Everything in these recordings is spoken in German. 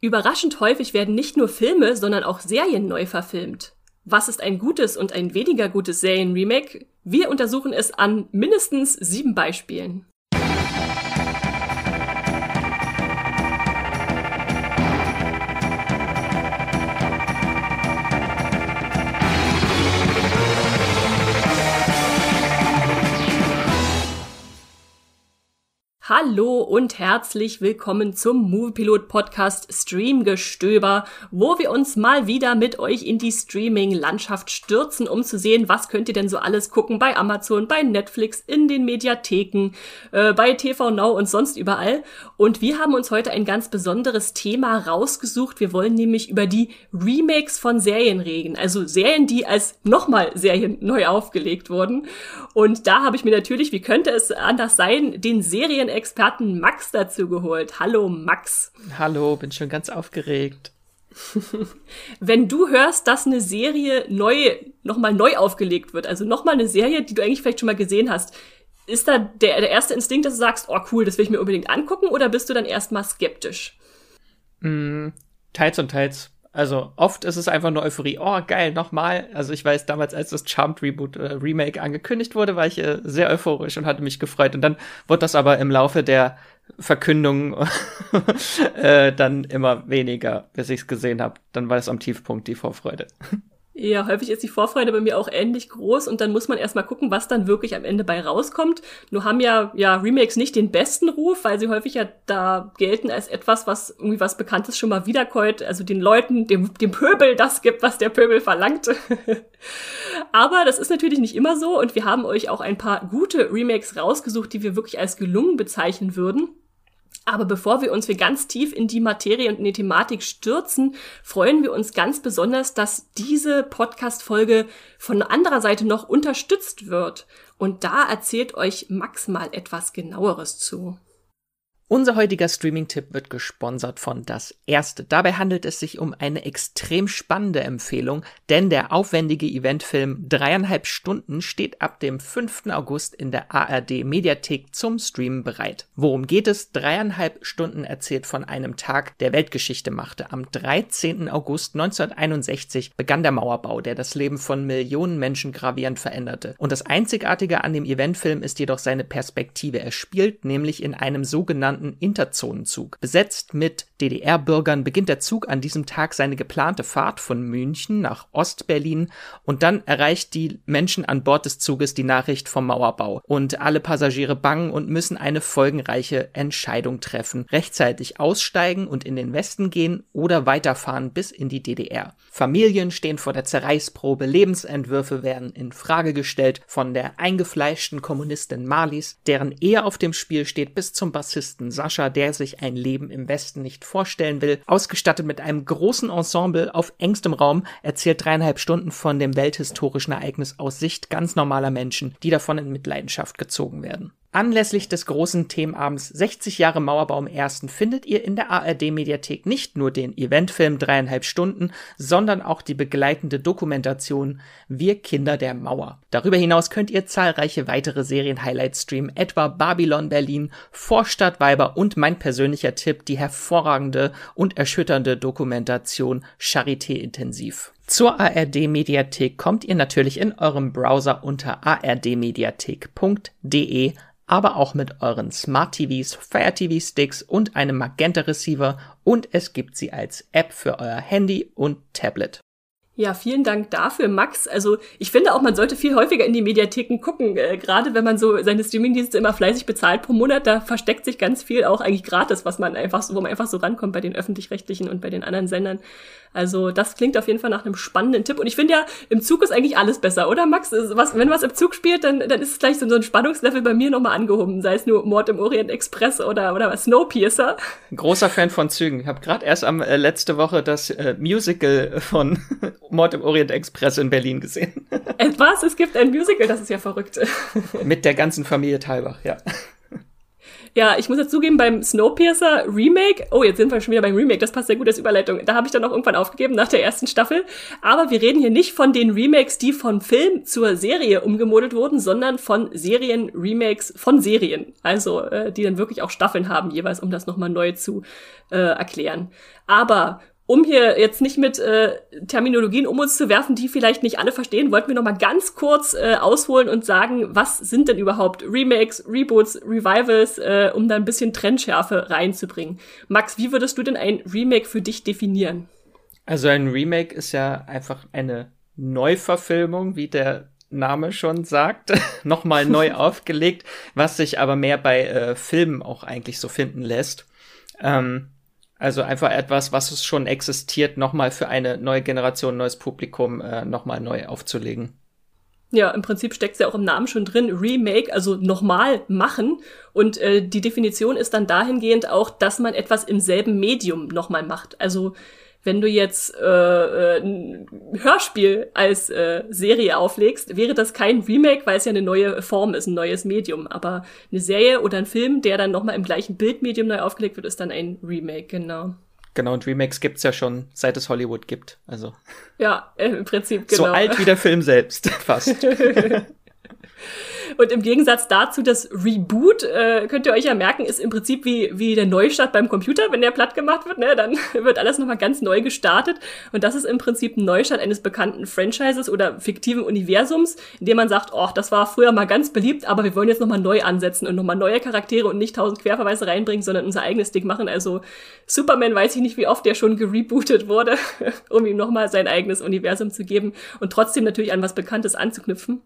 Überraschend häufig werden nicht nur Filme, sondern auch Serien neu verfilmt. Was ist ein gutes und ein weniger gutes Serienremake? Wir untersuchen es an mindestens sieben Beispielen. Hallo und herzlich willkommen zum Moviepilot Podcast Streamgestöber, wo wir uns mal wieder mit euch in die Streaming-Landschaft stürzen, um zu sehen, was könnt ihr denn so alles gucken bei Amazon, bei Netflix, in den Mediatheken, äh, bei TV Now und sonst überall. Und wir haben uns heute ein ganz besonderes Thema rausgesucht. Wir wollen nämlich über die Remakes von Serien reden, also Serien, die als nochmal Serien neu aufgelegt wurden. Und da habe ich mir natürlich, wie könnte es anders sein, den Serien Experten Max dazu geholt. Hallo Max. Hallo, bin schon ganz aufgeregt. Wenn du hörst, dass eine Serie neu, nochmal neu aufgelegt wird, also nochmal eine Serie, die du eigentlich vielleicht schon mal gesehen hast, ist da der, der erste Instinkt, dass du sagst, oh cool, das will ich mir unbedingt angucken, oder bist du dann erstmal skeptisch? Mm, teils und teils. Also oft ist es einfach nur Euphorie. Oh, geil, nochmal. Also ich weiß, damals, als das Charmed Reboot äh, Remake angekündigt wurde, war ich äh, sehr euphorisch und hatte mich gefreut. Und dann wurde das aber im Laufe der Verkündung äh, dann immer weniger, bis ich es gesehen habe. Dann war es am Tiefpunkt die Vorfreude. Ja, häufig ist die Vorfreude bei mir auch ähnlich groß und dann muss man erstmal gucken, was dann wirklich am Ende bei rauskommt. Nur haben ja, ja Remakes nicht den besten Ruf, weil sie häufig ja da gelten als etwas, was irgendwie was Bekanntes schon mal wiederkäut, also den Leuten, dem, dem Pöbel das gibt, was der Pöbel verlangt. Aber das ist natürlich nicht immer so und wir haben euch auch ein paar gute Remakes rausgesucht, die wir wirklich als gelungen bezeichnen würden. Aber bevor wir uns hier ganz tief in die Materie und in die Thematik stürzen, freuen wir uns ganz besonders, dass diese Podcast-Folge von anderer Seite noch unterstützt wird. Und da erzählt euch Max mal etwas genaueres zu. Unser heutiger Streaming-Tipp wird gesponsert von Das Erste. Dabei handelt es sich um eine extrem spannende Empfehlung, denn der aufwendige Eventfilm Dreieinhalb Stunden steht ab dem 5. August in der ARD Mediathek zum Streamen bereit. Worum geht es? Dreieinhalb Stunden erzählt von einem Tag, der Weltgeschichte machte. Am 13. August 1961 begann der Mauerbau, der das Leben von Millionen Menschen gravierend veränderte. Und das Einzigartige an dem Eventfilm ist jedoch seine Perspektive. Er spielt nämlich in einem sogenannten sogenannten Interzonenzug. Besetzt mit DDR-Bürgern beginnt der Zug an diesem Tag seine geplante Fahrt von München nach Ostberlin und dann erreicht die Menschen an Bord des Zuges die Nachricht vom Mauerbau und alle Passagiere bangen und müssen eine folgenreiche Entscheidung treffen. Rechtzeitig aussteigen und in den Westen gehen oder weiterfahren bis in die DDR. Familien stehen vor der Zerreißprobe, Lebensentwürfe werden in Frage gestellt von der eingefleischten Kommunistin Malis, deren Ehe auf dem Spiel steht, bis zum Bassisten Sascha, der sich ein Leben im Westen nicht vorstellen will. Ausgestattet mit einem großen Ensemble auf engstem Raum erzählt dreieinhalb Stunden von dem welthistorischen Ereignis aus Sicht ganz normaler Menschen, die davon in Mitleidenschaft gezogen werden. Anlässlich des großen Themenabends 60 Jahre Mauerbau im Ersten findet ihr in der ARD-Mediathek nicht nur den Eventfilm dreieinhalb Stunden, sondern auch die begleitende Dokumentation Wir Kinder der Mauer. Darüber hinaus könnt ihr zahlreiche weitere Serien-Highlights streamen, etwa Babylon Berlin, Vorstadtweiber und mein persönlicher Tipp, die hervorragende und erschütternde Dokumentation Charité Intensiv. Zur ARD-Mediathek kommt ihr natürlich in eurem Browser unter ardmediathek.de aber auch mit euren Smart TVs, Fire TV Sticks und einem Magenta Receiver und es gibt sie als App für euer Handy und Tablet. Ja, vielen Dank dafür, Max. Also ich finde auch, man sollte viel häufiger in die Mediatheken gucken. Äh, gerade wenn man so seine Streamingdienste immer fleißig bezahlt pro Monat, da versteckt sich ganz viel auch eigentlich gratis, was man einfach so, wo man einfach so rankommt bei den öffentlich-rechtlichen und bei den anderen Sendern. Also das klingt auf jeden Fall nach einem spannenden Tipp. Und ich finde ja, im Zug ist eigentlich alles besser, oder Max? Was, wenn was im Zug spielt, dann, dann ist es gleich so ein Spannungslevel bei mir nochmal angehoben. Sei es nur Mord im Orient Express oder, oder Snowpiercer. Großer Fan von Zügen. Ich habe gerade erst am äh, letzte Woche das äh, Musical von Mord im Orient Express in Berlin gesehen. Was? Es gibt ein Musical, das ist ja verrückt. Mit der ganzen Familie Talbach, ja. Ja, ich muss jetzt zugeben, beim Snowpiercer Remake, oh, jetzt sind wir schon wieder beim Remake, das passt sehr gut als Überleitung. Da habe ich dann auch irgendwann aufgegeben nach der ersten Staffel. Aber wir reden hier nicht von den Remakes, die von Film zur Serie umgemodelt wurden, sondern von Serien-Remakes von Serien. Also, äh, die dann wirklich auch Staffeln haben, jeweils, um das nochmal neu zu äh, erklären. Aber um hier jetzt nicht mit äh, Terminologien um uns zu werfen, die vielleicht nicht alle verstehen, wollten wir noch mal ganz kurz äh, ausholen und sagen, was sind denn überhaupt Remakes, Reboots, Revivals, äh, um da ein bisschen Trendschärfe reinzubringen. Max, wie würdest du denn ein Remake für dich definieren? Also ein Remake ist ja einfach eine Neuverfilmung, wie der Name schon sagt, nochmal neu aufgelegt, was sich aber mehr bei äh, Filmen auch eigentlich so finden lässt. Ähm, also einfach etwas, was es schon existiert, nochmal für eine neue Generation, neues Publikum äh, nochmal neu aufzulegen. Ja, im Prinzip steckt es ja auch im Namen schon drin, Remake, also nochmal machen. Und äh, die Definition ist dann dahingehend auch, dass man etwas im selben Medium nochmal macht. Also wenn du jetzt äh, äh, ein Hörspiel als äh, Serie auflegst, wäre das kein Remake, weil es ja eine neue Form ist, ein neues Medium. Aber eine Serie oder ein Film, der dann nochmal im gleichen Bildmedium neu aufgelegt wird, ist dann ein Remake, genau. Genau, und Remakes gibt's ja schon, seit es Hollywood gibt. Also. Ja, äh, im Prinzip, genau. So alt wie der Film selbst, fast. Und im Gegensatz dazu, das Reboot, äh, könnt ihr euch ja merken, ist im Prinzip wie, wie der Neustart beim Computer. Wenn der platt gemacht wird, ne, dann wird alles nochmal ganz neu gestartet. Und das ist im Prinzip ein Neustart eines bekannten Franchises oder fiktiven Universums, in dem man sagt, oh, das war früher mal ganz beliebt, aber wir wollen jetzt nochmal neu ansetzen und nochmal neue Charaktere und nicht tausend Querverweise reinbringen, sondern unser eigenes Ding machen. Also Superman weiß ich nicht, wie oft der schon gerebootet wurde, um ihm nochmal sein eigenes Universum zu geben und trotzdem natürlich an was Bekanntes anzuknüpfen.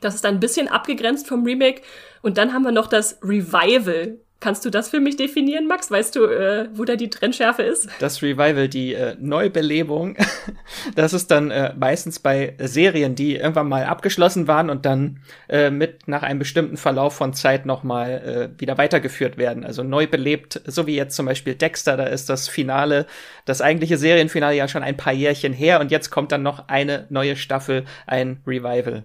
Das ist ein bisschen abgegrenzt vom Remake. Und dann haben wir noch das Revival. Kannst du das für mich definieren, Max? Weißt du, äh, wo da die Trennschärfe ist? Das Revival, die äh, Neubelebung, das ist dann äh, meistens bei Serien, die irgendwann mal abgeschlossen waren und dann äh, mit nach einem bestimmten Verlauf von Zeit nochmal äh, wieder weitergeführt werden. Also neu belebt, so wie jetzt zum Beispiel Dexter, da ist das Finale, das eigentliche Serienfinale ja schon ein paar Jährchen her und jetzt kommt dann noch eine neue Staffel, ein Revival.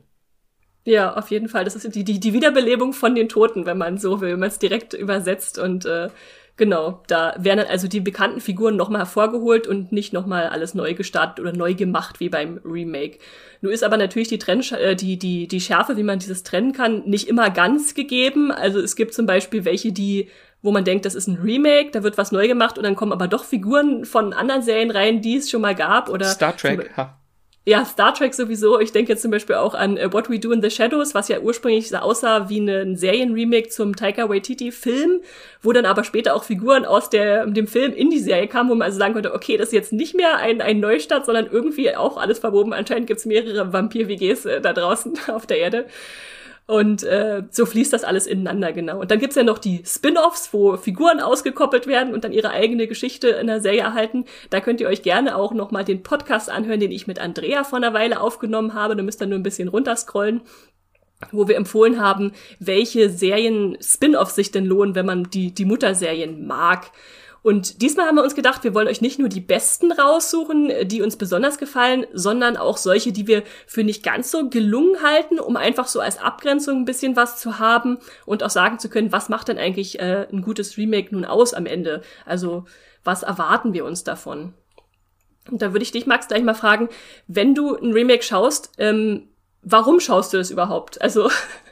Ja, auf jeden Fall. Das ist die, die, die Wiederbelebung von den Toten, wenn man so will, wenn man es direkt übersetzt. Und äh, genau, da werden dann also die bekannten Figuren nochmal hervorgeholt und nicht nochmal alles neu gestartet oder neu gemacht wie beim Remake. Nur ist aber natürlich die, Trenn äh, die, die, die Schärfe, wie man dieses trennen kann, nicht immer ganz gegeben. Also es gibt zum Beispiel welche, die wo man denkt, das ist ein Remake, da wird was neu gemacht und dann kommen aber doch Figuren von anderen Serien rein, die es schon mal gab oder Star Trek. Ha. Ja, Star Trek sowieso. Ich denke jetzt zum Beispiel auch an uh, What We Do in the Shadows, was ja ursprünglich aussah wie ein Serienremake zum Taika Waititi-Film, wo dann aber später auch Figuren aus der, dem Film in die Serie kamen, wo man also sagen konnte, okay, das ist jetzt nicht mehr ein, ein Neustart, sondern irgendwie auch alles verwoben. Anscheinend gibt's mehrere Vampir-WGs äh, da draußen auf der Erde. Und äh, so fließt das alles ineinander, genau. Und dann gibt's ja noch die Spin-offs, wo Figuren ausgekoppelt werden und dann ihre eigene Geschichte in der Serie erhalten. Da könnt ihr euch gerne auch noch mal den Podcast anhören, den ich mit Andrea vor einer Weile aufgenommen habe. Da müsst ihr nur ein bisschen runterscrollen wo wir empfohlen haben, welche Serien Spin-offs sich denn lohnen, wenn man die, die Mutterserien mag. Und diesmal haben wir uns gedacht, wir wollen euch nicht nur die besten raussuchen, die uns besonders gefallen, sondern auch solche, die wir für nicht ganz so gelungen halten, um einfach so als Abgrenzung ein bisschen was zu haben und auch sagen zu können, was macht denn eigentlich äh, ein gutes Remake nun aus am Ende? Also was erwarten wir uns davon? Und da würde ich dich, Max, gleich mal fragen, wenn du ein Remake schaust, ähm, warum schaust du das überhaupt? Also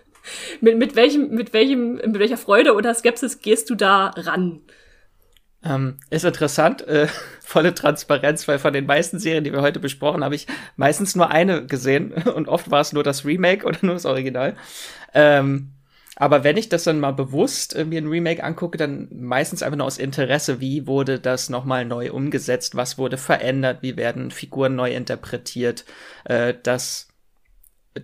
mit, mit welchem, mit welchem, mit welcher Freude oder Skepsis gehst du da ran? Ähm, ist interessant, äh, volle Transparenz, weil von den meisten Serien, die wir heute besprochen, habe ich meistens nur eine gesehen und oft war es nur das Remake oder nur das Original. Ähm, aber wenn ich das dann mal bewusst äh, mir ein Remake angucke, dann meistens einfach nur aus Interesse, wie wurde das nochmal neu umgesetzt, was wurde verändert, wie werden Figuren neu interpretiert. Äh, das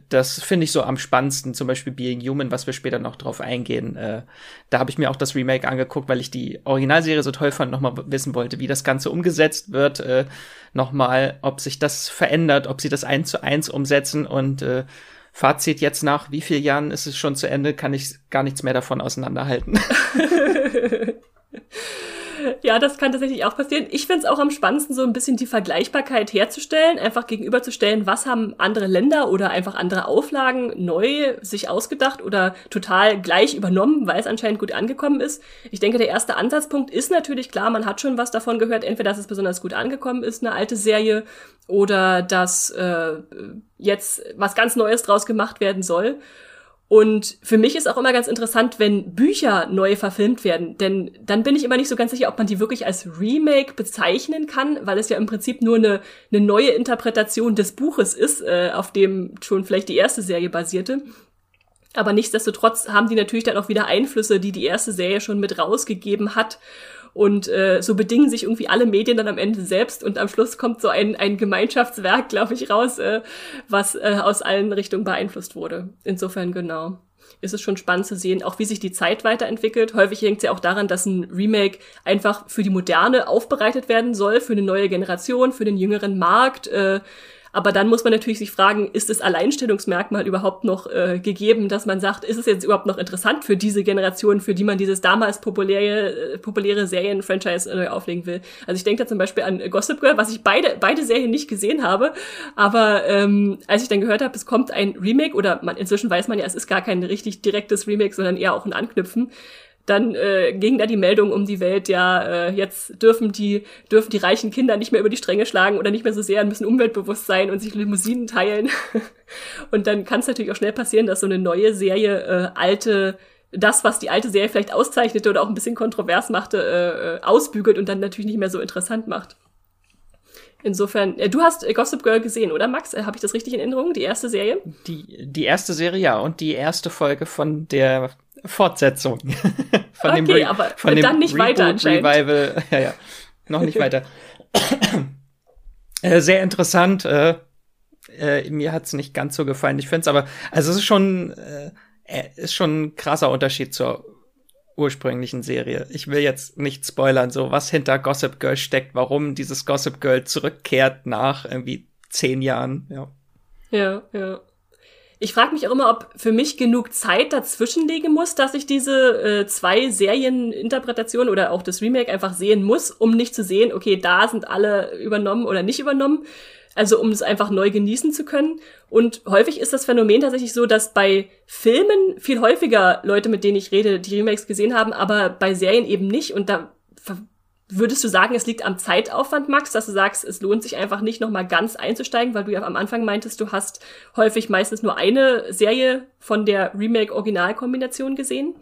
das finde ich so am spannendsten, zum Beispiel Being Human, was wir später noch drauf eingehen. Äh, da habe ich mir auch das Remake angeguckt, weil ich die Originalserie so toll fand, nochmal wissen wollte, wie das Ganze umgesetzt wird, äh, nochmal, ob sich das verändert, ob sie das eins zu eins umsetzen und äh, Fazit jetzt nach wie vielen Jahren ist es schon zu Ende, kann ich gar nichts mehr davon auseinanderhalten. Ja, das kann tatsächlich auch passieren. Ich finde es auch am spannendsten, so ein bisschen die Vergleichbarkeit herzustellen, einfach gegenüberzustellen, was haben andere Länder oder einfach andere Auflagen neu sich ausgedacht oder total gleich übernommen, weil es anscheinend gut angekommen ist. Ich denke, der erste Ansatzpunkt ist natürlich klar, man hat schon was davon gehört, entweder dass es besonders gut angekommen ist, eine alte Serie, oder dass äh, jetzt was ganz Neues draus gemacht werden soll. Und für mich ist auch immer ganz interessant, wenn Bücher neu verfilmt werden, denn dann bin ich immer nicht so ganz sicher, ob man die wirklich als Remake bezeichnen kann, weil es ja im Prinzip nur eine, eine neue Interpretation des Buches ist, äh, auf dem schon vielleicht die erste Serie basierte. Aber nichtsdestotrotz haben die natürlich dann auch wieder Einflüsse, die die erste Serie schon mit rausgegeben hat. Und äh, so bedingen sich irgendwie alle Medien dann am Ende selbst und am Schluss kommt so ein, ein Gemeinschaftswerk, glaube ich, raus, äh, was äh, aus allen Richtungen beeinflusst wurde. Insofern genau ist es schon spannend zu sehen, auch wie sich die Zeit weiterentwickelt. Häufig hängt es ja auch daran, dass ein Remake einfach für die Moderne aufbereitet werden soll, für eine neue Generation, für den jüngeren Markt. Äh, aber dann muss man natürlich sich fragen, ist das Alleinstellungsmerkmal überhaupt noch äh, gegeben, dass man sagt, ist es jetzt überhaupt noch interessant für diese Generation, für die man dieses damals populäre, äh, populäre Serien-Franchise neu auflegen will? Also ich denke da zum Beispiel an Gossip Girl, was ich beide, beide Serien nicht gesehen habe. Aber ähm, als ich dann gehört habe, es kommt ein Remake, oder man, inzwischen weiß man ja, es ist gar kein richtig direktes Remake, sondern eher auch ein Anknüpfen, dann äh, ging da die Meldung um die Welt, ja, äh, jetzt dürfen die, dürfen die reichen Kinder nicht mehr über die Stränge schlagen oder nicht mehr so sehr, müssen umweltbewusst sein und sich Limousinen teilen. und dann kann es natürlich auch schnell passieren, dass so eine neue Serie äh, alte das, was die alte Serie vielleicht auszeichnete oder auch ein bisschen kontrovers machte, äh, äh ausbügelt und dann natürlich nicht mehr so interessant macht. Insofern, äh, du hast äh, Gossip Girl gesehen, oder Max? Äh, Habe ich das richtig in Erinnerung? Die erste Serie? Die, die erste Serie, ja. Und die erste Folge von der Fortsetzung. von okay, dem Re aber von dem dann nicht Reboot, weiter anscheinend. Revival. Ja, ja. Noch nicht weiter. äh, sehr interessant. Äh, äh, mir hat's nicht ganz so gefallen. Ich finde es aber, also es ist schon, äh, ist schon ein krasser Unterschied zur ursprünglichen Serie. Ich will jetzt nicht spoilern, so was hinter Gossip Girl steckt, warum dieses Gossip Girl zurückkehrt nach irgendwie zehn Jahren. Ja, ja. ja. Ich frage mich auch immer, ob für mich genug Zeit dazwischen liegen muss, dass ich diese äh, zwei Serieninterpretationen oder auch das Remake einfach sehen muss, um nicht zu sehen, okay, da sind alle übernommen oder nicht übernommen. Also um es einfach neu genießen zu können. Und häufig ist das Phänomen tatsächlich so, dass bei Filmen viel häufiger Leute, mit denen ich rede, die Remakes gesehen haben, aber bei Serien eben nicht. Und da Würdest du sagen, es liegt am Zeitaufwand, Max, dass du sagst, es lohnt sich einfach nicht nochmal ganz einzusteigen, weil du ja am Anfang meintest, du hast häufig meistens nur eine Serie von der Remake-Original-Kombination gesehen?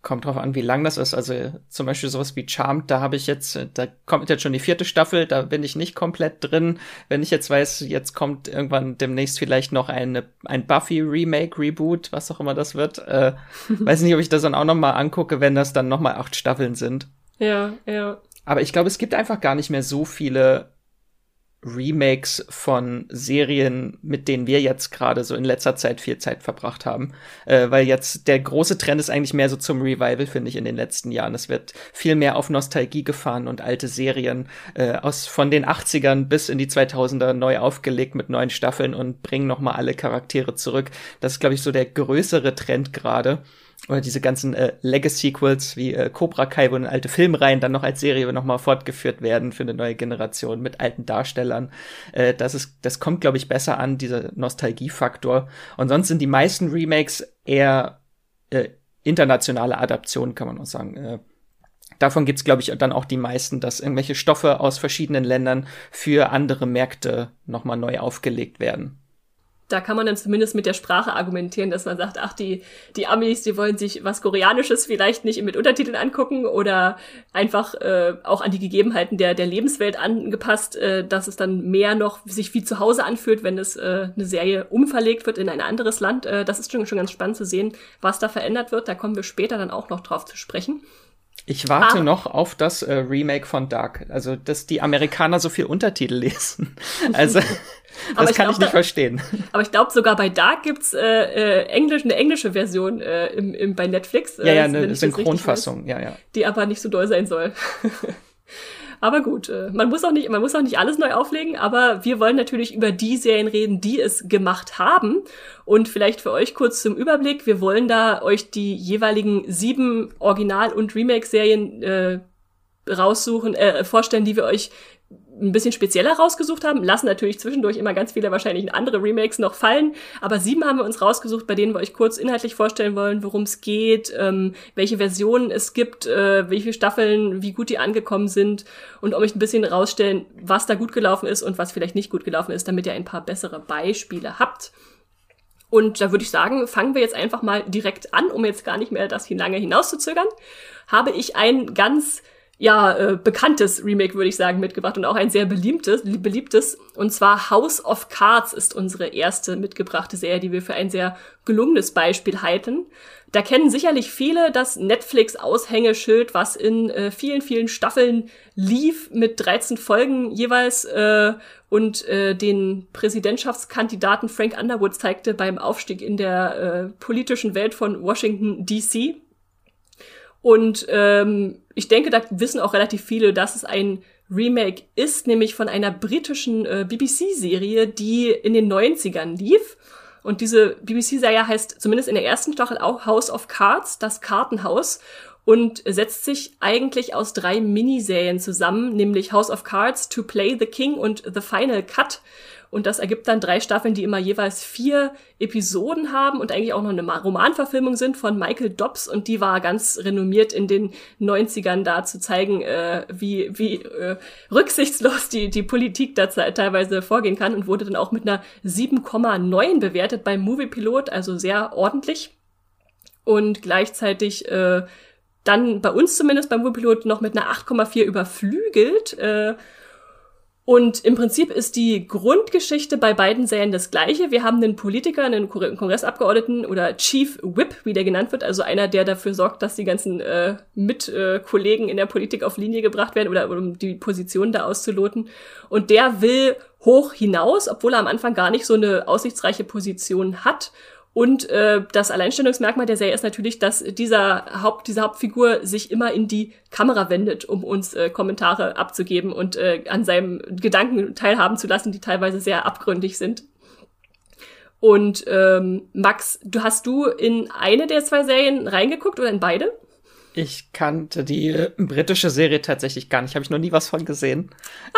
Kommt drauf an, wie lang das ist. Also zum Beispiel sowas wie Charmed, da habe ich jetzt, da kommt jetzt schon die vierte Staffel, da bin ich nicht komplett drin. Wenn ich jetzt weiß, jetzt kommt irgendwann demnächst vielleicht noch eine, ein Buffy-Remake, Reboot, was auch immer das wird. Äh, weiß nicht, ob ich das dann auch noch mal angucke, wenn das dann noch mal acht Staffeln sind. Ja, ja. Aber ich glaube, es gibt einfach gar nicht mehr so viele Remakes von Serien, mit denen wir jetzt gerade so in letzter Zeit viel Zeit verbracht haben. Äh, weil jetzt der große Trend ist eigentlich mehr so zum Revival, finde ich, in den letzten Jahren. Es wird viel mehr auf Nostalgie gefahren und alte Serien äh, aus von den 80ern bis in die 2000er neu aufgelegt mit neuen Staffeln und bringen noch mal alle Charaktere zurück. Das ist, glaube ich, so der größere Trend gerade oder diese ganzen äh, Legacy-Sequels wie äh, Cobra Kai, wo eine alte Filmreihen dann noch als Serie nochmal fortgeführt werden für eine neue Generation mit alten Darstellern. Äh, das ist, das kommt, glaube ich, besser an, dieser Nostalgiefaktor. Und sonst sind die meisten Remakes eher äh, internationale Adaptionen, kann man auch sagen. Äh, davon gibt's, glaube ich, dann auch die meisten, dass irgendwelche Stoffe aus verschiedenen Ländern für andere Märkte nochmal neu aufgelegt werden da kann man dann zumindest mit der Sprache argumentieren, dass man sagt, ach, die, die Amis, die wollen sich was Koreanisches vielleicht nicht mit Untertiteln angucken oder einfach äh, auch an die Gegebenheiten der, der Lebenswelt angepasst, äh, dass es dann mehr noch sich wie zu Hause anfühlt, wenn es äh, eine Serie umverlegt wird in ein anderes Land. Äh, das ist schon, schon ganz spannend zu sehen, was da verändert wird. Da kommen wir später dann auch noch drauf zu sprechen. Ich warte ah. noch auf das äh, Remake von Dark. Also, dass die Amerikaner so viel Untertitel lesen. Also, das kann glaub, ich nicht verstehen. Aber ich glaube, sogar bei Dark gibt's äh, äh, Englisch, eine englische Version äh, im, im, bei Netflix. Äh, ja, ja, eine Synchronfassung, ja, ja. Die aber nicht so doll sein soll. aber gut, äh, man muss auch nicht, man muss auch nicht alles neu auflegen, aber wir wollen natürlich über die Serien reden, die es gemacht haben. Und vielleicht für euch kurz zum Überblick, wir wollen da euch die jeweiligen sieben Original- und Remake-Serien äh, raussuchen, äh, vorstellen, die wir euch ein bisschen spezieller rausgesucht haben, lassen natürlich zwischendurch immer ganz viele wahrscheinlich andere Remakes noch fallen, aber sieben haben wir uns rausgesucht, bei denen wir euch kurz inhaltlich vorstellen wollen, worum es geht, ähm, welche Versionen es gibt, äh, viele Staffeln, wie gut die angekommen sind und um euch ein bisschen rausstellen, was da gut gelaufen ist und was vielleicht nicht gut gelaufen ist, damit ihr ein paar bessere Beispiele habt. Und da würde ich sagen, fangen wir jetzt einfach mal direkt an, um jetzt gar nicht mehr das lange hinauszuzögern. Habe ich ein ganz ja, äh, bekanntes Remake, würde ich sagen, mitgebracht und auch ein sehr beliebtes, beliebtes. Und zwar House of Cards ist unsere erste mitgebrachte Serie, die wir für ein sehr gelungenes Beispiel halten. Da kennen sicherlich viele das Netflix-Aushängeschild, was in äh, vielen, vielen Staffeln lief mit 13 Folgen jeweils äh, und äh, den Präsidentschaftskandidaten Frank Underwood zeigte beim Aufstieg in der äh, politischen Welt von Washington DC. Und ähm, ich denke, da wissen auch relativ viele, dass es ein Remake ist, nämlich von einer britischen äh, BBC-Serie, die in den 90ern lief. Und diese BBC-Serie heißt zumindest in der ersten Staffel auch House of Cards, das Kartenhaus, und setzt sich eigentlich aus drei Miniserien zusammen, nämlich House of Cards, To Play the King und The Final Cut. Und das ergibt dann drei Staffeln, die immer jeweils vier Episoden haben und eigentlich auch noch eine Romanverfilmung sind von Michael Dobbs. Und die war ganz renommiert in den 90ern da zu zeigen, äh, wie, wie äh, rücksichtslos die, die Politik da teilweise vorgehen kann und wurde dann auch mit einer 7,9 bewertet beim Movie Pilot, also sehr ordentlich. Und gleichzeitig äh, dann bei uns zumindest beim Movie Pilot noch mit einer 8,4 überflügelt. Äh, und im Prinzip ist die Grundgeschichte bei beiden Serien das gleiche. Wir haben einen Politiker, einen Kongressabgeordneten oder Chief Whip, wie der genannt wird, also einer, der dafür sorgt, dass die ganzen äh, Mitkollegen in der Politik auf Linie gebracht werden oder um die Position da auszuloten. Und der will hoch hinaus, obwohl er am Anfang gar nicht so eine aussichtsreiche Position hat und äh, das Alleinstellungsmerkmal der Serie ist natürlich, dass dieser Haupt, diese Hauptfigur sich immer in die Kamera wendet, um uns äh, Kommentare abzugeben und äh, an seinem Gedanken teilhaben zu lassen, die teilweise sehr abgründig sind. Und ähm, Max, du hast du in eine der zwei Serien reingeguckt oder in beide? Ich kannte die äh, britische Serie tatsächlich gar nicht, habe ich noch nie was von gesehen.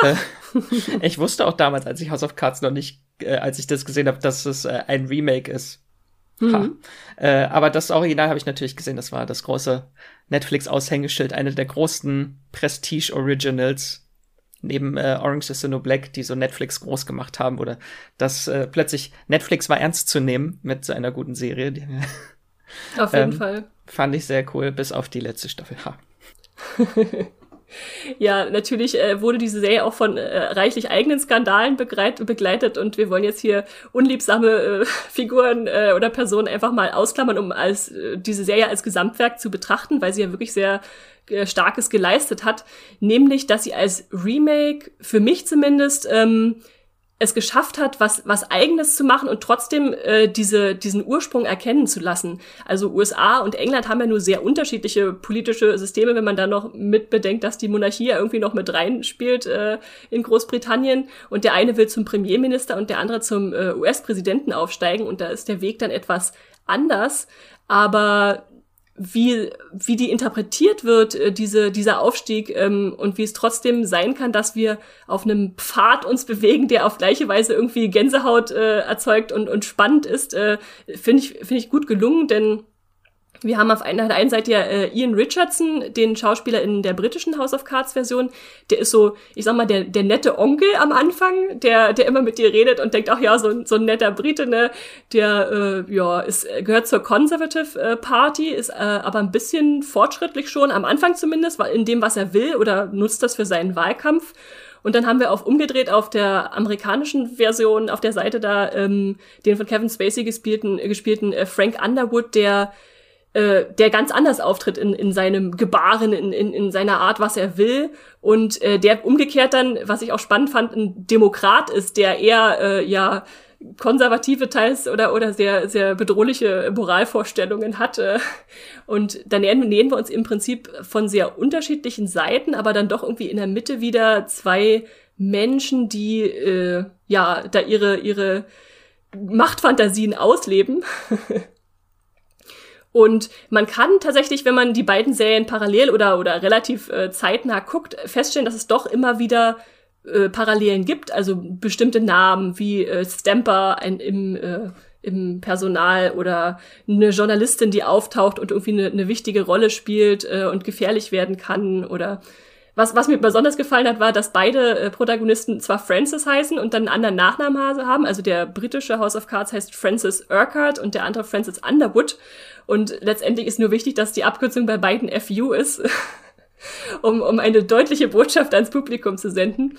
Äh, ich wusste auch damals, als ich House of Cards noch nicht, äh, als ich das gesehen habe, dass es äh, ein Remake ist. Mhm. Äh, aber das Original habe ich natürlich gesehen. Das war das große Netflix-Aushängeschild, eine der großen Prestige-Originals neben äh, Orange is the New Black, die so Netflix groß gemacht haben. Oder dass äh, plötzlich Netflix war ernst zu nehmen mit so einer guten Serie. Die, auf jeden ähm, Fall. Fand ich sehr cool, bis auf die letzte Staffel. Ja, natürlich äh, wurde diese Serie auch von äh, reichlich eigenen Skandalen begleitet und wir wollen jetzt hier unliebsame äh, Figuren äh, oder Personen einfach mal ausklammern, um als äh, diese Serie als Gesamtwerk zu betrachten, weil sie ja wirklich sehr äh, Starkes geleistet hat, nämlich, dass sie als Remake, für mich zumindest, ähm, es geschafft hat, was, was eigenes zu machen und trotzdem äh, diese, diesen Ursprung erkennen zu lassen. Also USA und England haben ja nur sehr unterschiedliche politische Systeme, wenn man da noch mitbedenkt, dass die Monarchie ja irgendwie noch mit reinspielt äh, in Großbritannien und der eine will zum Premierminister und der andere zum äh, US-Präsidenten aufsteigen und da ist der Weg dann etwas anders. Aber wie, wie die interpretiert wird, äh, diese, dieser Aufstieg, ähm, und wie es trotzdem sein kann, dass wir auf einem Pfad uns bewegen, der auf gleiche Weise irgendwie Gänsehaut äh, erzeugt und, und spannend ist, äh, finde ich, finde ich gut gelungen, denn wir haben auf einer, der einen Seite ja äh, Ian Richardson, den Schauspieler in der britischen House of Cards Version. Der ist so, ich sag mal, der, der nette Onkel am Anfang, der, der immer mit dir redet und denkt, ach ja, so, so ein netter Brite, ne? Der, äh, ja, ist, gehört zur Conservative äh, Party, ist äh, aber ein bisschen fortschrittlich schon, am Anfang zumindest, in dem, was er will oder nutzt das für seinen Wahlkampf. Und dann haben wir auf umgedreht auf der amerikanischen Version, auf der Seite da, ähm, den von Kevin Spacey gespielten, äh, gespielten äh, Frank Underwood, der äh, der ganz anders auftritt in, in seinem Gebaren, in, in, in seiner Art, was er will. Und äh, der umgekehrt dann, was ich auch spannend fand, ein Demokrat ist, der eher äh, ja konservative teils oder oder sehr sehr bedrohliche Moralvorstellungen hat äh, und dann nähern, nähern wir uns im Prinzip von sehr unterschiedlichen Seiten, aber dann doch irgendwie in der Mitte wieder zwei Menschen, die äh, ja da ihre ihre Machtfantasien ausleben Und man kann tatsächlich, wenn man die beiden Serien parallel oder, oder relativ äh, zeitnah guckt, feststellen, dass es doch immer wieder äh, Parallelen gibt. Also bestimmte Namen wie äh, Stamper ein, im, äh, im Personal oder eine Journalistin, die auftaucht und irgendwie eine, eine wichtige Rolle spielt äh, und gefährlich werden kann oder was, was mir besonders gefallen hat, war, dass beide äh, Protagonisten zwar Francis heißen und dann einen anderen Nachnamen haben. Also der britische House of Cards heißt Francis Urquhart und der andere Francis Underwood. Und letztendlich ist nur wichtig, dass die Abkürzung bei beiden FU ist, um, um eine deutliche Botschaft ans Publikum zu senden.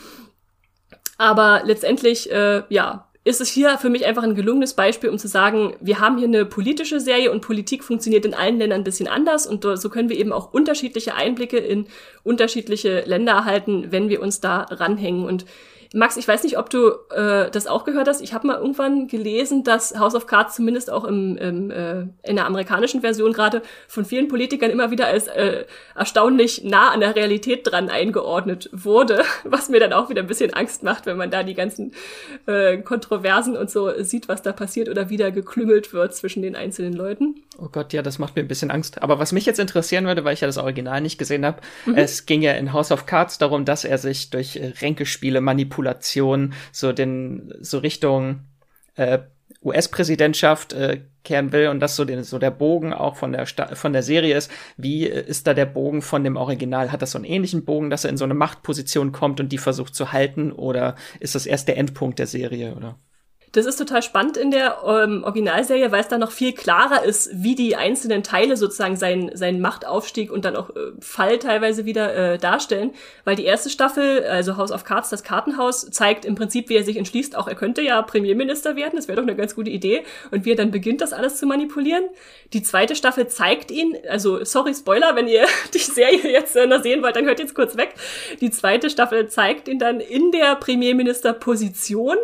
Aber letztendlich, äh, ja, ist es hier für mich einfach ein gelungenes Beispiel, um zu sagen, wir haben hier eine politische Serie und Politik funktioniert in allen Ländern ein bisschen anders und so können wir eben auch unterschiedliche Einblicke in unterschiedliche Länder erhalten, wenn wir uns da ranhängen. Und Max, ich weiß nicht, ob du äh, das auch gehört hast. Ich habe mal irgendwann gelesen, dass House of Cards zumindest auch im, im, äh, in der amerikanischen Version gerade von vielen Politikern immer wieder als äh, erstaunlich nah an der Realität dran eingeordnet wurde, was mir dann auch wieder ein bisschen Angst macht, wenn man da die ganzen äh, Kontroversen und so sieht, was da passiert oder wieder geklüngelt wird zwischen den einzelnen Leuten. Oh Gott, ja, das macht mir ein bisschen Angst. Aber was mich jetzt interessieren würde, weil ich ja das Original nicht gesehen habe, mhm. es ging ja in House of Cards darum, dass er sich durch äh, Ränkespiele manipuliert Manipulation so den so Richtung äh, US-Präsidentschaft äh, kehren will und das so, den, so der Bogen auch von der Sta von der Serie ist. Wie äh, ist da der Bogen von dem Original? Hat das so einen ähnlichen Bogen, dass er in so eine Machtposition kommt und die versucht zu halten? Oder ist das erst der Endpunkt der Serie? Oder? Das ist total spannend in der ähm, Originalserie, weil es da noch viel klarer ist, wie die einzelnen Teile sozusagen seinen, seinen Machtaufstieg und dann auch äh, Fall teilweise wieder äh, darstellen. Weil die erste Staffel, also House of Cards, das Kartenhaus, zeigt im Prinzip, wie er sich entschließt, auch er könnte ja Premierminister werden, das wäre doch eine ganz gute Idee. Und wie er dann beginnt, das alles zu manipulieren. Die zweite Staffel zeigt ihn, also sorry Spoiler, wenn ihr die Serie jetzt äh, noch sehen wollt, dann hört jetzt kurz weg. Die zweite Staffel zeigt ihn dann in der Premierministerposition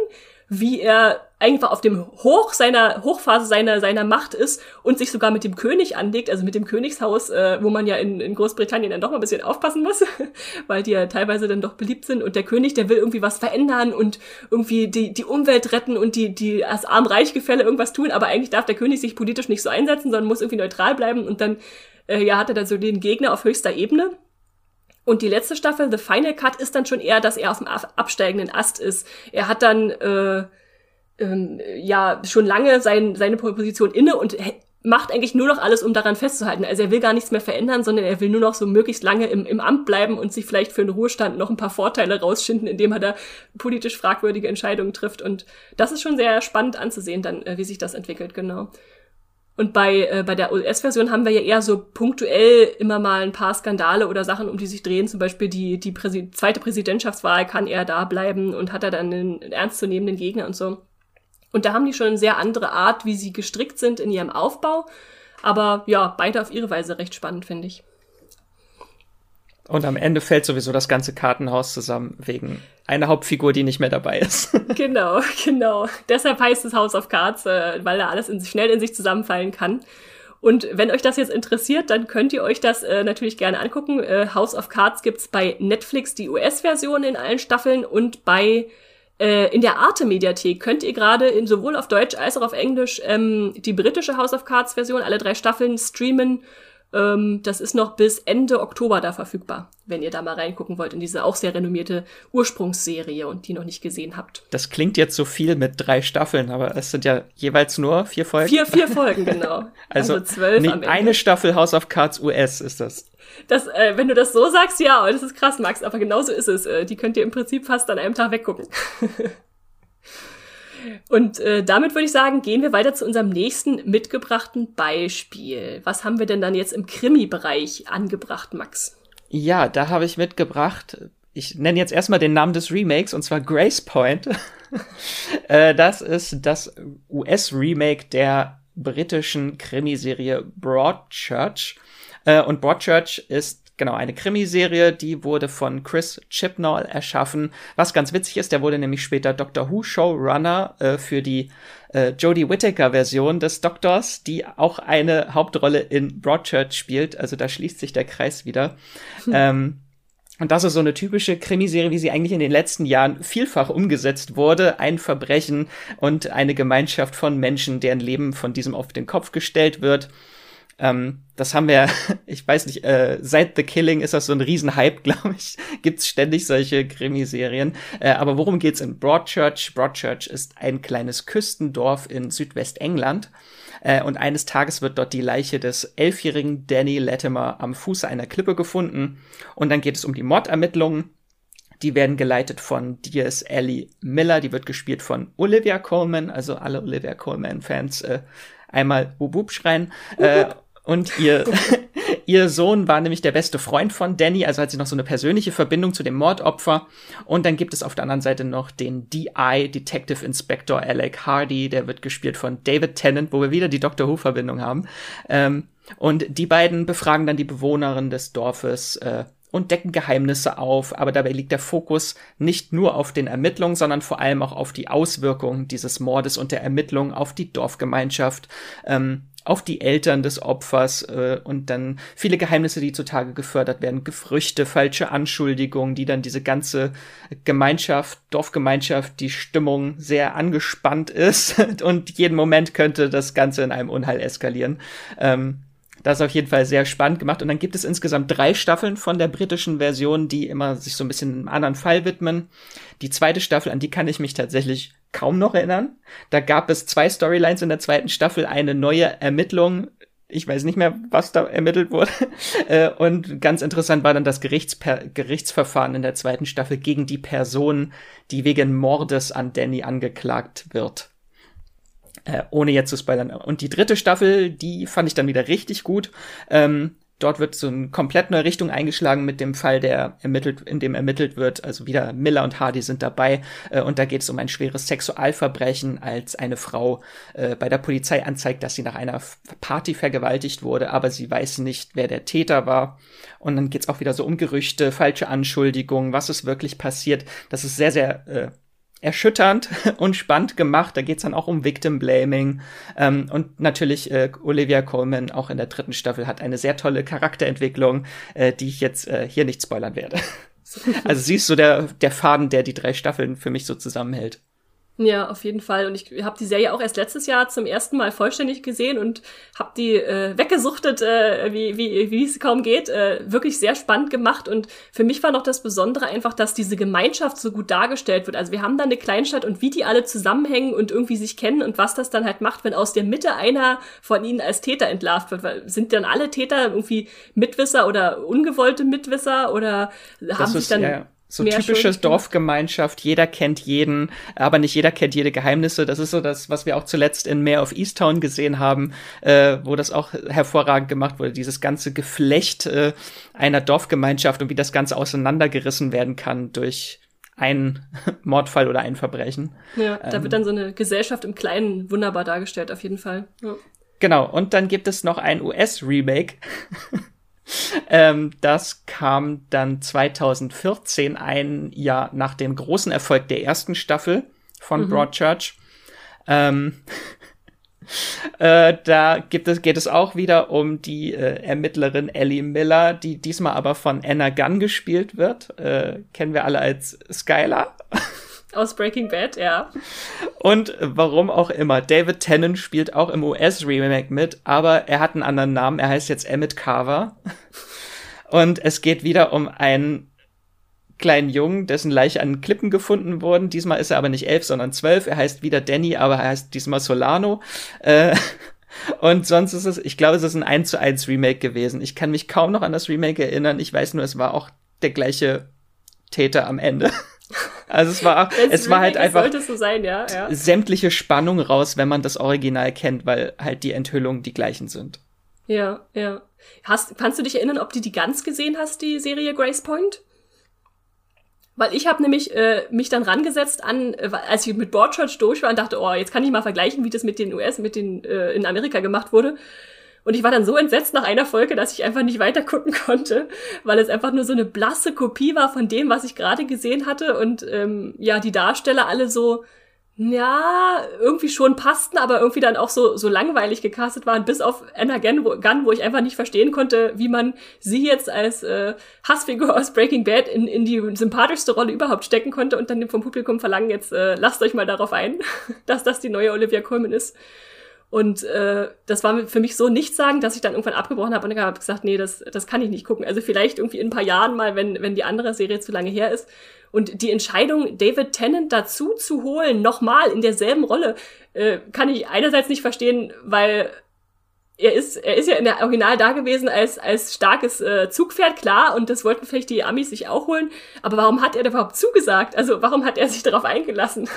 wie er einfach auf dem Hoch seiner Hochphase seiner seiner Macht ist und sich sogar mit dem König anlegt, also mit dem Königshaus, äh, wo man ja in, in Großbritannien dann doch mal ein bisschen aufpassen muss, weil die ja teilweise dann doch beliebt sind. Und der König, der will irgendwie was verändern und irgendwie die die Umwelt retten und die die als arm-reich-Gefälle irgendwas tun, aber eigentlich darf der König sich politisch nicht so einsetzen, sondern muss irgendwie neutral bleiben. Und dann äh, ja hat er dann so den Gegner auf höchster Ebene und die letzte Staffel, The Final Cut, ist dann schon eher, dass er auf dem absteigenden Ast ist. Er hat dann äh, ähm, ja schon lange sein, seine Position inne und macht eigentlich nur noch alles, um daran festzuhalten. Also er will gar nichts mehr verändern, sondern er will nur noch so möglichst lange im, im Amt bleiben und sich vielleicht für einen Ruhestand noch ein paar Vorteile rausschinden, indem er da politisch fragwürdige Entscheidungen trifft. Und das ist schon sehr spannend anzusehen, dann, äh, wie sich das entwickelt, genau. Und bei, äh, bei der US-Version haben wir ja eher so punktuell immer mal ein paar Skandale oder Sachen, um die sich drehen. Zum Beispiel die, die Präsi zweite Präsidentschaftswahl kann er da bleiben und hat er dann einen ernstzunehmenden Gegner und so. Und da haben die schon eine sehr andere Art, wie sie gestrickt sind in ihrem Aufbau. Aber ja, beide auf ihre Weise recht spannend, finde ich. Und am Ende fällt sowieso das ganze Kartenhaus zusammen wegen einer Hauptfigur, die nicht mehr dabei ist. genau, genau. Deshalb heißt es House of Cards, äh, weil da alles in, schnell in sich zusammenfallen kann. Und wenn euch das jetzt interessiert, dann könnt ihr euch das äh, natürlich gerne angucken. Äh, House of Cards gibt's bei Netflix die US-Version in allen Staffeln und bei äh, in der Arte-Mediathek könnt ihr gerade sowohl auf Deutsch als auch auf Englisch ähm, die britische House of Cards-Version, alle drei Staffeln streamen ähm, das ist noch bis Ende Oktober da verfügbar, wenn ihr da mal reingucken wollt in diese auch sehr renommierte Ursprungsserie und die noch nicht gesehen habt. Das klingt jetzt so viel mit drei Staffeln, aber es sind ja jeweils nur vier Folgen. Vier, vier Folgen, genau. also, also zwölf am Ende. Eine Staffel House of Cards US ist das. Das, äh, wenn du das so sagst, ja, das ist krass, Max, aber genauso ist es. Äh, die könnt ihr im Prinzip fast an einem Tag weggucken. Und äh, damit würde ich sagen, gehen wir weiter zu unserem nächsten mitgebrachten Beispiel. Was haben wir denn dann jetzt im Krimi-Bereich angebracht, Max? Ja, da habe ich mitgebracht, ich nenne jetzt erstmal den Namen des Remakes, und zwar Grace Point. äh, das ist das US-Remake der britischen Krimiserie Broadchurch. Äh, und Broadchurch ist genau, eine Krimiserie, die wurde von Chris Chibnall erschaffen. Was ganz witzig ist, der wurde nämlich später Doctor Who Showrunner äh, für die äh, Jodie Whittaker Version des Doktors, die auch eine Hauptrolle in Broadchurch spielt. Also da schließt sich der Kreis wieder. Hm. Ähm, und das ist so eine typische Krimiserie, wie sie eigentlich in den letzten Jahren vielfach umgesetzt wurde. Ein Verbrechen und eine Gemeinschaft von Menschen, deren Leben von diesem auf den Kopf gestellt wird. Ähm, das haben wir, ich weiß nicht, äh, seit The Killing ist das so ein Riesenhype, glaube ich. Gibt's ständig solche Krimiserien. Äh, aber worum geht's in Broadchurch? Broadchurch ist ein kleines Küstendorf in Südwestengland. Äh, und eines Tages wird dort die Leiche des elfjährigen Danny Latimer am Fuße einer Klippe gefunden. Und dann geht es um die Mordermittlungen. Die werden geleitet von Diaz Ellie Miller, die wird gespielt von Olivia Coleman, also alle Olivia Coleman-Fans äh, einmal Wubub schreien. Äh, und ihr, ihr Sohn war nämlich der beste Freund von Danny, also hat sie noch so eine persönliche Verbindung zu dem Mordopfer. Und dann gibt es auf der anderen Seite noch den DI, Detective Inspector Alec Hardy, der wird gespielt von David Tennant, wo wir wieder die Doctor Who-Verbindung haben. Ähm, und die beiden befragen dann die Bewohnerin des Dorfes äh, und decken Geheimnisse auf, aber dabei liegt der Fokus nicht nur auf den Ermittlungen, sondern vor allem auch auf die Auswirkungen dieses Mordes und der Ermittlungen auf die Dorfgemeinschaft. Ähm, auf die Eltern des Opfers äh, und dann viele Geheimnisse, die zutage gefördert werden, Gefrüchte, falsche Anschuldigungen, die dann diese ganze Gemeinschaft, Dorfgemeinschaft, die Stimmung sehr angespannt ist und jeden Moment könnte das Ganze in einem Unheil eskalieren. Ähm, das ist auf jeden Fall sehr spannend gemacht. Und dann gibt es insgesamt drei Staffeln von der britischen Version, die immer sich so ein bisschen einem anderen Fall widmen. Die zweite Staffel, an die kann ich mich tatsächlich kaum noch erinnern. Da gab es zwei Storylines in der zweiten Staffel, eine neue Ermittlung. Ich weiß nicht mehr, was da ermittelt wurde. Äh, und ganz interessant war dann das Gerichtsper Gerichtsverfahren in der zweiten Staffel gegen die Person, die wegen Mordes an Danny angeklagt wird. Äh, ohne jetzt zu spoilern. Und die dritte Staffel, die fand ich dann wieder richtig gut. Ähm, dort wird so eine komplett neue Richtung eingeschlagen mit dem Fall, der ermittelt, in dem ermittelt wird. Also wieder Miller und Hardy sind dabei. Äh, und da geht es um ein schweres Sexualverbrechen, als eine Frau äh, bei der Polizei anzeigt, dass sie nach einer Party vergewaltigt wurde, aber sie weiß nicht, wer der Täter war. Und dann geht's auch wieder so um Gerüchte, falsche Anschuldigungen, was ist wirklich passiert. Das ist sehr, sehr äh, erschütternd und spannend gemacht. Da geht's dann auch um Victim Blaming. Ähm, und natürlich äh, Olivia Coleman auch in der dritten Staffel hat eine sehr tolle Charakterentwicklung, äh, die ich jetzt äh, hier nicht spoilern werde. also sie ist so der, der Faden, der die drei Staffeln für mich so zusammenhält. Ja, auf jeden Fall. Und ich habe die Serie auch erst letztes Jahr zum ersten Mal vollständig gesehen und habe die äh, weggesuchtet, äh, wie, wie, wie es kaum geht. Äh, wirklich sehr spannend gemacht. Und für mich war noch das Besondere einfach, dass diese Gemeinschaft so gut dargestellt wird. Also wir haben da eine Kleinstadt und wie die alle zusammenhängen und irgendwie sich kennen und was das dann halt macht, wenn aus der Mitte einer von ihnen als Täter entlarvt wird. Weil sind dann alle Täter irgendwie Mitwisser oder ungewollte Mitwisser oder haben das sich dann. Ja, ja so typische Dorfgemeinschaft, jeder kennt jeden, aber nicht jeder kennt jede Geheimnisse. Das ist so das, was wir auch zuletzt in Mayor of Easttown gesehen haben, äh, wo das auch hervorragend gemacht wurde. Dieses ganze Geflecht äh, einer Dorfgemeinschaft und wie das Ganze auseinandergerissen werden kann durch einen Mordfall oder ein Verbrechen. Ja, da ähm, wird dann so eine Gesellschaft im Kleinen wunderbar dargestellt, auf jeden Fall. Ja. Genau, und dann gibt es noch ein US-Remake ähm, das kam dann 2014, ein Jahr nach dem großen Erfolg der ersten Staffel von mhm. Broadchurch. Ähm, äh, da gibt es, geht es auch wieder um die äh, Ermittlerin Ellie Miller, die diesmal aber von Anna Gunn gespielt wird. Äh, kennen wir alle als Skylar. Aus Breaking Bad, ja. Und warum auch immer. David Tennant spielt auch im US-Remake mit, aber er hat einen anderen Namen. Er heißt jetzt Emmett Carver. Und es geht wieder um einen kleinen Jungen, dessen Leiche an Klippen gefunden wurden. Diesmal ist er aber nicht elf, sondern zwölf. Er heißt wieder Danny, aber er heißt diesmal Solano. Äh, und sonst ist es, ich glaube, es ist ein 1 zu 1 Remake gewesen. Ich kann mich kaum noch an das Remake erinnern. Ich weiß nur, es war auch der gleiche Täter am Ende. Also es war, es war halt einfach so sein, ja, ja. sämtliche Spannung raus, wenn man das Original kennt, weil halt die Enthüllungen die gleichen sind. Ja, ja. Hast, kannst du dich erinnern, ob du die ganz gesehen hast, die Serie Grace Point? Weil ich habe nämlich äh, mich dann rangesetzt an, äh, als ich mit Broadchurch durch war und dachte, oh, jetzt kann ich mal vergleichen, wie das mit den US, mit den äh, in Amerika gemacht wurde. Und ich war dann so entsetzt nach einer Folge, dass ich einfach nicht weiter gucken konnte, weil es einfach nur so eine blasse Kopie war von dem, was ich gerade gesehen hatte. Und ähm, ja, die Darsteller alle so, ja, irgendwie schon passten, aber irgendwie dann auch so, so langweilig gecastet waren, bis auf Anna Gunn wo, ich einfach nicht verstehen konnte, wie man sie jetzt als äh, Hassfigur aus Breaking Bad in, in die sympathischste Rolle überhaupt stecken konnte und dann vom Publikum verlangen, jetzt äh, lasst euch mal darauf ein, dass das die neue Olivia Colman ist. Und äh, das war für mich so nichtssagend, dass ich dann irgendwann abgebrochen habe und habe gesagt, nee, das, das kann ich nicht gucken. Also vielleicht irgendwie in ein paar Jahren mal, wenn, wenn die andere Serie zu lange her ist. Und die Entscheidung, David Tennant dazu zu holen, nochmal in derselben Rolle, äh, kann ich einerseits nicht verstehen, weil er ist, er ist ja in der Original da gewesen als, als starkes äh, Zugpferd, klar, und das wollten vielleicht die Amis sich auch holen. Aber warum hat er da überhaupt zugesagt? Also warum hat er sich darauf eingelassen?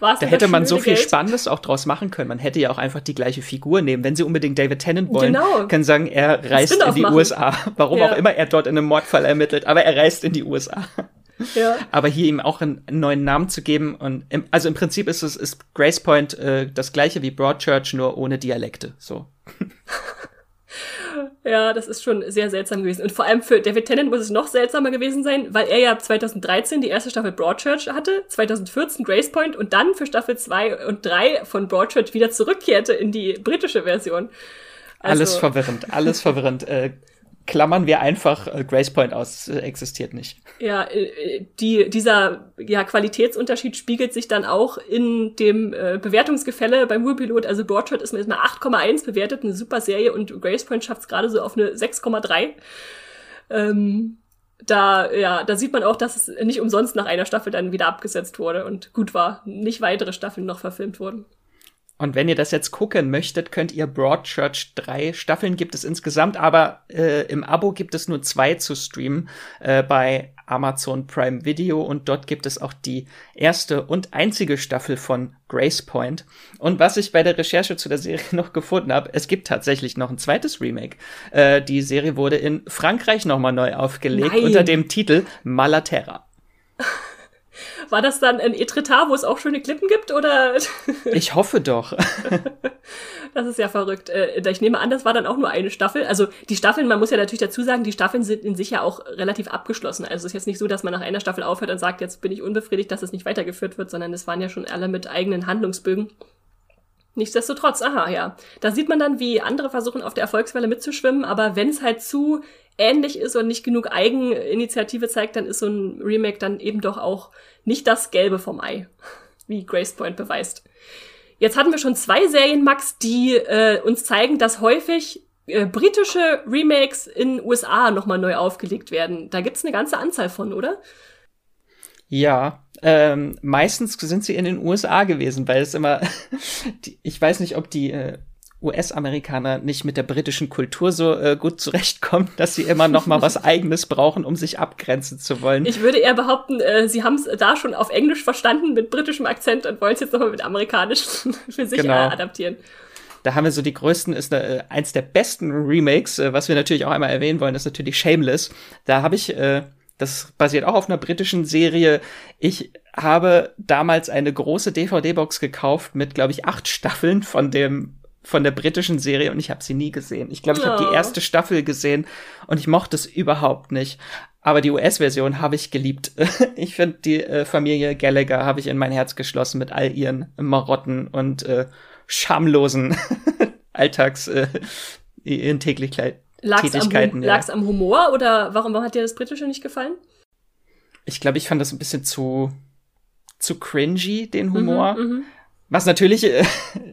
War's da hätte man so viel Geld? Spannendes auch draus machen können. Man hätte ja auch einfach die gleiche Figur nehmen. Wenn sie unbedingt David Tennant wollen, genau. können sagen, er reist in die machen. USA. Warum ja. auch immer er dort in einem Mordfall ermittelt, aber er reist in die USA. Ja. Aber hier ihm auch einen, neuen Namen zu geben und im, also im Prinzip ist es ist Grace Point äh, das gleiche wie Broadchurch nur ohne Dialekte. So. Ja, das ist schon sehr seltsam gewesen. Und vor allem für David Tennant muss es noch seltsamer gewesen sein, weil er ja 2013 die erste Staffel Broadchurch hatte, 2014 Grace Point und dann für Staffel 2 und 3 von Broadchurch wieder zurückkehrte in die britische Version. Also, alles verwirrend, alles verwirrend. Äh, klammern wir einfach äh, Grace Point aus, äh, existiert nicht. Ja, äh, die, dieser ja, Qualitätsunterschied spiegelt sich dann auch in dem äh, Bewertungsgefälle beim Ruhrpilot. Also Broadshot ist mit 8,1 bewertet, eine super Serie und Grace Point schafft es gerade so auf eine 6,3. Ähm, da, ja, da sieht man auch, dass es nicht umsonst nach einer Staffel dann wieder abgesetzt wurde und gut war, nicht weitere Staffeln noch verfilmt wurden. Und wenn ihr das jetzt gucken möchtet, könnt ihr Broadchurch drei Staffeln gibt es insgesamt, aber äh, im Abo gibt es nur zwei zu streamen äh, bei Amazon Prime Video und dort gibt es auch die erste und einzige Staffel von Grace Point. Und was ich bei der Recherche zu der Serie noch gefunden habe, es gibt tatsächlich noch ein zweites Remake. Äh, die Serie wurde in Frankreich nochmal neu aufgelegt Nein. unter dem Titel Malaterra. War das dann ein Etretat, wo es auch schöne Klippen gibt, oder? ich hoffe doch. das ist ja verrückt. Äh, ich nehme an, das war dann auch nur eine Staffel. Also die Staffeln, man muss ja natürlich dazu sagen, die Staffeln sind in sich ja auch relativ abgeschlossen. Also es ist jetzt nicht so, dass man nach einer Staffel aufhört und sagt, jetzt bin ich unbefriedigt, dass es nicht weitergeführt wird, sondern es waren ja schon alle mit eigenen Handlungsbögen. Nichtsdestotrotz, aha, ja. Da sieht man dann, wie andere versuchen, auf der Erfolgswelle mitzuschwimmen, aber wenn es halt zu ähnlich ist und nicht genug Eigeninitiative zeigt, dann ist so ein Remake dann eben doch auch nicht das Gelbe vom Ei, wie Grace Point beweist. Jetzt hatten wir schon zwei Serien, Max, die äh, uns zeigen, dass häufig äh, britische Remakes in USA nochmal neu aufgelegt werden. Da gibt's eine ganze Anzahl von, oder? Ja, ähm, meistens sind sie in den USA gewesen, weil es immer, die, ich weiß nicht, ob die äh, US-Amerikaner nicht mit der britischen Kultur so äh, gut zurechtkommen, dass sie immer noch mal was Eigenes brauchen, um sich abgrenzen zu wollen. Ich würde eher behaupten, äh, sie haben es da schon auf Englisch verstanden mit britischem Akzent und wollen es jetzt noch mal mit amerikanisch für sich genau. äh, adaptieren. Da haben wir so die größten, ist äh, eins der besten Remakes, äh, was wir natürlich auch einmal erwähnen wollen, ist natürlich Shameless. Da habe ich äh, das basiert auch auf einer britischen Serie. Ich habe damals eine große DVD-Box gekauft mit, glaube ich, acht Staffeln von dem von der britischen Serie und ich habe sie nie gesehen. Ich glaube, ich habe die erste Staffel gesehen und ich mochte es überhaupt nicht. Aber die US-Version habe ich geliebt. ich finde die äh, Familie Gallagher habe ich in mein Herz geschlossen mit all ihren Marotten und äh, schamlosen Alltags äh, ihren Täglichkeit lag's Tätigkeiten. Am, ja. Lag's am Humor oder warum, warum hat dir das Britische nicht gefallen? Ich glaube, ich fand das ein bisschen zu zu cringy den Humor. Mhm, mhm. Was natürlich äh,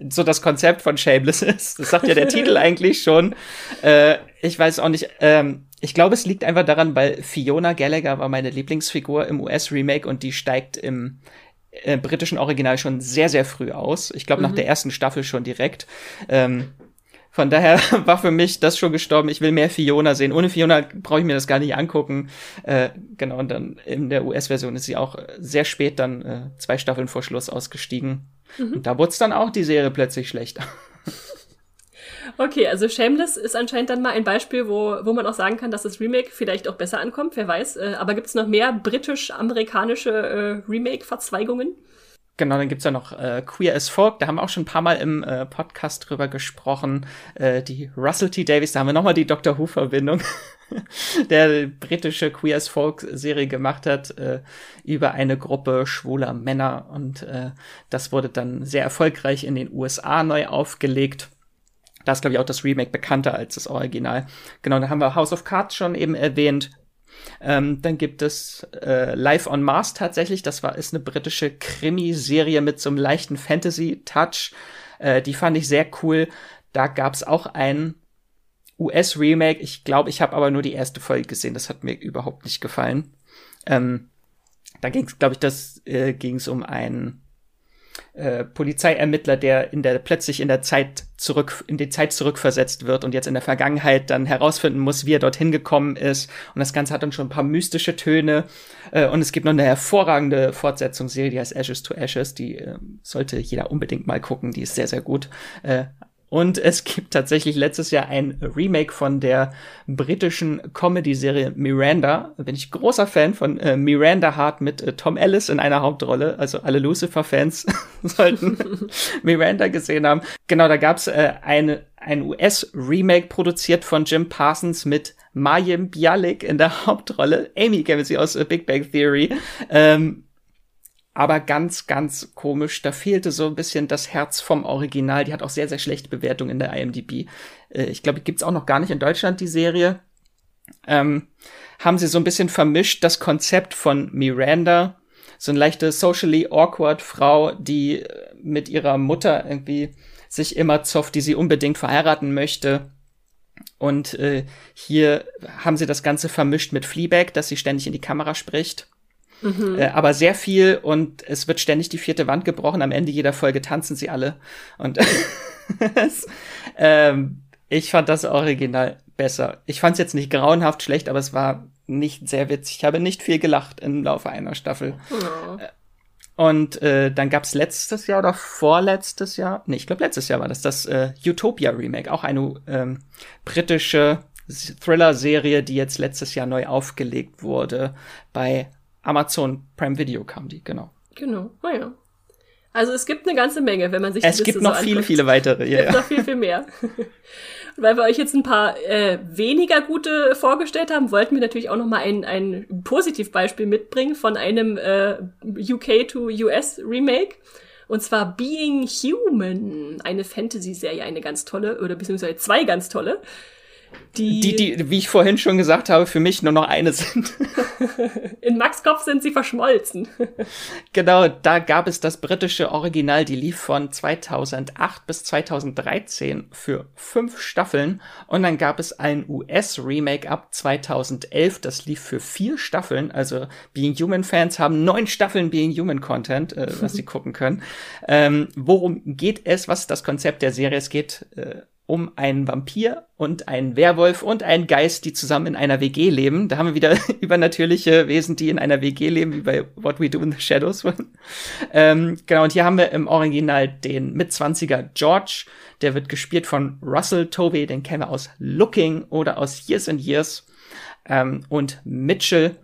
so das Konzept von Shameless ist. Das sagt ja der Titel eigentlich schon. Äh, ich weiß auch nicht. Ähm, ich glaube, es liegt einfach daran, weil Fiona Gallagher war meine Lieblingsfigur im US-Remake und die steigt im äh, britischen Original schon sehr, sehr früh aus. Ich glaube, mhm. nach der ersten Staffel schon direkt. Ähm, von daher war für mich das schon gestorben. Ich will mehr Fiona sehen. Ohne Fiona brauche ich mir das gar nicht angucken. Äh, genau, und dann in der US-Version ist sie auch sehr spät dann äh, zwei Staffeln vor Schluss ausgestiegen. Mhm. Und da wurde dann auch die Serie plötzlich schlechter. Okay, also Shameless ist anscheinend dann mal ein Beispiel, wo, wo man auch sagen kann, dass das Remake vielleicht auch besser ankommt, wer weiß. Äh, aber gibt es noch mehr britisch-amerikanische äh, Remake-Verzweigungen? Genau, dann gibt's ja noch äh, Queer as Folk, da haben wir auch schon ein paar Mal im äh, Podcast drüber gesprochen. Äh, die Russell T. Davies, da haben wir nochmal die Doctor Who-Verbindung, der britische Queer as Folk-Serie gemacht hat äh, über eine Gruppe schwuler Männer. Und äh, das wurde dann sehr erfolgreich in den USA neu aufgelegt. Da ist, glaube ich, auch das Remake bekannter als das Original. Genau, da haben wir House of Cards schon eben erwähnt. Ähm, dann gibt es äh, Live on Mars tatsächlich. Das war ist eine britische Krimiserie mit so einem leichten Fantasy-Touch. Äh, die fand ich sehr cool. Da gab's auch ein US-Remake. Ich glaube, ich habe aber nur die erste Folge gesehen. Das hat mir überhaupt nicht gefallen. Ähm, da ging es, glaube ich, das äh, ging es um einen äh, Polizeiermittler, der in der plötzlich in der Zeit zurück in die Zeit zurückversetzt wird und jetzt in der Vergangenheit dann herausfinden muss, wie er dorthin gekommen ist. Und das Ganze hat dann schon ein paar mystische Töne. Äh, und es gibt noch eine hervorragende Fortsetzungsserie, die heißt Ashes to Ashes. Die äh, sollte jeder unbedingt mal gucken. Die ist sehr sehr gut. Äh, und es gibt tatsächlich letztes Jahr ein Remake von der britischen Comedy-Serie Miranda. Da bin ich großer Fan von äh, Miranda Hart mit äh, Tom Ellis in einer Hauptrolle. Also alle Lucifer-Fans sollten Miranda gesehen haben. Genau, da gab's äh, eine, ein US-Remake produziert von Jim Parsons mit Mayim Bialik in der Hauptrolle. Amy kennen sie aus äh, Big Bang Theory. Ähm, aber ganz, ganz komisch. Da fehlte so ein bisschen das Herz vom Original. Die hat auch sehr, sehr schlechte Bewertungen in der IMDb. Äh, ich glaube, gibt's auch noch gar nicht in Deutschland, die Serie. Ähm, haben sie so ein bisschen vermischt das Konzept von Miranda, so eine leichte socially awkward Frau, die äh, mit ihrer Mutter irgendwie sich immer zofft, die sie unbedingt verheiraten möchte. Und äh, hier haben sie das Ganze vermischt mit Fleabag, dass sie ständig in die Kamera spricht. Mhm. Äh, aber sehr viel und es wird ständig die vierte Wand gebrochen. Am Ende jeder Folge tanzen sie alle. Und ähm, ich fand das Original besser. Ich fand es jetzt nicht grauenhaft schlecht, aber es war nicht sehr witzig. Ich habe nicht viel gelacht im Laufe einer Staffel. Oh. Und äh, dann gab's letztes Jahr oder vorletztes Jahr, nee, ich glaube letztes Jahr war das, das äh, Utopia Remake, auch eine ähm, britische Thriller-Serie, die jetzt letztes Jahr neu aufgelegt wurde bei Amazon Prime Video kam die, genau. Genau, naja. Oh also es gibt eine ganze Menge, wenn man sich es die Liste gibt noch so viele, viele weitere. Ja, es gibt noch viel, viel mehr. Weil wir euch jetzt ein paar äh, weniger gute vorgestellt haben, wollten wir natürlich auch noch mal ein, ein Positivbeispiel mitbringen von einem äh, UK to US Remake. Und zwar Being Human, eine Fantasy-Serie, eine ganz tolle, oder beziehungsweise zwei ganz tolle. Die, die, die, wie ich vorhin schon gesagt habe, für mich nur noch eine sind. In Max Kopf sind sie verschmolzen. genau, da gab es das britische Original, die lief von 2008 bis 2013 für fünf Staffeln. Und dann gab es ein US-Remake ab 2011, das lief für vier Staffeln. Also Being Human-Fans haben neun Staffeln Being Human-Content, äh, was sie gucken können. Ähm, worum geht es? Was ist das Konzept der Serie? Es geht äh, um einen Vampir und einen Werwolf und einen Geist, die zusammen in einer WG leben. Da haben wir wieder übernatürliche Wesen, die in einer WG leben, wie bei What We Do in the Shadows. ähm, genau, und hier haben wir im Original den Mitzwanziger George. Der wird gespielt von Russell Tovey, den kennen wir aus Looking oder aus Years and Years. Ähm, und Mitchell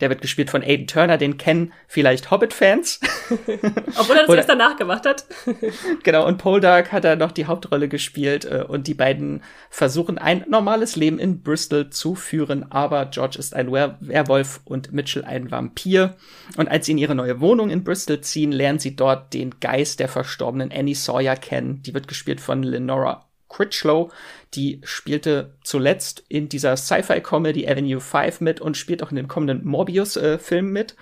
der wird gespielt von Aiden Turner, den kennen vielleicht Hobbit-Fans. Obwohl er das erst danach gemacht hat. genau, und Poldark hat er noch die Hauptrolle gespielt äh, und die beiden versuchen ein normales Leben in Bristol zu führen, aber George ist ein Wer Werwolf und Mitchell ein Vampir. Und als sie in ihre neue Wohnung in Bristol ziehen, lernen sie dort den Geist der verstorbenen Annie Sawyer kennen. Die wird gespielt von Lenora Critchlow, die spielte zuletzt in dieser Sci-Fi-Comedy Avenue 5 mit und spielt auch in dem kommenden Morbius-Film äh, mit.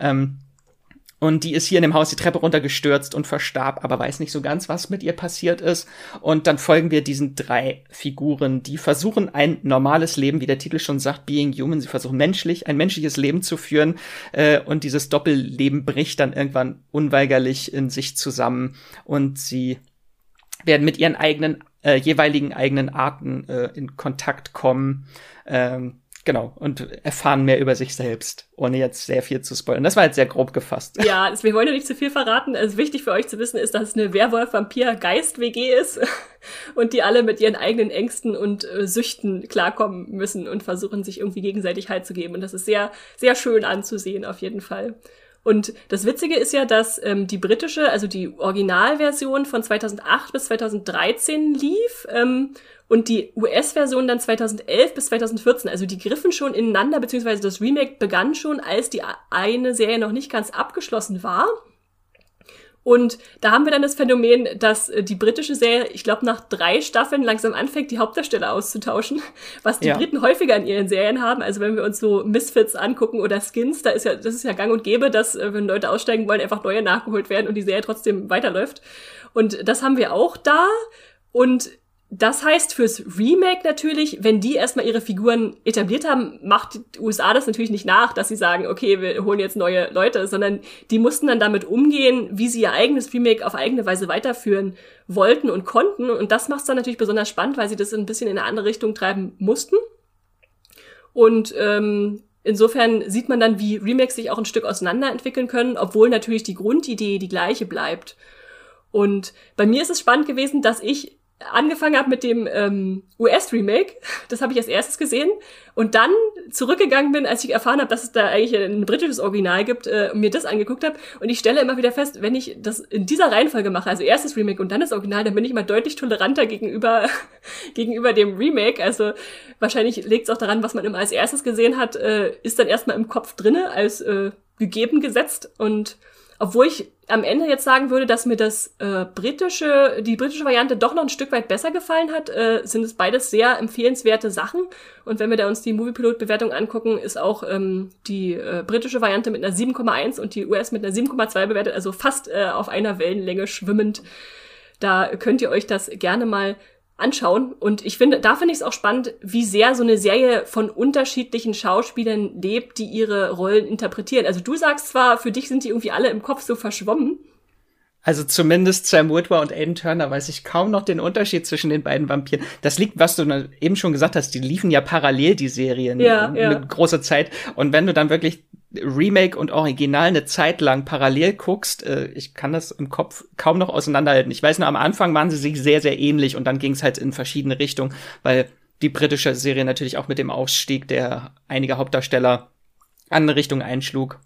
Ähm, und die ist hier in dem Haus die Treppe runtergestürzt und verstarb, aber weiß nicht so ganz, was mit ihr passiert ist. Und dann folgen wir diesen drei Figuren, die versuchen ein normales Leben, wie der Titel schon sagt, Being Human. Sie versuchen menschlich, ein menschliches Leben zu führen. Äh, und dieses Doppelleben bricht dann irgendwann unweigerlich in sich zusammen. Und sie werden mit ihren eigenen äh, jeweiligen eigenen Arten äh, in Kontakt kommen. Ähm, genau, und erfahren mehr über sich selbst, ohne jetzt sehr viel zu spoilern. Das war jetzt sehr grob gefasst. Ja, wir wollen ja nicht zu viel verraten. Also wichtig für euch zu wissen ist, dass es eine Werwolf-Vampir-Geist-WG ist und die alle mit ihren eigenen Ängsten und äh, Süchten klarkommen müssen und versuchen, sich irgendwie gegenseitig Halt zu geben. Und das ist sehr, sehr schön anzusehen, auf jeden Fall. Und das Witzige ist ja, dass ähm, die britische, also die Originalversion von 2008 bis 2013 lief ähm, und die US-Version dann 2011 bis 2014. Also die griffen schon ineinander, beziehungsweise das Remake begann schon, als die eine Serie noch nicht ganz abgeschlossen war. Und da haben wir dann das Phänomen, dass äh, die britische Serie, ich glaube, nach drei Staffeln langsam anfängt, die Hauptdarsteller auszutauschen, was die ja. Briten häufiger in ihren Serien haben. Also wenn wir uns so Misfits angucken oder Skins, da ist ja, das ist ja gang und gäbe, dass, äh, wenn Leute aussteigen wollen, einfach neue nachgeholt werden und die Serie trotzdem weiterläuft. Und das haben wir auch da. Und das heißt fürs Remake natürlich, wenn die erstmal ihre Figuren etabliert haben, macht die USA das natürlich nicht nach, dass sie sagen, okay, wir holen jetzt neue Leute, sondern die mussten dann damit umgehen, wie sie ihr eigenes Remake auf eigene Weise weiterführen wollten und konnten. Und das macht es dann natürlich besonders spannend, weil sie das ein bisschen in eine andere Richtung treiben mussten. Und ähm, insofern sieht man dann, wie Remakes sich auch ein Stück auseinanderentwickeln können, obwohl natürlich die Grundidee die gleiche bleibt. Und bei mir ist es spannend gewesen, dass ich angefangen habe mit dem ähm, US-Remake, das habe ich als erstes gesehen, und dann zurückgegangen bin, als ich erfahren habe, dass es da eigentlich ein britisches Original gibt, äh, und mir das angeguckt habe. Und ich stelle immer wieder fest, wenn ich das in dieser Reihenfolge mache, also erstes Remake und dann das Original, dann bin ich immer deutlich toleranter gegenüber gegenüber dem Remake. Also wahrscheinlich liegt es auch daran, was man immer als erstes gesehen hat, äh, ist dann erstmal im Kopf drinne als äh, gegeben gesetzt und obwohl ich am Ende jetzt sagen würde, dass mir das äh, britische, die britische Variante doch noch ein Stück weit besser gefallen hat, äh, sind es beides sehr empfehlenswerte Sachen. Und wenn wir da uns die Moviepilot-Bewertung angucken, ist auch ähm, die äh, britische Variante mit einer 7,1 und die US mit einer 7,2 bewertet, also fast äh, auf einer Wellenlänge schwimmend. Da könnt ihr euch das gerne mal anschauen. Und ich finde, da finde ich es auch spannend, wie sehr so eine Serie von unterschiedlichen Schauspielern lebt, die ihre Rollen interpretieren. Also du sagst zwar, für dich sind die irgendwie alle im Kopf so verschwommen. Also zumindest Sam Witwer und Aiden Turner weiß ich kaum noch den Unterschied zwischen den beiden Vampiren. Das liegt, was du eben schon gesagt hast, die liefen ja parallel, die Serien, ja, ja. eine große Zeit. Und wenn du dann wirklich Remake und Original eine Zeit lang parallel guckst, äh, ich kann das im Kopf kaum noch auseinanderhalten. Ich weiß nur, am Anfang waren sie sich sehr, sehr ähnlich und dann ging es halt in verschiedene Richtungen, weil die britische Serie natürlich auch mit dem Ausstieg der einiger Hauptdarsteller an eine Richtung einschlug.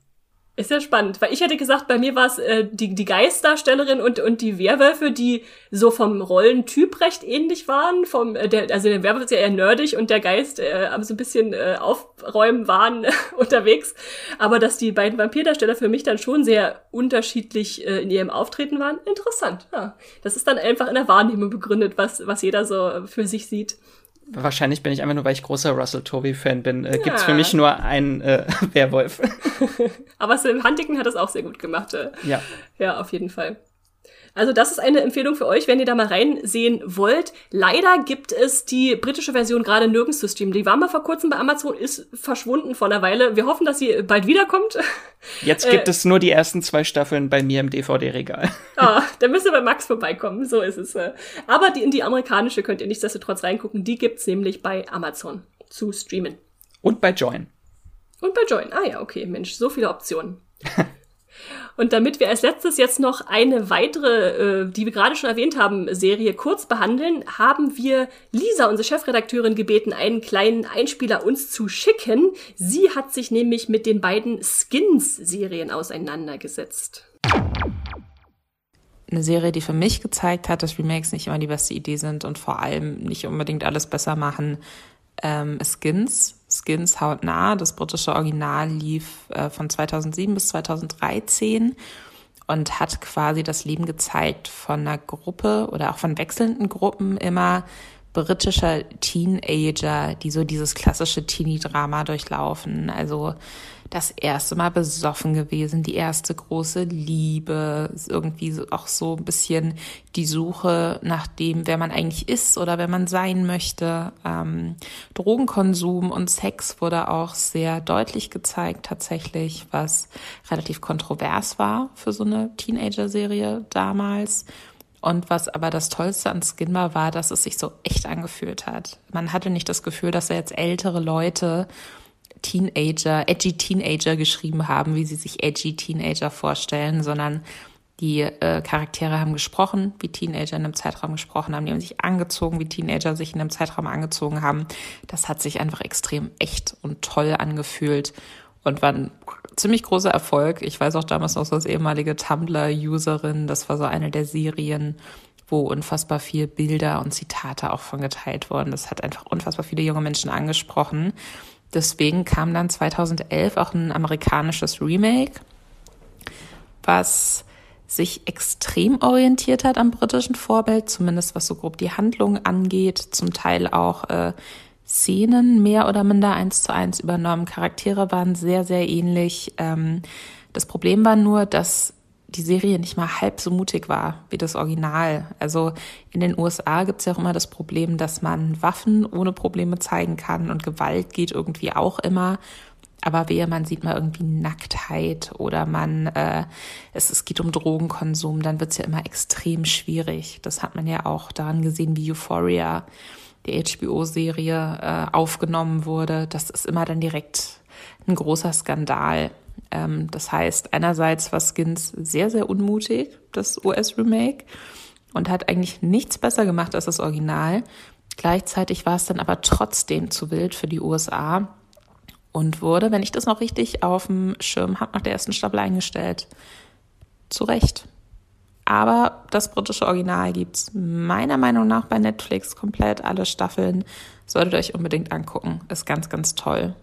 Ist ja spannend, weil ich hätte gesagt, bei mir war es äh, die, die Geistdarstellerin und, und die Werwölfe, die so vom Rollentyp recht ähnlich waren. Vom, äh, der, also der Werwolf ist ja eher nerdig und der Geist äh, so ein bisschen äh, aufräumen waren unterwegs. Aber dass die beiden Vampirdarsteller für mich dann schon sehr unterschiedlich äh, in ihrem Auftreten waren, interessant. Ja. Das ist dann einfach in der Wahrnehmung begründet, was, was jeder so für sich sieht wahrscheinlich bin ich einfach nur, weil ich großer Russell Tovey-Fan bin, äh, ja. gibt's für mich nur einen äh, Werwolf. Aber Sam Huntington hat das auch sehr gut gemacht. Äh. Ja. Ja, auf jeden Fall. Also das ist eine Empfehlung für euch, wenn ihr da mal reinsehen wollt. Leider gibt es die britische Version gerade nirgends zu streamen. Die war mal vor kurzem bei Amazon, ist verschwunden vor einer Weile. Wir hoffen, dass sie bald wiederkommt. Jetzt gibt äh, es nur die ersten zwei Staffeln bei mir im DVD-Regal. Ah, da müsst ihr bei Max vorbeikommen, so ist es. Äh. Aber die, in die amerikanische könnt ihr nichtsdestotrotz reingucken. Die gibt's nämlich bei Amazon zu streamen. Und bei Join. Und bei Join. Ah ja, okay, Mensch, so viele Optionen. Und damit wir als letztes jetzt noch eine weitere, äh, die wir gerade schon erwähnt haben, Serie kurz behandeln, haben wir Lisa, unsere Chefredakteurin, gebeten, einen kleinen Einspieler uns zu schicken. Sie hat sich nämlich mit den beiden Skins-Serien auseinandergesetzt. Eine Serie, die für mich gezeigt hat, dass Remakes nicht immer die beste Idee sind und vor allem nicht unbedingt alles besser machen. Ähm, Skins Skins hautnah. Das britische Original lief äh, von 2007 bis 2013 und hat quasi das Leben gezeigt von einer Gruppe oder auch von wechselnden Gruppen immer britischer Teenager, die so dieses klassische Teenie-Drama durchlaufen. Also das erste Mal besoffen gewesen, die erste große Liebe, irgendwie auch so ein bisschen die Suche nach dem, wer man eigentlich ist oder wer man sein möchte. Ähm, Drogenkonsum und Sex wurde auch sehr deutlich gezeigt tatsächlich, was relativ kontrovers war für so eine Teenager-Serie damals. Und was aber das Tollste an Skin war, war, dass es sich so echt angefühlt hat. Man hatte nicht das Gefühl, dass er jetzt ältere Leute Teenager, edgy Teenager geschrieben haben, wie sie sich edgy Teenager vorstellen, sondern die äh, Charaktere haben gesprochen, wie Teenager in einem Zeitraum gesprochen haben. Die haben sich angezogen, wie Teenager sich in einem Zeitraum angezogen haben. Das hat sich einfach extrem echt und toll angefühlt und ein ziemlich großer Erfolg. Ich weiß auch damals noch so als ehemalige Tumblr-Userin, das war so eine der Serien, wo unfassbar viel Bilder und Zitate auch von geteilt wurden. Das hat einfach unfassbar viele junge Menschen angesprochen. Deswegen kam dann 2011 auch ein amerikanisches Remake, was sich extrem orientiert hat am britischen Vorbild, zumindest was so grob die Handlung angeht, zum Teil auch äh, Szenen mehr oder minder eins zu eins übernommen. Charaktere waren sehr, sehr ähnlich. Ähm, das Problem war nur, dass die Serie nicht mal halb so mutig war wie das Original. Also in den USA gibt es ja auch immer das Problem, dass man Waffen ohne Probleme zeigen kann und Gewalt geht irgendwie auch immer. Aber wehe, man sieht mal irgendwie Nacktheit oder man äh, es, es geht um Drogenkonsum, dann wird's ja immer extrem schwierig. Das hat man ja auch daran gesehen, wie Euphoria, die HBO-Serie, äh, aufgenommen wurde. Das ist immer dann direkt ein großer Skandal. Ähm, das heißt, einerseits war Skins sehr, sehr unmutig, das US-Remake, und hat eigentlich nichts besser gemacht als das Original. Gleichzeitig war es dann aber trotzdem zu wild für die USA und wurde, wenn ich das noch richtig auf dem Schirm habe, nach der ersten Staffel eingestellt. Zu Recht. Aber das britische Original gibt's meiner Meinung nach bei Netflix komplett alle Staffeln. Solltet ihr euch unbedingt angucken. Ist ganz, ganz toll.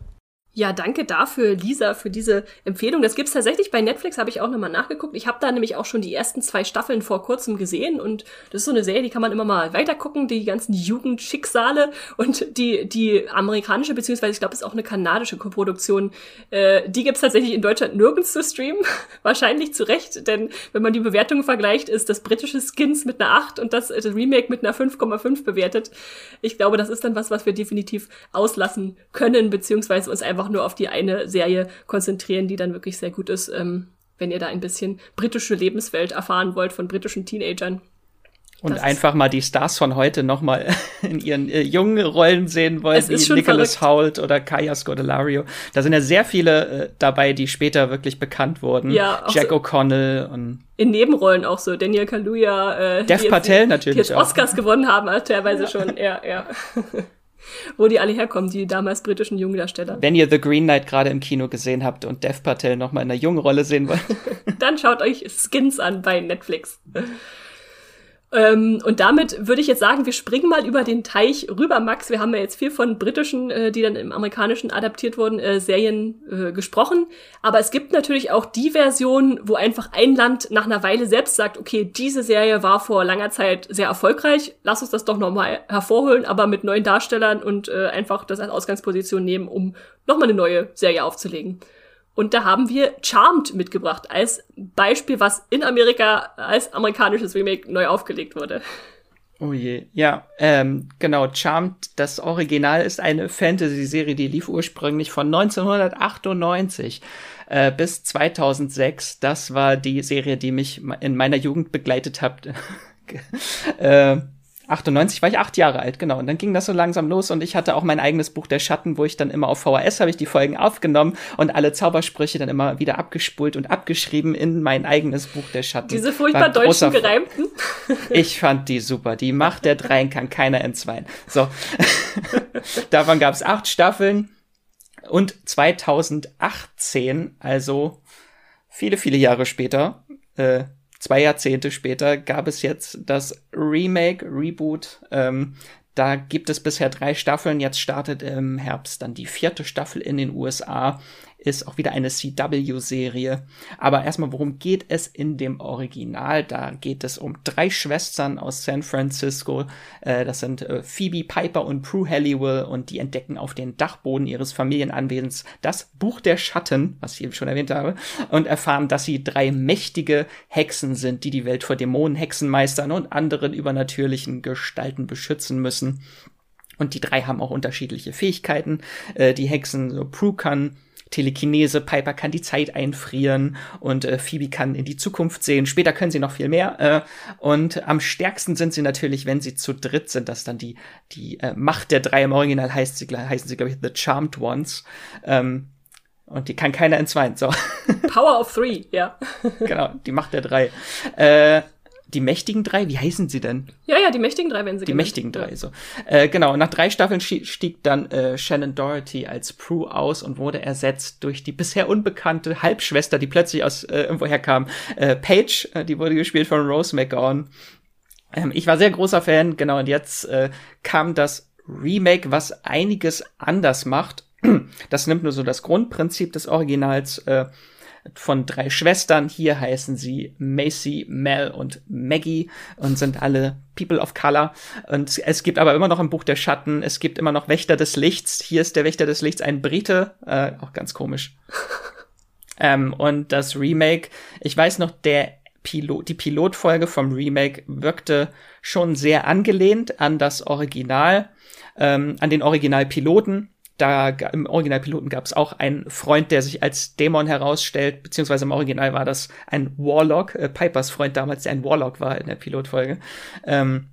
Ja, danke dafür, Lisa, für diese Empfehlung. Das gibt's tatsächlich bei Netflix, habe ich auch nochmal nachgeguckt. Ich habe da nämlich auch schon die ersten zwei Staffeln vor kurzem gesehen und das ist so eine Serie, die kann man immer mal weitergucken, die ganzen Jugendschicksale und die, die amerikanische, beziehungsweise ich glaube, es ist auch eine kanadische Koproduktion, äh, die gibt's tatsächlich in Deutschland nirgends zu streamen. Wahrscheinlich zu Recht, denn wenn man die Bewertungen vergleicht, ist das britische Skins mit einer 8 und das, das Remake mit einer 5,5 bewertet. Ich glaube, das ist dann was, was wir definitiv auslassen können, beziehungsweise uns einfach einfach nur auf die eine Serie konzentrieren, die dann wirklich sehr gut ist, ähm, wenn ihr da ein bisschen britische Lebenswelt erfahren wollt von britischen Teenagern. Und das einfach mal die Stars von heute noch mal in ihren äh, jungen Rollen sehen wollt, wie Nicholas Hoult oder Kaya Scodelario. Da sind ja sehr viele äh, dabei, die später wirklich bekannt wurden. Ja, Jack so O'Connell und in Nebenrollen auch so. Daniel Kaluuya, äh, Dev Patel jetzt, natürlich die jetzt Oscars auch. gewonnen haben, teilweise ja. schon. Ja, ja. wo die alle herkommen, die damals britischen Jungdarsteller. Wenn ihr The Green Knight gerade im Kino gesehen habt und Dev Patel noch mal in einer jungen Rolle sehen wollt, dann schaut euch Skins an bei Netflix. Ähm, und damit würde ich jetzt sagen, wir springen mal über den Teich rüber, Max. Wir haben ja jetzt viel von britischen, äh, die dann im amerikanischen adaptiert wurden, äh, Serien äh, gesprochen. Aber es gibt natürlich auch die Version, wo einfach ein Land nach einer Weile selbst sagt, okay, diese Serie war vor langer Zeit sehr erfolgreich, lass uns das doch nochmal hervorholen, aber mit neuen Darstellern und äh, einfach das als Ausgangsposition nehmen, um nochmal eine neue Serie aufzulegen. Und da haben wir Charmed mitgebracht als Beispiel, was in Amerika als amerikanisches Remake neu aufgelegt wurde. Oh je, ja, ähm, genau, Charmed, das Original ist eine Fantasy-Serie, die lief ursprünglich von 1998 äh, bis 2006. Das war die Serie, die mich in meiner Jugend begleitet hat. äh, 98 war ich acht Jahre alt, genau. Und dann ging das so langsam los und ich hatte auch mein eigenes Buch der Schatten, wo ich dann immer auf VHS habe ich die Folgen aufgenommen und alle Zaubersprüche dann immer wieder abgespult und abgeschrieben in mein eigenes Buch der Schatten. Diese furchtbar deutschen gereimten. Ich fand die super. Die Macht der Dreien kann keiner entzweien. So. Davon gab es acht Staffeln und 2018, also viele, viele Jahre später, äh, zwei Jahrzehnte später gab es jetzt das Remake, Reboot. Ähm, da gibt es bisher drei Staffeln. Jetzt startet im Herbst dann die vierte Staffel in den USA ist auch wieder eine CW-Serie. Aber erstmal, worum geht es in dem Original? Da geht es um drei Schwestern aus San Francisco. Äh, das sind äh, Phoebe Piper und Prue Halliwell und die entdecken auf den Dachboden ihres Familienanwesens das Buch der Schatten, was ich eben schon erwähnt habe, und erfahren, dass sie drei mächtige Hexen sind, die die Welt vor Dämonen, Hexenmeistern und anderen übernatürlichen Gestalten beschützen müssen. Und die drei haben auch unterschiedliche Fähigkeiten. Äh, die Hexen, so Prue kann Telekinese, Piper kann die Zeit einfrieren und äh, Phoebe kann in die Zukunft sehen. Später können sie noch viel mehr. Äh, und am stärksten sind sie natürlich, wenn sie zu dritt sind. Das dann die, die äh, Macht der drei im Original heißt sie, heißen sie, glaube ich, The Charmed Ones. Ähm, und die kann keiner entzweien. So. Power of Three, ja. genau, die Macht der drei. Äh, die mächtigen drei, wie heißen sie denn? Ja, ja, die mächtigen drei, wenn sie Die genannt. mächtigen drei, ja. so. Äh, genau, nach drei Staffeln stieg dann äh, Shannon Doherty als Prue aus und wurde ersetzt durch die bisher unbekannte Halbschwester, die plötzlich aus äh, irgendwoher kam. Äh, Paige, äh, die wurde gespielt von Rose McGowan. Ähm, ich war sehr großer Fan, genau, und jetzt äh, kam das Remake, was einiges anders macht. Das nimmt nur so das Grundprinzip des Originals äh, von drei Schwestern. Hier heißen sie Macy, Mel und Maggie und sind alle People of Color. Und es gibt aber immer noch ein Buch der Schatten, es gibt immer noch Wächter des Lichts. Hier ist der Wächter des Lichts ein Brite, äh, auch ganz komisch. Ähm, und das Remake, ich weiß noch, der Pilot, die Pilotfolge vom Remake wirkte schon sehr angelehnt an das Original, ähm, an den Originalpiloten. Da im Originalpiloten gab es auch einen Freund, der sich als Dämon herausstellt, beziehungsweise im Original war das ein Warlock, äh, Pipers Freund damals, der ein Warlock war in der Pilotfolge. Ähm,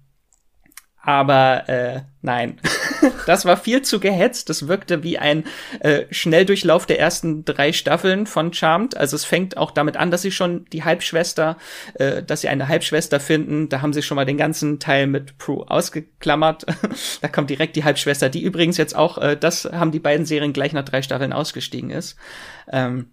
aber äh, nein, das war viel zu gehetzt. Das wirkte wie ein äh, Schnelldurchlauf der ersten drei Staffeln von Charmed. Also es fängt auch damit an, dass sie schon die Halbschwester, äh, dass sie eine Halbschwester finden. Da haben sie schon mal den ganzen Teil mit Prue ausgeklammert. da kommt direkt die Halbschwester, die übrigens jetzt auch, äh, das haben die beiden Serien gleich nach drei Staffeln ausgestiegen ist. Ähm,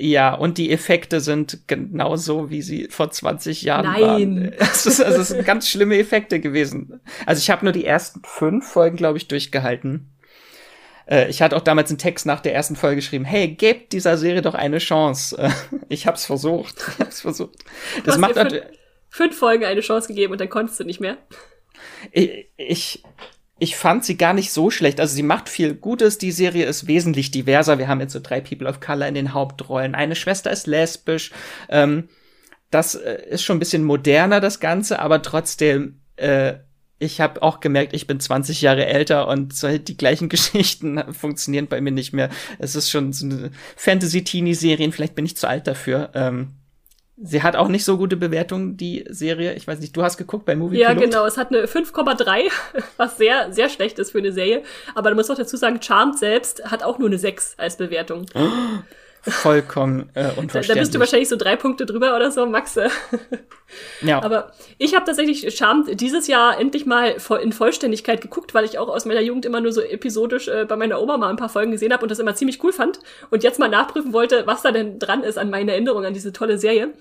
ja, und die Effekte sind genauso, wie sie vor 20 Jahren Nein. waren. Es, ist, also es sind ganz schlimme Effekte gewesen. Also ich habe nur die ersten fünf Folgen, glaube ich, durchgehalten. Äh, ich hatte auch damals einen Text nach der ersten Folge geschrieben, hey, gebt dieser Serie doch eine Chance. Äh, ich hab's versucht. Ich hab's versucht. Das macht fünf, fünf Folgen eine Chance gegeben und dann konntest du nicht mehr. Ich, ich ich fand sie gar nicht so schlecht. Also sie macht viel Gutes. Die Serie ist wesentlich diverser. Wir haben jetzt so drei People of Color in den Hauptrollen. Eine Schwester ist lesbisch. Ähm, das äh, ist schon ein bisschen moderner, das Ganze, aber trotzdem, äh, ich habe auch gemerkt, ich bin 20 Jahre älter und die gleichen Geschichten funktionieren bei mir nicht mehr. Es ist schon so eine Fantasy-Teenie-Serien, vielleicht bin ich zu alt dafür. Ähm, Sie hat auch nicht so gute Bewertungen, die Serie. Ich weiß nicht, du hast geguckt bei Movie Ja, genau. Es hat eine 5,3, was sehr, sehr schlecht ist für eine Serie. Aber du musst auch dazu sagen, Charmed selbst hat auch nur eine 6 als Bewertung. Vollkommen äh, unverständlich. Da, da bist du wahrscheinlich so drei Punkte drüber oder so, Max. ja. Aber ich habe tatsächlich Charmed dieses Jahr endlich mal in Vollständigkeit geguckt, weil ich auch aus meiner Jugend immer nur so episodisch äh, bei meiner Oma mal ein paar Folgen gesehen habe und das immer ziemlich cool fand. Und jetzt mal nachprüfen wollte, was da denn dran ist an meiner Erinnerung an diese tolle Serie.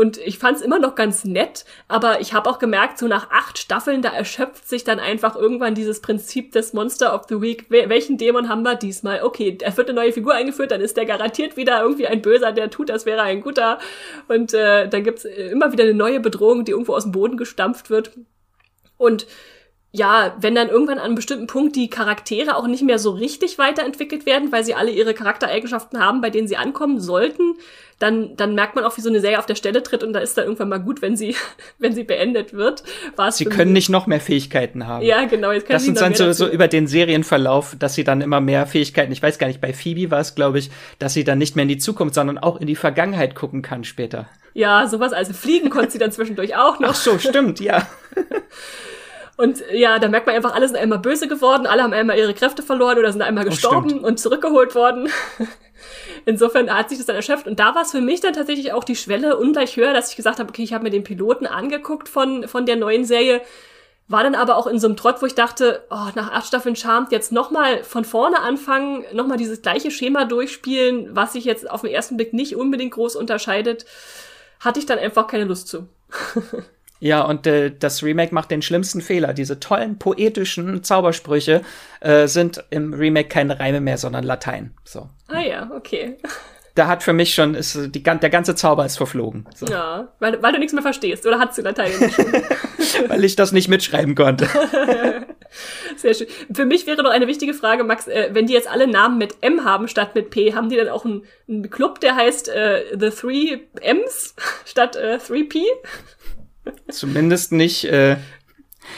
Und ich fand es immer noch ganz nett, aber ich habe auch gemerkt, so nach acht Staffeln, da erschöpft sich dann einfach irgendwann dieses Prinzip des Monster of the Week. Welchen Dämon haben wir diesmal? Okay, er wird eine neue Figur eingeführt, dann ist der garantiert wieder irgendwie ein Böser, der tut, als wäre ein guter. Und äh, dann gibt's immer wieder eine neue Bedrohung, die irgendwo aus dem Boden gestampft wird. Und ja, wenn dann irgendwann an einem bestimmten Punkt die Charaktere auch nicht mehr so richtig weiterentwickelt werden, weil sie alle ihre Charaktereigenschaften haben, bei denen sie ankommen sollten, dann, dann merkt man auch, wie so eine Serie auf der Stelle tritt und da ist dann irgendwann mal gut, wenn sie, wenn sie beendet wird. War's sie können nicht noch mehr Fähigkeiten haben. Ja, genau. Jetzt können das sind dann so, so über den Serienverlauf, dass sie dann immer mehr Fähigkeiten, ich weiß gar nicht, bei Phoebe war es, glaube ich, dass sie dann nicht mehr in die Zukunft, sondern auch in die Vergangenheit gucken kann später. Ja, sowas. Also fliegen konnte sie dann zwischendurch auch noch. Ach so, stimmt, ja. Und ja, da merkt man einfach, alle sind einmal böse geworden, alle haben einmal ihre Kräfte verloren oder sind einmal oh, gestorben oh, und zurückgeholt worden. Insofern hat sich das dann erschöpft. Und da war es für mich dann tatsächlich auch die Schwelle ungleich höher, dass ich gesagt habe, okay, ich habe mir den Piloten angeguckt von, von der neuen Serie, war dann aber auch in so einem Trott, wo ich dachte, oh, nach acht Staffeln Charmed jetzt nochmal von vorne anfangen, nochmal dieses gleiche Schema durchspielen, was sich jetzt auf den ersten Blick nicht unbedingt groß unterscheidet, hatte ich dann einfach keine Lust zu. Ja, und äh, das Remake macht den schlimmsten Fehler. Diese tollen poetischen Zaubersprüche äh, sind im Remake keine Reime mehr, sondern Latein. So. Ah ja, okay. Da hat für mich schon, ist die, der ganze Zauber ist verflogen. So. Ja, weil, weil du nichts mehr verstehst. Oder hast du Latein nicht Weil ich das nicht mitschreiben konnte. Sehr schön. Für mich wäre noch eine wichtige Frage, Max, äh, wenn die jetzt alle Namen mit M haben statt mit P, haben die dann auch einen, einen Club, der heißt äh, The Three M's statt äh, 3P? Zumindest nicht äh,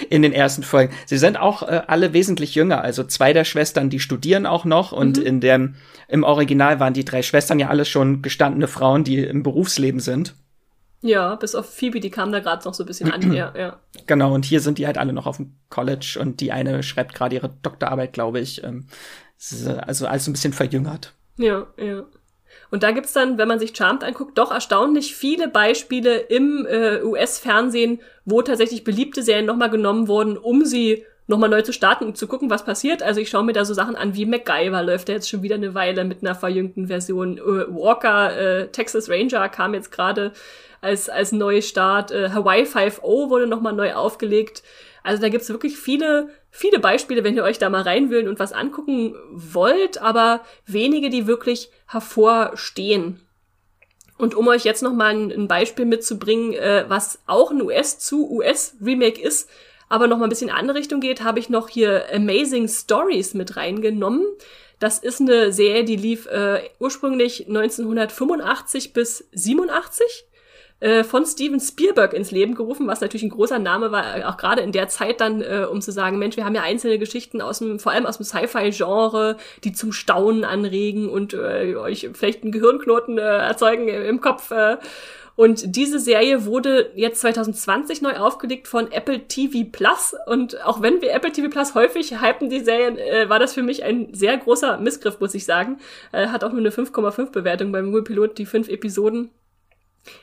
in den ersten Folgen. Sie sind auch äh, alle wesentlich jünger. Also zwei der Schwestern, die studieren auch noch und mhm. in dem im Original waren die drei Schwestern ja alle schon gestandene Frauen, die im Berufsleben sind. Ja, bis auf Phoebe, die kam da gerade noch so ein bisschen an. ja, ja. Genau, und hier sind die halt alle noch auf dem College und die eine schreibt gerade ihre Doktorarbeit, glaube ich. Ähm, also alles ein bisschen verjüngert. Ja, ja. Und da gibt's dann, wenn man sich Charmed anguckt, doch erstaunlich viele Beispiele im äh, US-Fernsehen, wo tatsächlich beliebte Serien nochmal genommen wurden, um sie nochmal neu zu starten und zu gucken, was passiert. Also ich schaue mir da so Sachen an wie MacGyver, läuft da jetzt schon wieder eine Weile mit einer verjüngten Version. Äh, Walker, äh, Texas Ranger kam jetzt gerade als, als Neustart. Äh, Hawaii 5.0 wurde nochmal neu aufgelegt. Also da gibt's wirklich viele, viele Beispiele, wenn ihr euch da mal reinwühlen und was angucken wollt, aber wenige, die wirklich hervorstehen. Und um euch jetzt noch mal ein, Beispiel mitzubringen, äh, was auch ein US zu US Remake ist, aber noch mal ein bisschen in andere Richtung geht, habe ich noch hier Amazing Stories mit reingenommen. Das ist eine Serie, die lief äh, ursprünglich 1985 bis 87 äh, von Steven Spielberg ins Leben gerufen, was natürlich ein großer Name war, äh, auch gerade in der Zeit dann, äh, um zu sagen, Mensch, wir haben ja einzelne Geschichten aus dem, vor allem aus dem Sci-Fi-Genre, die zum Staunen anregen und äh, euch vielleicht einen Gehirnknoten äh, erzeugen im Kopf. Äh, und diese Serie wurde jetzt 2020 neu aufgelegt von Apple TV Plus. Und auch wenn wir Apple TV Plus häufig hypen die Serien, äh, war das für mich ein sehr großer Missgriff, muss ich sagen. Äh, hat auch nur eine 5,5 Bewertung beim Google Pilot, die fünf Episoden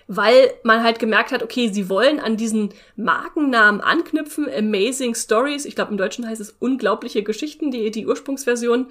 weil man halt gemerkt hat, okay, sie wollen an diesen Markennamen anknüpfen, Amazing Stories, ich glaube im Deutschen heißt es unglaubliche Geschichten, die, die Ursprungsversion.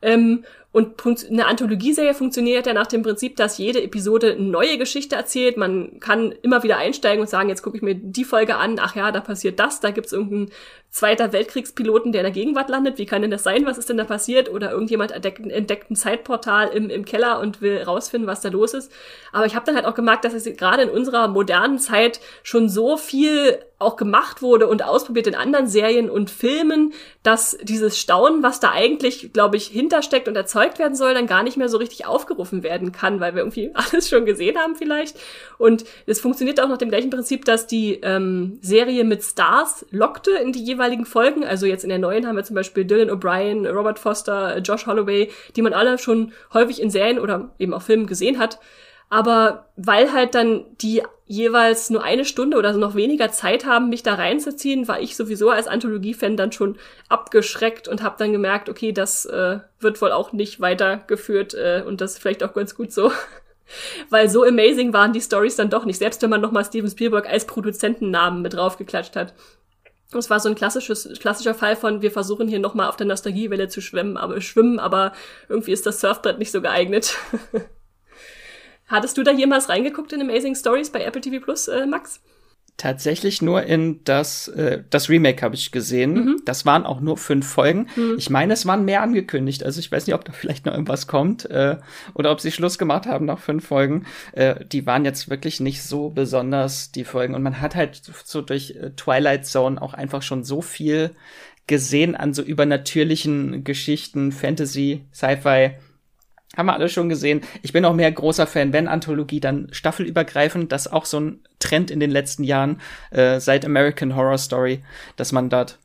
Ähm, und eine Anthologieserie funktioniert ja nach dem Prinzip, dass jede Episode eine neue Geschichte erzählt. Man kann immer wieder einsteigen und sagen, jetzt gucke ich mir die Folge an, ach ja, da passiert das, da gibt's irgendeinen zweiter Weltkriegspiloten, der in der Gegenwart landet. Wie kann denn das sein? Was ist denn da passiert? Oder irgendjemand entdeckt, entdeckt ein Zeitportal im, im Keller und will rausfinden, was da los ist. Aber ich habe dann halt auch gemerkt, dass es gerade in unserer modernen Zeit schon so viel auch gemacht wurde und ausprobiert in anderen Serien und Filmen, dass dieses Staunen, was da eigentlich, glaube ich, hintersteckt und erzeugt werden soll, dann gar nicht mehr so richtig aufgerufen werden kann, weil wir irgendwie alles schon gesehen haben vielleicht. Und es funktioniert auch nach dem gleichen Prinzip, dass die ähm, Serie mit Stars lockte in die jeweiligen Folgen. Also jetzt in der neuen haben wir zum Beispiel Dylan O'Brien, Robert Foster, Josh Holloway, die man alle schon häufig in Serien oder eben auch Filmen gesehen hat. Aber weil halt dann die jeweils nur eine Stunde oder so noch weniger Zeit haben, mich da reinzuziehen, war ich sowieso als Anthologie-Fan dann schon abgeschreckt und habe dann gemerkt, okay, das äh, wird wohl auch nicht weitergeführt äh, und das ist vielleicht auch ganz gut so. Weil so amazing waren die Stories dann doch nicht, selbst wenn man nochmal Steven Spielberg als Produzentennamen mit draufgeklatscht hat. Es war so ein klassisches, klassischer Fall von, wir versuchen hier nochmal auf der Nostalgiewelle zu schwimmen, aber schwimmen, aber irgendwie ist das Surfbrett nicht so geeignet. Hattest du da jemals reingeguckt in Amazing Stories bei Apple TV Plus, äh, Max? Tatsächlich nur in das, äh, das Remake habe ich gesehen. Mhm. Das waren auch nur fünf Folgen. Mhm. Ich meine, es waren mehr angekündigt. Also ich weiß nicht, ob da vielleicht noch irgendwas kommt äh, oder ob sie Schluss gemacht haben nach fünf Folgen. Äh, die waren jetzt wirklich nicht so besonders, die Folgen. Und man hat halt so durch äh, Twilight Zone auch einfach schon so viel gesehen an so übernatürlichen Geschichten, Fantasy, Sci-Fi haben wir alle schon gesehen. Ich bin auch mehr großer Fan, wenn Anthologie, dann staffelübergreifend. Das ist auch so ein Trend in den letzten Jahren, äh, seit American Horror Story, dass man dort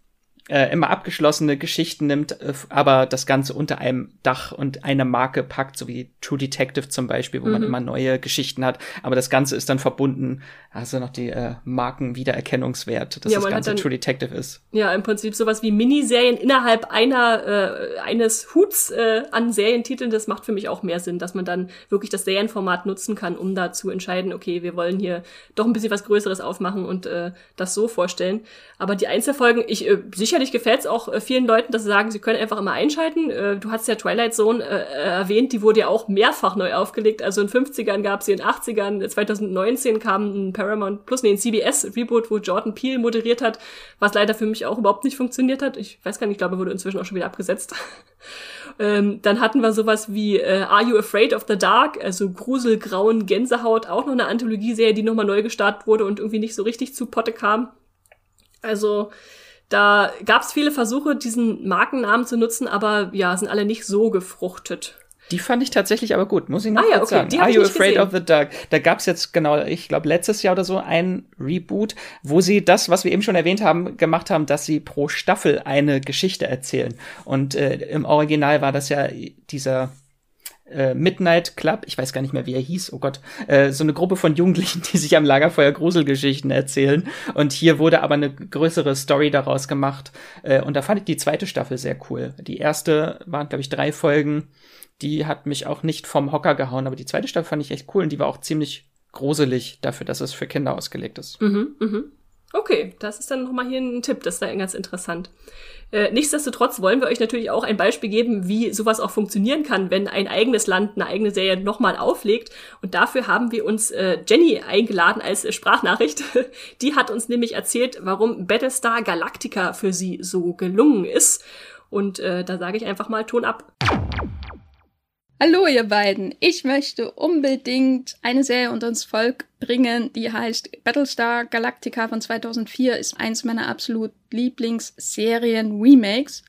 äh, immer abgeschlossene Geschichten nimmt, äh, aber das Ganze unter einem Dach und einer Marke packt, so wie True Detective zum Beispiel, wo mhm. man immer neue Geschichten hat. Aber das Ganze ist dann verbunden, also noch die äh, Markenwiedererkennungswert, dass ja, das Ganze dann, True Detective ist. Ja, im Prinzip sowas wie Miniserien innerhalb einer äh, eines Huts äh, an Serientiteln, das macht für mich auch mehr Sinn, dass man dann wirklich das Serienformat nutzen kann, um da zu entscheiden, okay, wir wollen hier doch ein bisschen was Größeres aufmachen und äh, das so vorstellen. Aber die Einzelfolgen, ich äh, sicher sicherlich gefällt es auch äh, vielen Leuten, dass sie sagen, sie können einfach immer einschalten. Äh, du hast ja Twilight Zone äh, äh erwähnt, die wurde ja auch mehrfach neu aufgelegt. Also in 50ern gab sie, in 80ern, 2019 kam ein Paramount Plus, nee, ein CBS-Reboot, wo Jordan Peele moderiert hat, was leider für mich auch überhaupt nicht funktioniert hat. Ich weiß gar nicht, ich glaube, wurde inzwischen auch schon wieder abgesetzt. ähm, dann hatten wir sowas wie äh, Are You Afraid of the Dark? Also Grusel, Grauen, Gänsehaut, auch noch eine Anthologieserie, die nochmal neu gestartet wurde und irgendwie nicht so richtig zu Potte kam. Also da gab es viele Versuche, diesen Markennamen zu nutzen, aber ja, sind alle nicht so gefruchtet. Die fand ich tatsächlich aber gut, muss ich noch ah, ja, okay. sagen. Are You Afraid gesehen. of the Dark? Da gab es jetzt genau, ich glaube letztes Jahr oder so ein Reboot, wo sie das, was wir eben schon erwähnt haben, gemacht haben, dass sie pro Staffel eine Geschichte erzählen. Und äh, im Original war das ja dieser äh, Midnight Club, ich weiß gar nicht mehr, wie er hieß, oh Gott, äh, so eine Gruppe von Jugendlichen, die sich am Lagerfeuer Gruselgeschichten erzählen. Und hier wurde aber eine größere Story daraus gemacht. Äh, und da fand ich die zweite Staffel sehr cool. Die erste waren, glaube ich, drei Folgen. Die hat mich auch nicht vom Hocker gehauen, aber die zweite Staffel fand ich echt cool und die war auch ziemlich gruselig dafür, dass es für Kinder ausgelegt ist. Mhm, mhm. Okay, das ist dann nochmal hier ein Tipp, das ist dann ganz interessant. Äh, nichtsdestotrotz wollen wir euch natürlich auch ein Beispiel geben, wie sowas auch funktionieren kann, wenn ein eigenes Land eine eigene Serie nochmal auflegt. Und dafür haben wir uns äh, Jenny eingeladen als Sprachnachricht. Die hat uns nämlich erzählt, warum Battlestar Galactica für sie so gelungen ist. Und äh, da sage ich einfach mal Ton ab. Hallo ihr beiden, ich möchte unbedingt eine Serie unter uns Volk bringen, die heißt Battlestar Galactica von 2004, ist eins meiner absolut Lieblingsserien-Remakes.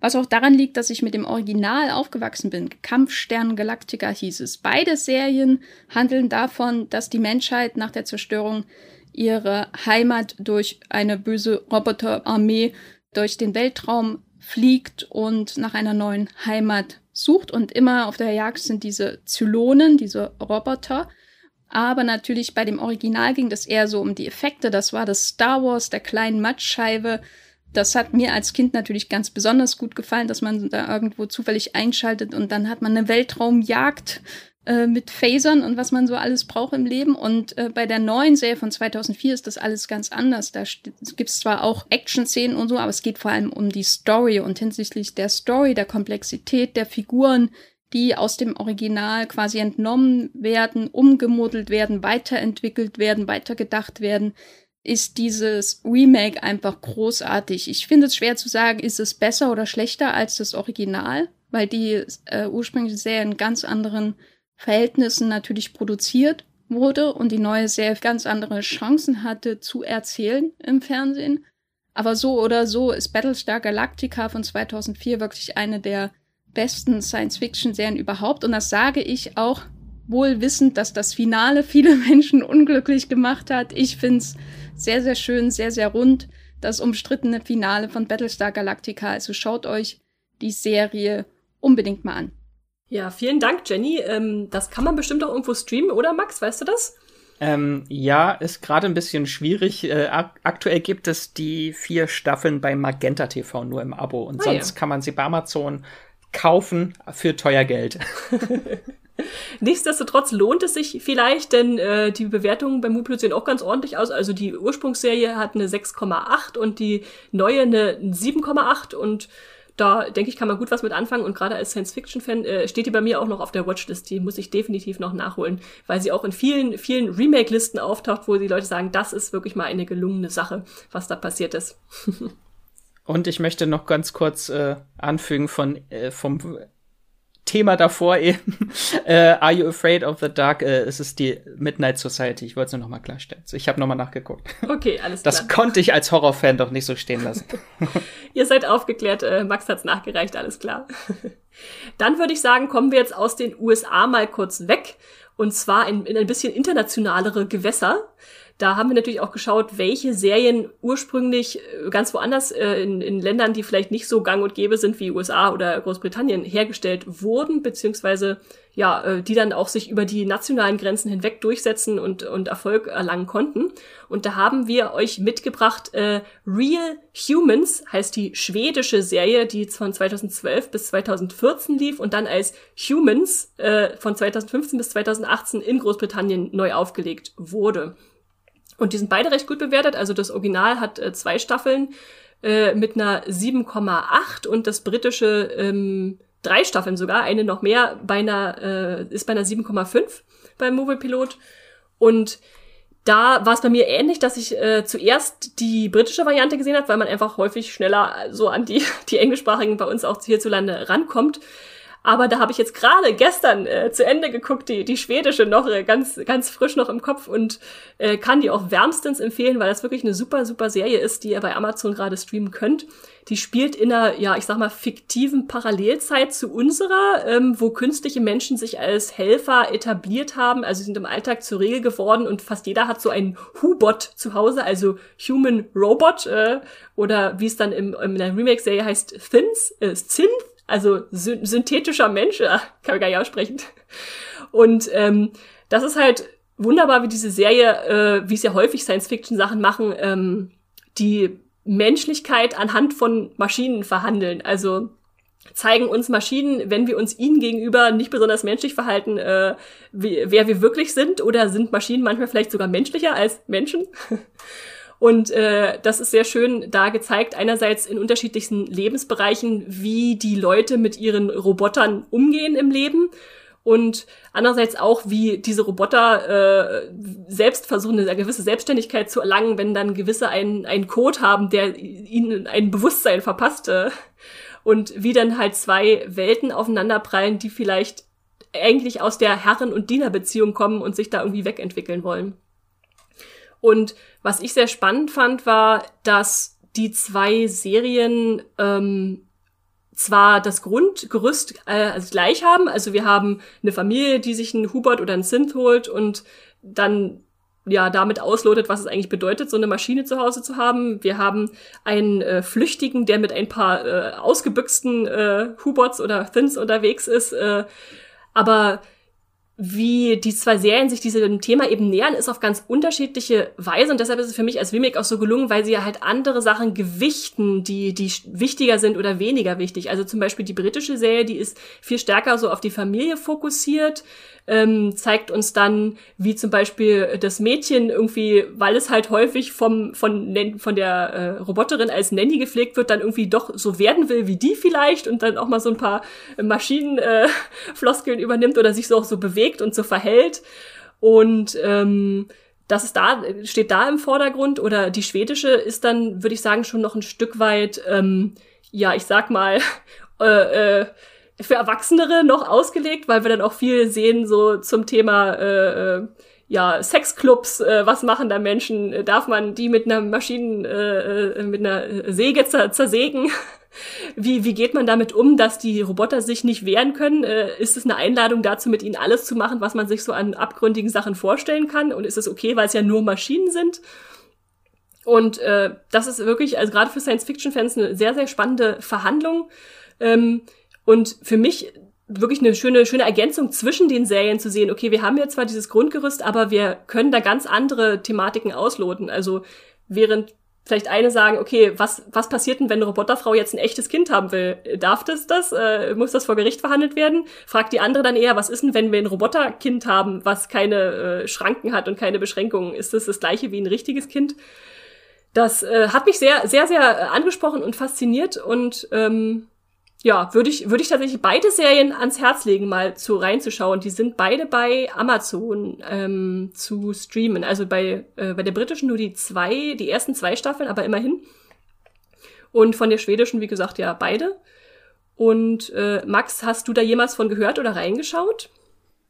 Was auch daran liegt, dass ich mit dem Original aufgewachsen bin. Kampfstern Galactica hieß es. Beide Serien handeln davon, dass die Menschheit nach der Zerstörung ihrer Heimat durch eine böse Roboterarmee durch den Weltraum fliegt und nach einer neuen Heimat sucht. Und immer auf der Jagd sind diese Zylonen, diese Roboter. Aber natürlich bei dem Original ging das eher so um die Effekte. Das war das Star Wars der kleinen Matschscheibe das hat mir als Kind natürlich ganz besonders gut gefallen, dass man da irgendwo zufällig einschaltet und dann hat man eine Weltraumjagd äh, mit Phasern und was man so alles braucht im Leben. Und äh, bei der neuen Serie von 2004 ist das alles ganz anders. Da gibt es zwar auch Action-Szenen und so, aber es geht vor allem um die Story und hinsichtlich der Story, der Komplexität der Figuren, die aus dem Original quasi entnommen werden, umgemodelt werden, weiterentwickelt werden, weitergedacht werden ist dieses Remake einfach großartig. Ich finde es schwer zu sagen, ist es besser oder schlechter als das Original, weil die äh, ursprüngliche Serie in ganz anderen Verhältnissen natürlich produziert wurde und die neue Serie ganz andere Chancen hatte zu erzählen im Fernsehen. Aber so oder so ist Battlestar Galactica von 2004 wirklich eine der besten Science-Fiction-Serien überhaupt. Und das sage ich auch wohl wissend, dass das Finale viele Menschen unglücklich gemacht hat. Ich finde es sehr, sehr schön, sehr, sehr rund. Das umstrittene Finale von Battlestar Galactica. Also schaut euch die Serie unbedingt mal an. Ja, vielen Dank, Jenny. Ähm, das kann man bestimmt auch irgendwo streamen, oder Max? Weißt du das? Ähm, ja, ist gerade ein bisschen schwierig. Äh, ak aktuell gibt es die vier Staffeln bei Magenta TV nur im Abo und ah, sonst ja. kann man sie bei Amazon kaufen für teuer Geld. Nichtsdestotrotz lohnt es sich vielleicht, denn äh, die Bewertungen bei Moopilot sehen auch ganz ordentlich aus. Also die Ursprungsserie hat eine 6,8 und die neue eine 7,8 und da denke ich, kann man gut was mit anfangen und gerade als Science-Fiction-Fan äh, steht die bei mir auch noch auf der Watchlist. Die muss ich definitiv noch nachholen, weil sie auch in vielen, vielen Remake-Listen auftaucht, wo die Leute sagen, das ist wirklich mal eine gelungene Sache, was da passiert ist. und ich möchte noch ganz kurz äh, anfügen von äh, vom Thema davor eben. äh, Are You Afraid of the Dark? Äh, es ist die Midnight Society. Ich wollte es nur noch mal klarstellen. Ich habe noch mal nachgeguckt. Okay, alles klar. Das konnte ich als Horrorfan doch nicht so stehen lassen. Ihr seid aufgeklärt. Äh, Max hat's nachgereicht. Alles klar. Dann würde ich sagen, kommen wir jetzt aus den USA mal kurz weg. Und zwar in, in ein bisschen internationalere Gewässer. Da haben wir natürlich auch geschaut, welche Serien ursprünglich äh, ganz woanders äh, in, in Ländern, die vielleicht nicht so gang und gäbe sind wie USA oder Großbritannien, hergestellt wurden, beziehungsweise ja, äh, die dann auch sich über die nationalen Grenzen hinweg durchsetzen und, und Erfolg erlangen konnten. Und da haben wir euch mitgebracht, äh, Real Humans heißt die schwedische Serie, die von 2012 bis 2014 lief und dann als Humans äh, von 2015 bis 2018 in Großbritannien neu aufgelegt wurde. Und die sind beide recht gut bewertet. Also das Original hat äh, zwei Staffeln äh, mit einer 7,8 und das britische ähm, drei Staffeln sogar, eine noch mehr, bei einer, äh, ist bei einer 7,5 beim Movie Pilot. Und da war es bei mir ähnlich, dass ich äh, zuerst die britische Variante gesehen habe, weil man einfach häufig schneller so an die, die englischsprachigen bei uns auch hierzulande rankommt. Aber da habe ich jetzt gerade gestern äh, zu Ende geguckt, die, die schwedische noch äh, ganz, ganz frisch noch im Kopf und äh, kann die auch wärmstens empfehlen, weil das wirklich eine super, super Serie ist, die ihr bei Amazon gerade streamen könnt. Die spielt in einer, ja, ich sag mal, fiktiven Parallelzeit zu unserer, ähm, wo künstliche Menschen sich als Helfer etabliert haben, also sind im Alltag zur Regel geworden und fast jeder hat so einen Hubot zu Hause, also Human Robot, äh, oder wie es dann im, in der Remake-Serie heißt, Thins, äh, Synth, also synthetischer Mensch, kann man gar nicht aussprechen. Und ähm, das ist halt wunderbar, wie diese Serie, äh, wie es ja häufig Science-Fiction-Sachen machen, ähm, die Menschlichkeit anhand von Maschinen verhandeln. Also zeigen uns Maschinen, wenn wir uns ihnen gegenüber nicht besonders menschlich verhalten, äh, wie, wer wir wirklich sind, oder sind Maschinen manchmal vielleicht sogar menschlicher als Menschen? Und äh, das ist sehr schön da gezeigt, einerseits in unterschiedlichsten Lebensbereichen, wie die Leute mit ihren Robotern umgehen im Leben und andererseits auch, wie diese Roboter äh, selbst versuchen, eine gewisse Selbstständigkeit zu erlangen, wenn dann gewisse einen, einen Code haben, der ihnen ein Bewusstsein verpasst. Äh. und wie dann halt zwei Welten aufeinanderprallen, die vielleicht eigentlich aus der Herren- und Dienerbeziehung kommen und sich da irgendwie wegentwickeln wollen. Und was ich sehr spannend fand, war, dass die zwei Serien ähm, zwar das Grundgerüst äh, also gleich haben, also wir haben eine Familie, die sich einen Hubert oder einen Synth holt und dann ja damit auslotet, was es eigentlich bedeutet, so eine Maschine zu Hause zu haben. Wir haben einen äh, Flüchtigen, der mit ein paar äh, ausgebüxten äh, Huberts oder Thins unterwegs ist. Äh, aber wie die zwei Serien sich diesem Thema eben nähern, ist auf ganz unterschiedliche Weise und deshalb ist es für mich als Remake auch so gelungen, weil sie ja halt andere Sachen gewichten, die, die wichtiger sind oder weniger wichtig. Also zum Beispiel die britische Serie, die ist viel stärker so auf die Familie fokussiert, ähm, zeigt uns dann, wie zum Beispiel das Mädchen irgendwie, weil es halt häufig vom, von, von der äh, Roboterin als Nanny gepflegt wird, dann irgendwie doch so werden will wie die vielleicht und dann auch mal so ein paar Maschinenfloskeln äh, übernimmt oder sich so auch so bewegt und so verhält. Und ähm, das ist da, steht da im Vordergrund. Oder die schwedische ist dann, würde ich sagen, schon noch ein Stück weit, ähm, ja, ich sag mal, äh, äh, für Erwachsenere noch ausgelegt, weil wir dann auch viel sehen so zum Thema äh, äh, ja Sexclubs, äh, was machen da Menschen? Darf man die mit einer Maschinen äh, äh mit einer Säge zersägen? Wie, wie geht man damit um, dass die Roboter sich nicht wehren können? Äh, ist es eine Einladung dazu, mit ihnen alles zu machen, was man sich so an abgründigen Sachen vorstellen kann? Und ist es okay, weil es ja nur Maschinen sind? Und äh, das ist wirklich, also gerade für Science-Fiction-Fans, eine sehr, sehr spannende Verhandlung. Ähm, und für mich wirklich eine schöne, schöne Ergänzung zwischen den Serien zu sehen, okay, wir haben ja zwar dieses Grundgerüst, aber wir können da ganz andere Thematiken ausloten. Also während vielleicht eine sagen, okay, was, was passiert denn, wenn eine Roboterfrau jetzt ein echtes Kind haben will? Darf das das? Äh, muss das vor Gericht verhandelt werden? Fragt die andere dann eher, was ist denn, wenn wir ein Roboterkind haben, was keine äh, Schranken hat und keine Beschränkungen? Ist das das gleiche wie ein richtiges Kind? Das äh, hat mich sehr, sehr, sehr angesprochen und fasziniert und ähm, ja, würde ich, würde ich tatsächlich beide Serien ans Herz legen, mal zu reinzuschauen. Die sind beide bei Amazon ähm, zu streamen. Also bei, äh, bei der britischen nur die zwei, die ersten zwei Staffeln, aber immerhin. Und von der schwedischen, wie gesagt, ja, beide. Und äh, Max, hast du da jemals von gehört oder reingeschaut?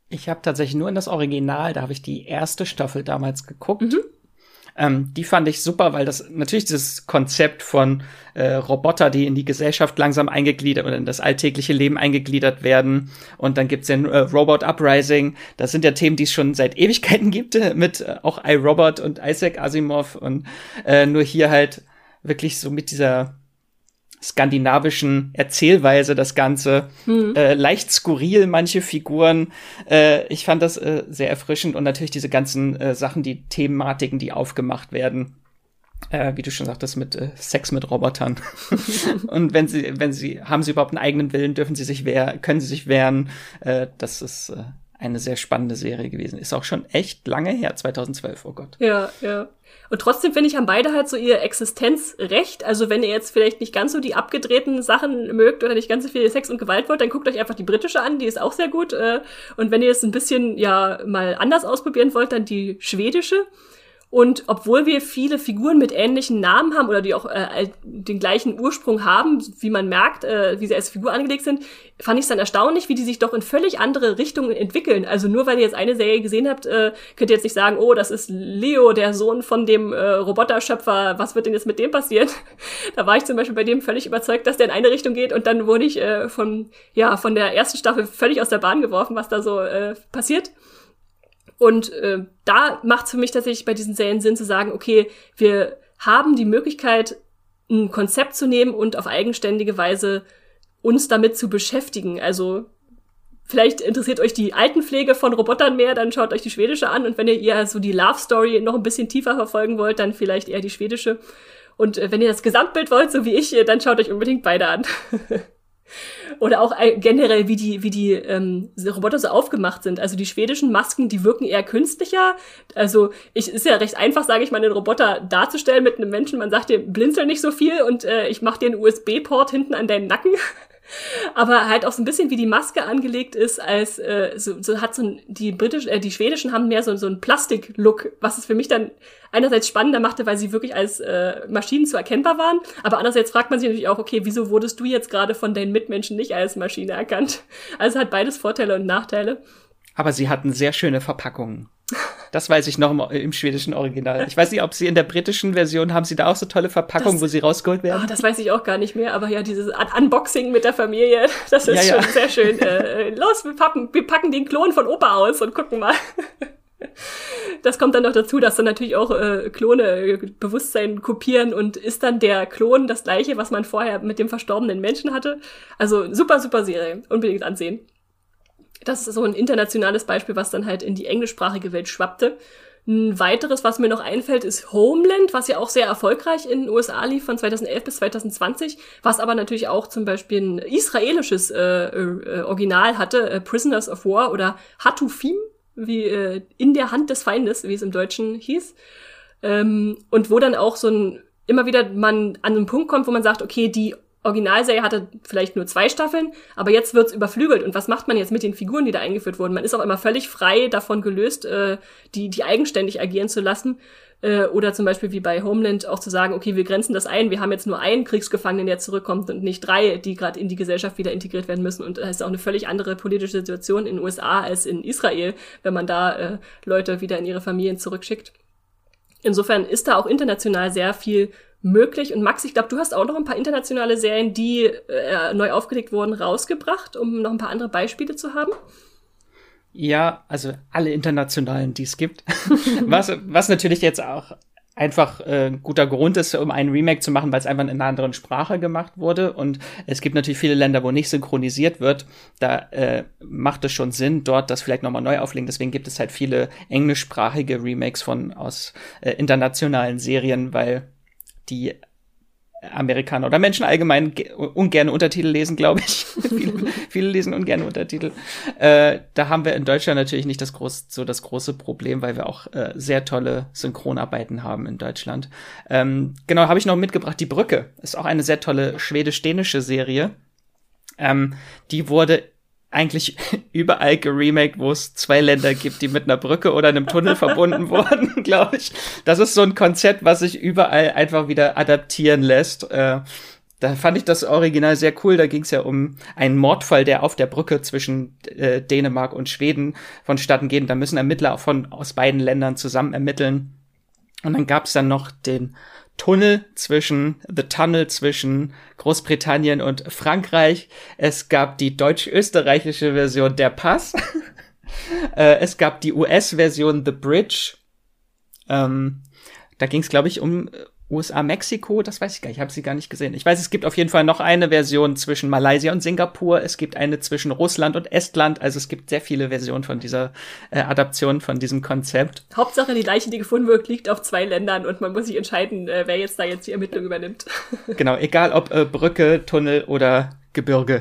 Ich habe tatsächlich nur in das Original, da habe ich die erste Staffel damals geguckt. Mhm. Ähm, die fand ich super, weil das natürlich dieses Konzept von äh, Roboter, die in die Gesellschaft langsam eingegliedert oder in das alltägliche Leben eingegliedert werden. Und dann gibt's den äh, Robot Uprising. Das sind ja Themen, die es schon seit Ewigkeiten gibt, äh, mit äh, auch iRobot und Isaac Asimov. Und äh, nur hier halt wirklich so mit dieser skandinavischen Erzählweise das Ganze. Mhm. Äh, leicht skurril, manche Figuren. Äh, ich fand das äh, sehr erfrischend und natürlich diese ganzen äh, Sachen, die Thematiken, die aufgemacht werden. Äh, wie du schon sagtest, mit äh, Sex mit Robotern. und wenn sie, wenn sie, haben sie überhaupt einen eigenen Willen, dürfen sie sich wehren, können sie sich wehren. das ist eine sehr spannende Serie gewesen. Ist auch schon echt lange her, 2012, oh Gott. Ja, ja. Und trotzdem finde ich, haben beide halt so ihr Existenzrecht. Also wenn ihr jetzt vielleicht nicht ganz so die abgedrehten Sachen mögt oder nicht ganz so viel Sex und Gewalt wollt, dann guckt euch einfach die britische an, die ist auch sehr gut. Äh. Und wenn ihr es ein bisschen ja mal anders ausprobieren wollt, dann die schwedische. Und obwohl wir viele Figuren mit ähnlichen Namen haben oder die auch äh, den gleichen Ursprung haben, wie man merkt, äh, wie sie als Figur angelegt sind, fand ich es dann erstaunlich, wie die sich doch in völlig andere Richtungen entwickeln. Also nur weil ihr jetzt eine Serie gesehen habt, äh, könnt ihr jetzt nicht sagen, oh, das ist Leo, der Sohn von dem äh, Roboterschöpfer, was wird denn jetzt mit dem passieren? da war ich zum Beispiel bei dem völlig überzeugt, dass der in eine Richtung geht und dann wurde ich äh, von, ja, von der ersten Staffel völlig aus der Bahn geworfen, was da so äh, passiert. Und äh, da macht es für mich tatsächlich bei diesen Serien Sinn zu sagen, okay, wir haben die Möglichkeit, ein Konzept zu nehmen und auf eigenständige Weise uns damit zu beschäftigen. Also vielleicht interessiert euch die Altenpflege von Robotern mehr, dann schaut euch die schwedische an. Und wenn ihr eher so die Love Story noch ein bisschen tiefer verfolgen wollt, dann vielleicht eher die schwedische. Und äh, wenn ihr das Gesamtbild wollt, so wie ich, dann schaut euch unbedingt beide an. Oder auch generell, wie die, wie die ähm, Roboter so aufgemacht sind. Also die schwedischen Masken, die wirken eher künstlicher. Also ich ist ja recht einfach, sage ich mal, den Roboter darzustellen mit einem Menschen. Man sagt dir, blinzel nicht so viel und äh, ich mache dir einen USB-Port hinten an deinen Nacken. Aber halt auch so ein bisschen wie die Maske angelegt ist, als äh, so, so hat so ein, die britischen, äh, die schwedischen haben mehr so, so einen Plastik-Look, was es für mich dann einerseits spannender machte, weil sie wirklich als äh, Maschinen zu erkennbar waren, aber andererseits fragt man sich natürlich auch, okay, wieso wurdest du jetzt gerade von deinen Mitmenschen nicht als Maschine erkannt? Also hat beides Vorteile und Nachteile. Aber sie hatten sehr schöne Verpackungen. Das weiß ich noch im, im, schwedischen Original. Ich weiß nicht, ob sie in der britischen Version haben sie da auch so tolle Verpackungen, das, wo sie rausgeholt werden. Oh, das weiß ich auch gar nicht mehr, aber ja, dieses Un Unboxing mit der Familie, das ist ja, schon ja. sehr schön. Äh, los, wir packen, wir packen den Klon von Opa aus und gucken mal. Das kommt dann noch dazu, dass dann natürlich auch äh, Klone äh, Bewusstsein kopieren und ist dann der Klon das gleiche, was man vorher mit dem verstorbenen Menschen hatte. Also super, super Serie. Unbedingt ansehen das ist so ein internationales Beispiel, was dann halt in die englischsprachige Welt schwappte. Ein weiteres, was mir noch einfällt, ist Homeland, was ja auch sehr erfolgreich in den USA lief von 2011 bis 2020, was aber natürlich auch zum Beispiel ein israelisches äh, äh, Original hatte, äh, Prisoners of War oder Hatufim, wie äh, in der Hand des Feindes, wie es im Deutschen hieß. Ähm, und wo dann auch so ein immer wieder man an einen Punkt kommt, wo man sagt, okay, die Originalserie hatte vielleicht nur zwei Staffeln, aber jetzt wird's überflügelt. Und was macht man jetzt mit den Figuren, die da eingeführt wurden? Man ist auch immer völlig frei davon gelöst, äh, die, die eigenständig agieren zu lassen. Äh, oder zum Beispiel wie bei Homeland auch zu sagen, okay, wir grenzen das ein, wir haben jetzt nur einen Kriegsgefangenen, der zurückkommt und nicht drei, die gerade in die Gesellschaft wieder integriert werden müssen. Und das ist auch eine völlig andere politische Situation in den USA als in Israel, wenn man da äh, Leute wieder in ihre Familien zurückschickt. Insofern ist da auch international sehr viel möglich. Und Max, ich glaube, du hast auch noch ein paar internationale Serien, die äh, neu aufgelegt wurden, rausgebracht, um noch ein paar andere Beispiele zu haben. Ja, also alle internationalen, die es gibt. was, was natürlich jetzt auch einfach äh, guter Grund ist, um einen Remake zu machen, weil es einfach in einer anderen Sprache gemacht wurde. Und es gibt natürlich viele Länder, wo nicht synchronisiert wird. Da äh, macht es schon Sinn, dort das vielleicht nochmal neu auflegen. Deswegen gibt es halt viele englischsprachige Remakes von aus äh, internationalen Serien, weil die Amerikaner oder Menschen allgemein ungern Untertitel lesen, glaube ich. viele, viele, lesen ungern Untertitel. Äh, da haben wir in Deutschland natürlich nicht das groß, so das große Problem, weil wir auch äh, sehr tolle Synchronarbeiten haben in Deutschland. Ähm, genau, habe ich noch mitgebracht. Die Brücke ist auch eine sehr tolle schwedisch-dänische Serie. Ähm, die wurde eigentlich überall geremaked, wo es zwei Länder gibt, die mit einer Brücke oder einem Tunnel verbunden wurden, glaube ich. Das ist so ein Konzept, was sich überall einfach wieder adaptieren lässt. Äh, da fand ich das Original sehr cool. Da ging es ja um einen Mordfall, der auf der Brücke zwischen äh, Dänemark und Schweden vonstatten geht. Da müssen Ermittler von aus beiden Ländern zusammen ermitteln. Und dann gab es dann noch den Tunnel zwischen, The Tunnel zwischen Großbritannien und Frankreich. Es gab die deutsch-österreichische Version Der Pass. äh, es gab die US-Version The Bridge. Ähm, da ging es, glaube ich, um USA, Mexiko, das weiß ich gar nicht, ich habe sie gar nicht gesehen. Ich weiß, es gibt auf jeden Fall noch eine Version zwischen Malaysia und Singapur, es gibt eine zwischen Russland und Estland, also es gibt sehr viele Versionen von dieser äh, Adaption von diesem Konzept. Hauptsache, die Leiche, die gefunden wird, liegt auf zwei Ländern und man muss sich entscheiden, äh, wer jetzt da jetzt die Ermittlung übernimmt. genau, egal ob äh, Brücke, Tunnel oder Gebirge.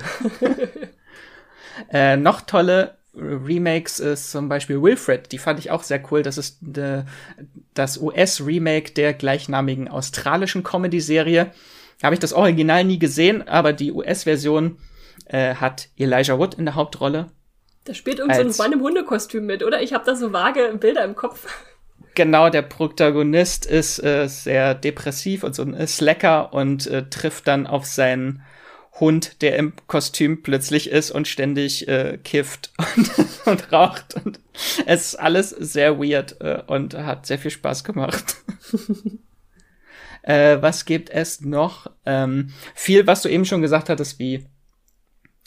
äh, noch tolle Remakes ist zum Beispiel Wilfred, die fand ich auch sehr cool. Das ist de, das US-Remake der gleichnamigen australischen Comedy-Serie. Habe ich das Original nie gesehen, aber die US-Version äh, hat Elijah Wood in der Hauptrolle. Da spielt irgend so ein Mann im Hundekostüm mit, oder? Ich habe da so vage Bilder im Kopf. Genau, der Protagonist ist äh, sehr depressiv und so ein Slacker und äh, trifft dann auf seinen Hund, der im Kostüm plötzlich ist und ständig äh, kifft und, und raucht. Und es ist alles sehr weird äh, und hat sehr viel Spaß gemacht. äh, was gibt es noch? Ähm, viel, was du eben schon gesagt hattest, wie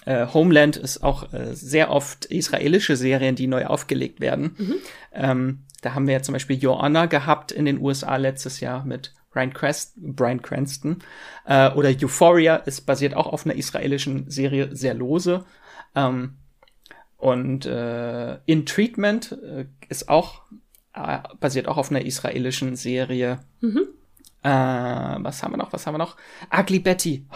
äh, Homeland ist auch äh, sehr oft israelische Serien, die neu aufgelegt werden. Mhm. Ähm, da haben wir ja zum Beispiel Joanna gehabt in den USA letztes Jahr mit Brian, Crest, Brian Cranston. Äh, oder Euphoria ist basiert auch auf einer israelischen Serie, sehr lose. Ähm, und äh, In Treatment äh, ist auch äh, basiert auch auf einer israelischen Serie. Mhm. Äh, was haben wir noch? Was haben wir noch? Ugly Betty.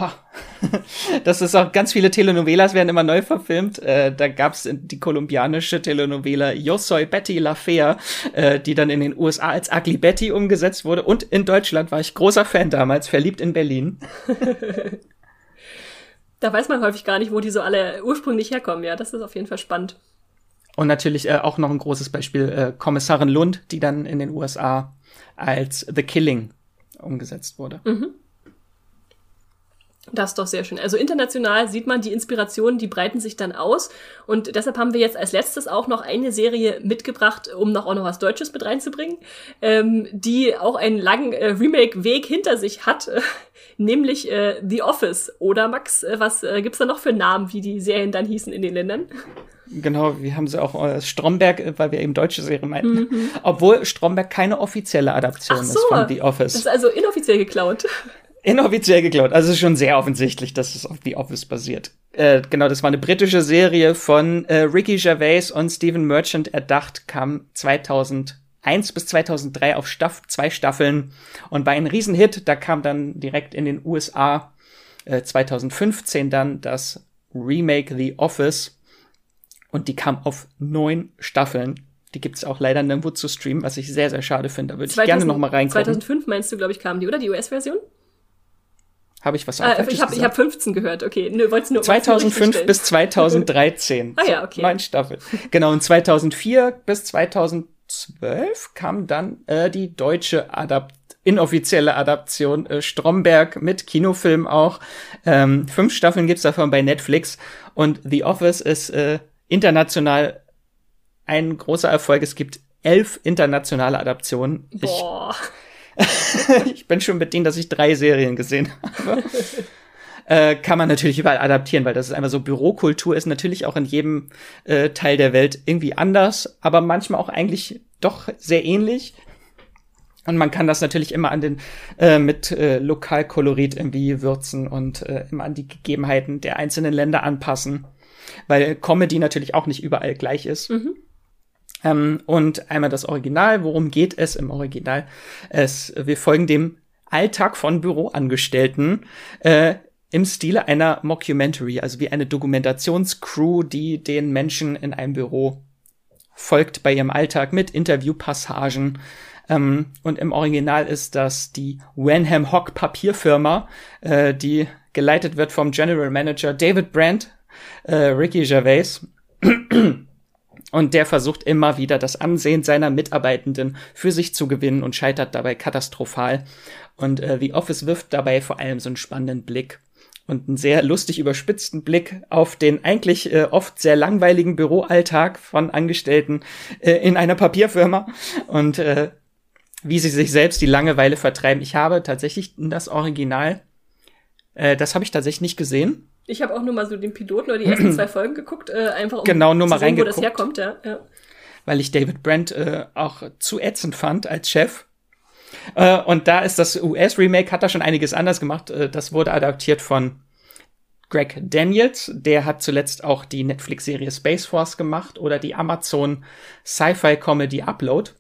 Das ist auch ganz viele Telenovelas werden immer neu verfilmt. Äh, da gab's die kolumbianische Telenovela Yo soy Betty la Fea, äh, die dann in den USA als Ugly Betty umgesetzt wurde. Und in Deutschland war ich großer Fan damals, verliebt in Berlin. Da weiß man häufig gar nicht, wo die so alle ursprünglich herkommen. Ja, das ist auf jeden Fall spannend. Und natürlich äh, auch noch ein großes Beispiel äh, Kommissarin Lund, die dann in den USA als The Killing umgesetzt wurde. Mhm. Das ist doch sehr schön. Also international sieht man die Inspirationen, die breiten sich dann aus. Und deshalb haben wir jetzt als letztes auch noch eine Serie mitgebracht, um noch auch noch was Deutsches mit reinzubringen, ähm, die auch einen langen äh, Remake-Weg hinter sich hat, nämlich äh, The Office. Oder Max, äh, was äh, gibt's da noch für Namen, wie die Serien dann hießen in den Ländern? Genau, wir haben sie auch äh, Stromberg, äh, weil wir eben deutsche Serien meinten. Mhm. Obwohl Stromberg keine offizielle Adaption so, ist von The Office. Das ist also inoffiziell geklaut. Inoffiziell geklaut. Also es ist schon sehr offensichtlich, dass es auf The Office basiert. Äh, genau, das war eine britische Serie von äh, Ricky Gervais und Stephen Merchant erdacht, kam 2001 bis 2003 auf Staff zwei Staffeln und war ein Riesenhit. Da kam dann direkt in den USA äh, 2015 dann das Remake The Office und die kam auf neun Staffeln. Die gibt's auch leider nirgendwo zu streamen, was ich sehr, sehr schade finde. Da würde ich gerne noch mal reingucken. 2005 meinst du, glaube ich, kam die, oder? Die US-Version? Habe ich was ah, Ich habe hab 15 gehört, okay. Nö, wollt's nur 2005 bis 2013. ah ja, okay. Neun Staffel. Genau, und 2004 bis 2012 kam dann äh, die deutsche Adapt inoffizielle Adaption äh, Stromberg mit Kinofilm auch. Ähm, fünf Staffeln gibt's davon bei Netflix und The Office ist äh, international ein großer Erfolg. Es gibt elf internationale Adaptionen. Boah. Ich ich bin schon bedient, dass ich drei Serien gesehen habe. äh, kann man natürlich überall adaptieren, weil das ist einfach so Bürokultur ist natürlich auch in jedem äh, Teil der Welt irgendwie anders, aber manchmal auch eigentlich doch sehr ähnlich. Und man kann das natürlich immer an den äh, mit äh, Lokalkolorit irgendwie würzen und äh, immer an die Gegebenheiten der einzelnen Länder anpassen, weil Comedy natürlich auch nicht überall gleich ist. Mhm. Ähm, und einmal das Original. Worum geht es im Original? Es, wir folgen dem Alltag von Büroangestellten äh, im Stile einer Mockumentary, also wie eine Dokumentationscrew, die den Menschen in einem Büro folgt bei ihrem Alltag mit Interviewpassagen. Ähm, und im Original ist das die Wenham Hock Papierfirma, äh, die geleitet wird vom General Manager David Brandt, äh, Ricky Gervais. Und der versucht immer wieder das Ansehen seiner Mitarbeitenden für sich zu gewinnen und scheitert dabei katastrophal. Und äh, The Office wirft dabei vor allem so einen spannenden Blick und einen sehr lustig überspitzten Blick auf den eigentlich äh, oft sehr langweiligen Büroalltag von Angestellten äh, in einer Papierfirma und äh, wie sie sich selbst die Langeweile vertreiben. Ich habe tatsächlich das Original, äh, das habe ich tatsächlich nicht gesehen. Ich habe auch nur mal so den Piloten oder die ersten zwei Folgen geguckt, äh, einfach um genau, nur mal zu sehen, wo das herkommt. Ja, ja. Weil ich David Brent äh, auch zu ätzend fand als Chef. Äh, und da ist das US-Remake, hat da schon einiges anders gemacht. Äh, das wurde adaptiert von Greg Daniels. Der hat zuletzt auch die Netflix-Serie Space Force gemacht oder die Amazon Sci-Fi-Comedy Upload.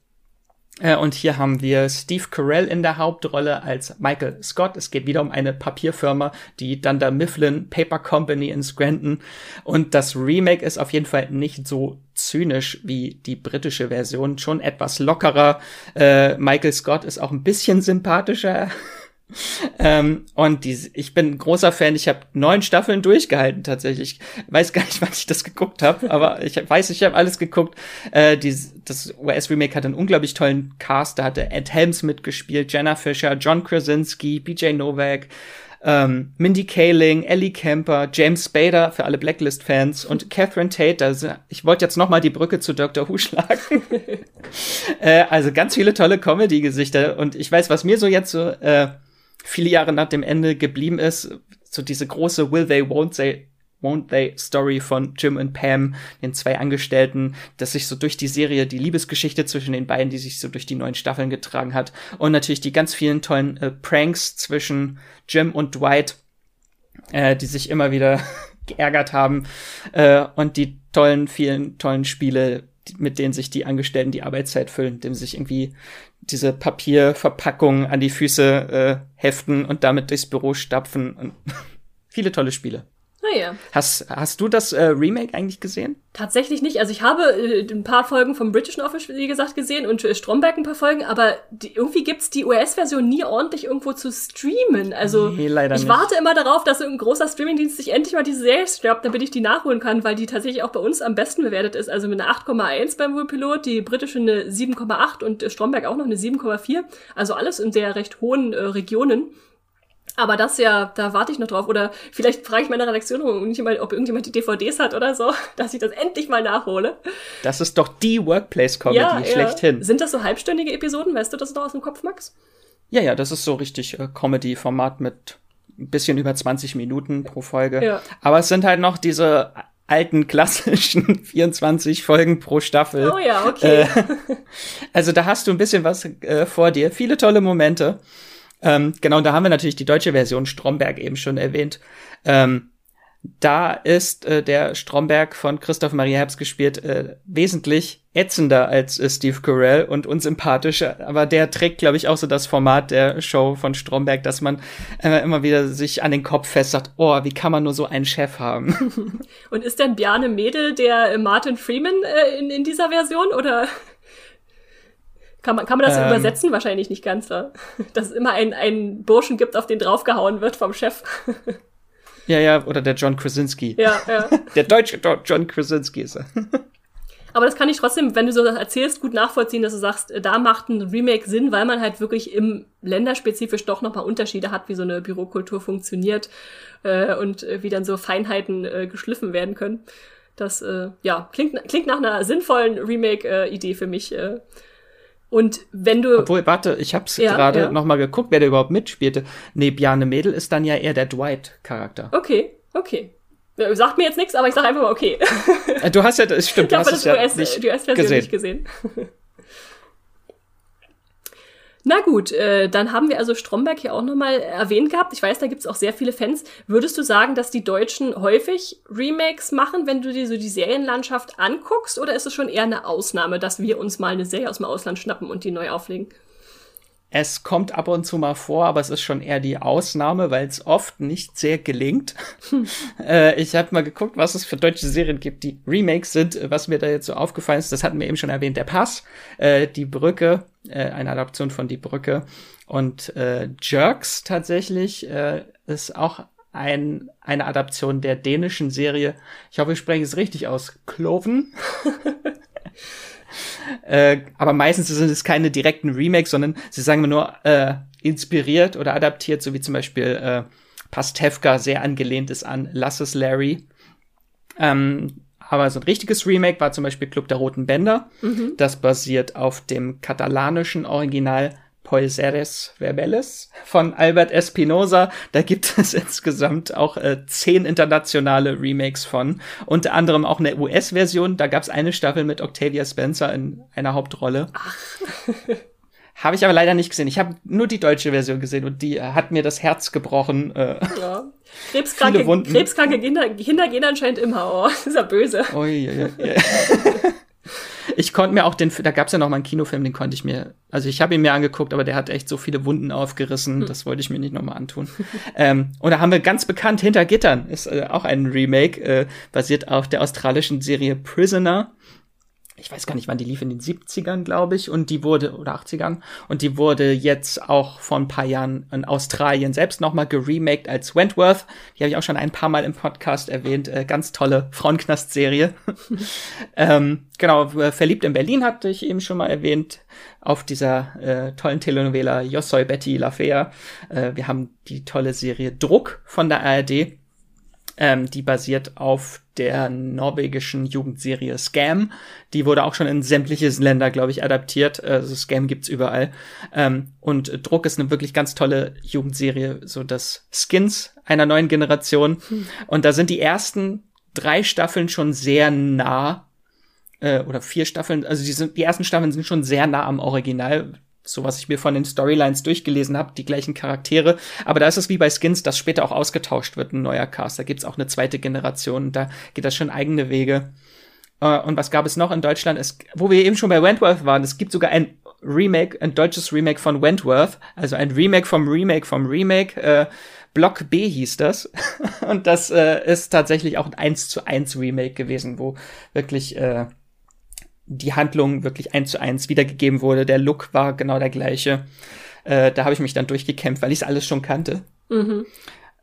Äh, und hier haben wir Steve Carell in der Hauptrolle als Michael Scott. Es geht wieder um eine Papierfirma, die Dunder Mifflin Paper Company in Scranton. Und das Remake ist auf jeden Fall nicht so zynisch wie die britische Version, schon etwas lockerer. Äh, Michael Scott ist auch ein bisschen sympathischer ähm, und die, ich bin großer Fan. Ich habe neun Staffeln durchgehalten tatsächlich. Ich weiß gar nicht, wann ich das geguckt habe, aber ich weiß, ich habe alles geguckt. Äh, die, das US-Remake hat einen unglaublich tollen Cast. Da hatte Ed Helms mitgespielt, Jenna Fisher, John Krasinski, BJ Novak, ähm, Mindy Kaling, Ellie Kemper, James Spader für alle Blacklist-Fans und Catherine Tate. Also ich wollte jetzt noch mal die Brücke zu Dr. Who schlagen. äh, also ganz viele tolle Comedy-Gesichter und ich weiß, was mir so jetzt so äh, viele Jahre nach dem Ende geblieben ist. So diese große Will they, won't they, won't they Story von Jim und Pam, den zwei Angestellten, dass sich so durch die Serie die Liebesgeschichte zwischen den beiden, die sich so durch die neuen Staffeln getragen hat. Und natürlich die ganz vielen tollen äh, Pranks zwischen Jim und Dwight, äh, die sich immer wieder geärgert haben. Äh, und die tollen, vielen tollen Spiele, mit denen sich die Angestellten die Arbeitszeit füllen, dem sich irgendwie diese Papierverpackung an die Füße äh, heften und damit durchs Büro stapfen und viele tolle Spiele. Naja. Hast, hast du das äh, Remake eigentlich gesehen? Tatsächlich nicht. Also ich habe äh, ein paar Folgen vom Britischen Office, wie gesagt, gesehen und äh, Stromberg ein paar Folgen, aber die, irgendwie gibt's die US-Version nie ordentlich irgendwo zu streamen. Also Nee, leider ich nicht. warte immer darauf, dass irgendein großer Streamingdienst sich endlich mal diese Serie schnappt, damit ich die nachholen kann, weil die tatsächlich auch bei uns am besten bewertet ist. Also mit einer 8,1 beim Wohlpilot, die britische eine 7,8 und äh, Stromberg auch noch eine 7,4. Also alles in sehr recht hohen äh, Regionen. Aber das ja, da warte ich noch drauf. Oder vielleicht frage ich meine Redaktion, ob irgendjemand, ob irgendjemand die DVDs hat oder so, dass ich das endlich mal nachhole. Das ist doch die Workplace-Comedy schlechthin. Sind das so halbstündige Episoden? Weißt du das noch aus dem Kopf, Max? Ja, ja, das ist so richtig äh, Comedy-Format mit ein bisschen über 20 Minuten pro Folge. Ja. Aber es sind halt noch diese alten klassischen 24 Folgen pro Staffel. Oh ja, okay. Also da hast du ein bisschen was äh, vor dir. Viele tolle Momente. Ähm, genau, da haben wir natürlich die deutsche Version Stromberg eben schon erwähnt. Ähm, da ist äh, der Stromberg von Christoph Maria Herbst gespielt äh, wesentlich ätzender als äh, Steve Carell und unsympathischer. Aber der trägt, glaube ich, auch so das Format der Show von Stromberg, dass man äh, immer wieder sich an den Kopf fest sagt, oh, wie kann man nur so einen Chef haben? Und ist denn Bjarne Mädel der äh, Martin Freeman äh, in, in dieser Version? Oder kann man, kann man das Ähm. übersetzen? Wahrscheinlich nicht ganz. Ja? Dass es immer einen, einen Burschen gibt, auf den draufgehauen wird vom Chef. ja, ja, oder der John Krasinski. ja, ja. Der deutsche John Krasinski ist er. Aber das kann ich trotzdem, wenn du so das erzählst, gut nachvollziehen, dass du sagst, äh, da macht ein Remake Sinn, weil man halt wirklich im länderspezifisch doch nochmal Unterschiede hat, wie so eine Bürokultur funktioniert äh, und äh, wie dann so Feinheiten äh, geschliffen werden können. Das äh, ja klingt, klingt nach einer sinnvollen Remake-Idee für mich. Äh. Und wenn du Obwohl, warte, ich hab's Ja, gerade ja. noch mal geguckt, wer da überhaupt mitspielte. Nee, Bjarne Mädel ist dann ja eher der Dwight-Charakter. okay, okay, sagt mir jetzt nichts, aber ich sag einfach mal okay. Äh, Du hast ja, das stimmt, Ich du hast es das ja US, nicht die US-Version nicht gesehen. Na gut, äh, dann haben wir also Stromberg hier auch nochmal erwähnt gehabt. Ich weiß, da gibt's auch sehr viele Fans. Würdest du sagen, dass die Deutschen häufig Remakes machen, wenn du dir so die Serienlandschaft anguckst? Oder ist es schon eher eine Ausnahme, dass wir uns mal eine Serie aus dem Ausland schnappen und die neu auflegen? Es kommt ab und zu mal vor, aber es ist schon eher die Ausnahme, weil es oft nicht sehr gelingt. äh, ich habe mal geguckt, was es für deutsche Serien gibt, die Remakes sind. Äh, Was mir da jetzt so aufgefallen ist, das hatten wir eben schon erwähnt, der Pass, äh, die Brücke, äh, eine Adaption von die Brücke und äh, Jerks tatsächlich äh, ist auch ein, eine Adaption der dänischen Serie. Ich hoffe, ich spreche es richtig aus. Kloven. Äh, aber meistens sind es keine direkten Remakes, sondern sie sagen mir nur äh, inspiriert oder adaptiert, so wie zum Beispiel äh, Pastewka sehr angelehnt ist an Lass es Larry. Ähm, aber so ein richtiges Remake war zum Beispiel Club der Roten Bänder. Das basiert auf dem katalanischen Original Poiseres Verbeles von Albert Espinosa. Da gibt es insgesamt auch äh, zehn internationale Remakes von. Unter anderem auch eine US-Version. Da gab es eine Staffel mit Octavia Spencer in einer Hauptrolle. Habe ich aber leider nicht gesehen. Ich habe nur die deutsche Version gesehen und die äh, hat mir das Herz gebrochen. Äh, Ja. Krebskranke, krebskranke Kinder, Kinder gehen anscheinend immer. Oh, ist ja böse. Ui, ui, ui. Ich konnte mir auch den, da gab es ja noch mal einen Kinofilm, den konnte ich mir, also ich habe ihn mir angeguckt, aber der hat echt so viele Wunden aufgerissen, das wollte ich mir nicht noch mal antun. ähm, und da haben wir ganz bekannt Hinter Gittern, ist äh, auch ein Remake, äh, basiert auf der australischen Serie Prisoner. Ich weiß gar nicht, wann die lief, in den 70ern, glaube ich, und die wurde, oder 80ern, und die wurde jetzt auch vor ein paar Jahren in Australien selbst nochmal geremaked als Wentworth. Die habe ich auch schon ein paar Mal im Podcast erwähnt. Äh, ganz tolle Frauenknast-Serie. ähm, genau, äh, Verliebt in Berlin hatte ich eben schon mal erwähnt, auf dieser äh, tollen Telenovela Jossoi Betty Lafea. Äh, wir haben die tolle Serie Druck von der ARD. Ähm, die basiert auf der norwegischen Jugendserie Scam. Die wurde auch schon in sämtliche Länder, glaube ich, adaptiert. Also Scam gibt's überall. Ähm, und Druck ist eine wirklich ganz tolle Jugendserie, so das Skins einer neuen Generation. Und da sind die ersten drei Staffeln schon sehr nah äh, oder vier Staffeln, also die, sind, die ersten Staffeln sind schon sehr nah am Original, so was ich mir von den Storylines durchgelesen habe, die gleichen Charaktere. Aber da ist es wie bei Skins, dass später auch ausgetauscht wird, ein neuer Cast. Da gibt's auch eine zweite Generation, da geht das schon eigene Wege. Äh, und was gab es noch in Deutschland? Es, wo wir eben schon bei Wentworth waren, es gibt sogar ein Remake, ein deutsches Remake von Wentworth, also ein Remake vom Remake vom Remake, äh, Block B hieß das. Und das äh, ist tatsächlich auch ein 1 zu 1 Remake gewesen, wo wirklich äh, die Handlung wirklich eins zu eins wiedergegeben wurde. Der Look war genau der gleiche. Äh, da habe ich mich dann durchgekämpft, weil ich es alles schon kannte. Mhm.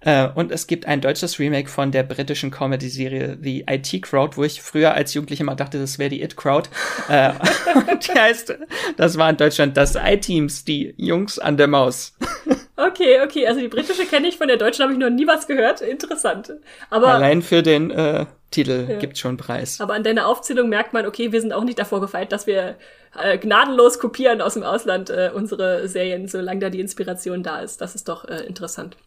Äh, und es gibt ein deutsches Remake von der britischen Comedy-Serie The IT Crowd, wo ich früher als Jugendlicher immer dachte, das wäre die It Crowd. äh, die heißt, das war in Deutschland das I-Teams, die Jungs an der Maus. okay, okay, also die britische kenne ich, von der deutschen habe ich noch nie was gehört. Interessant. Aber allein für den äh, Titel ja. gibt schon Preis. Aber an deiner Aufzählung merkt man, okay, wir sind auch nicht davor gefeit, dass wir äh, gnadenlos kopieren aus dem Ausland äh, unsere Serien, solange da die Inspiration da ist. Das ist doch äh, interessant.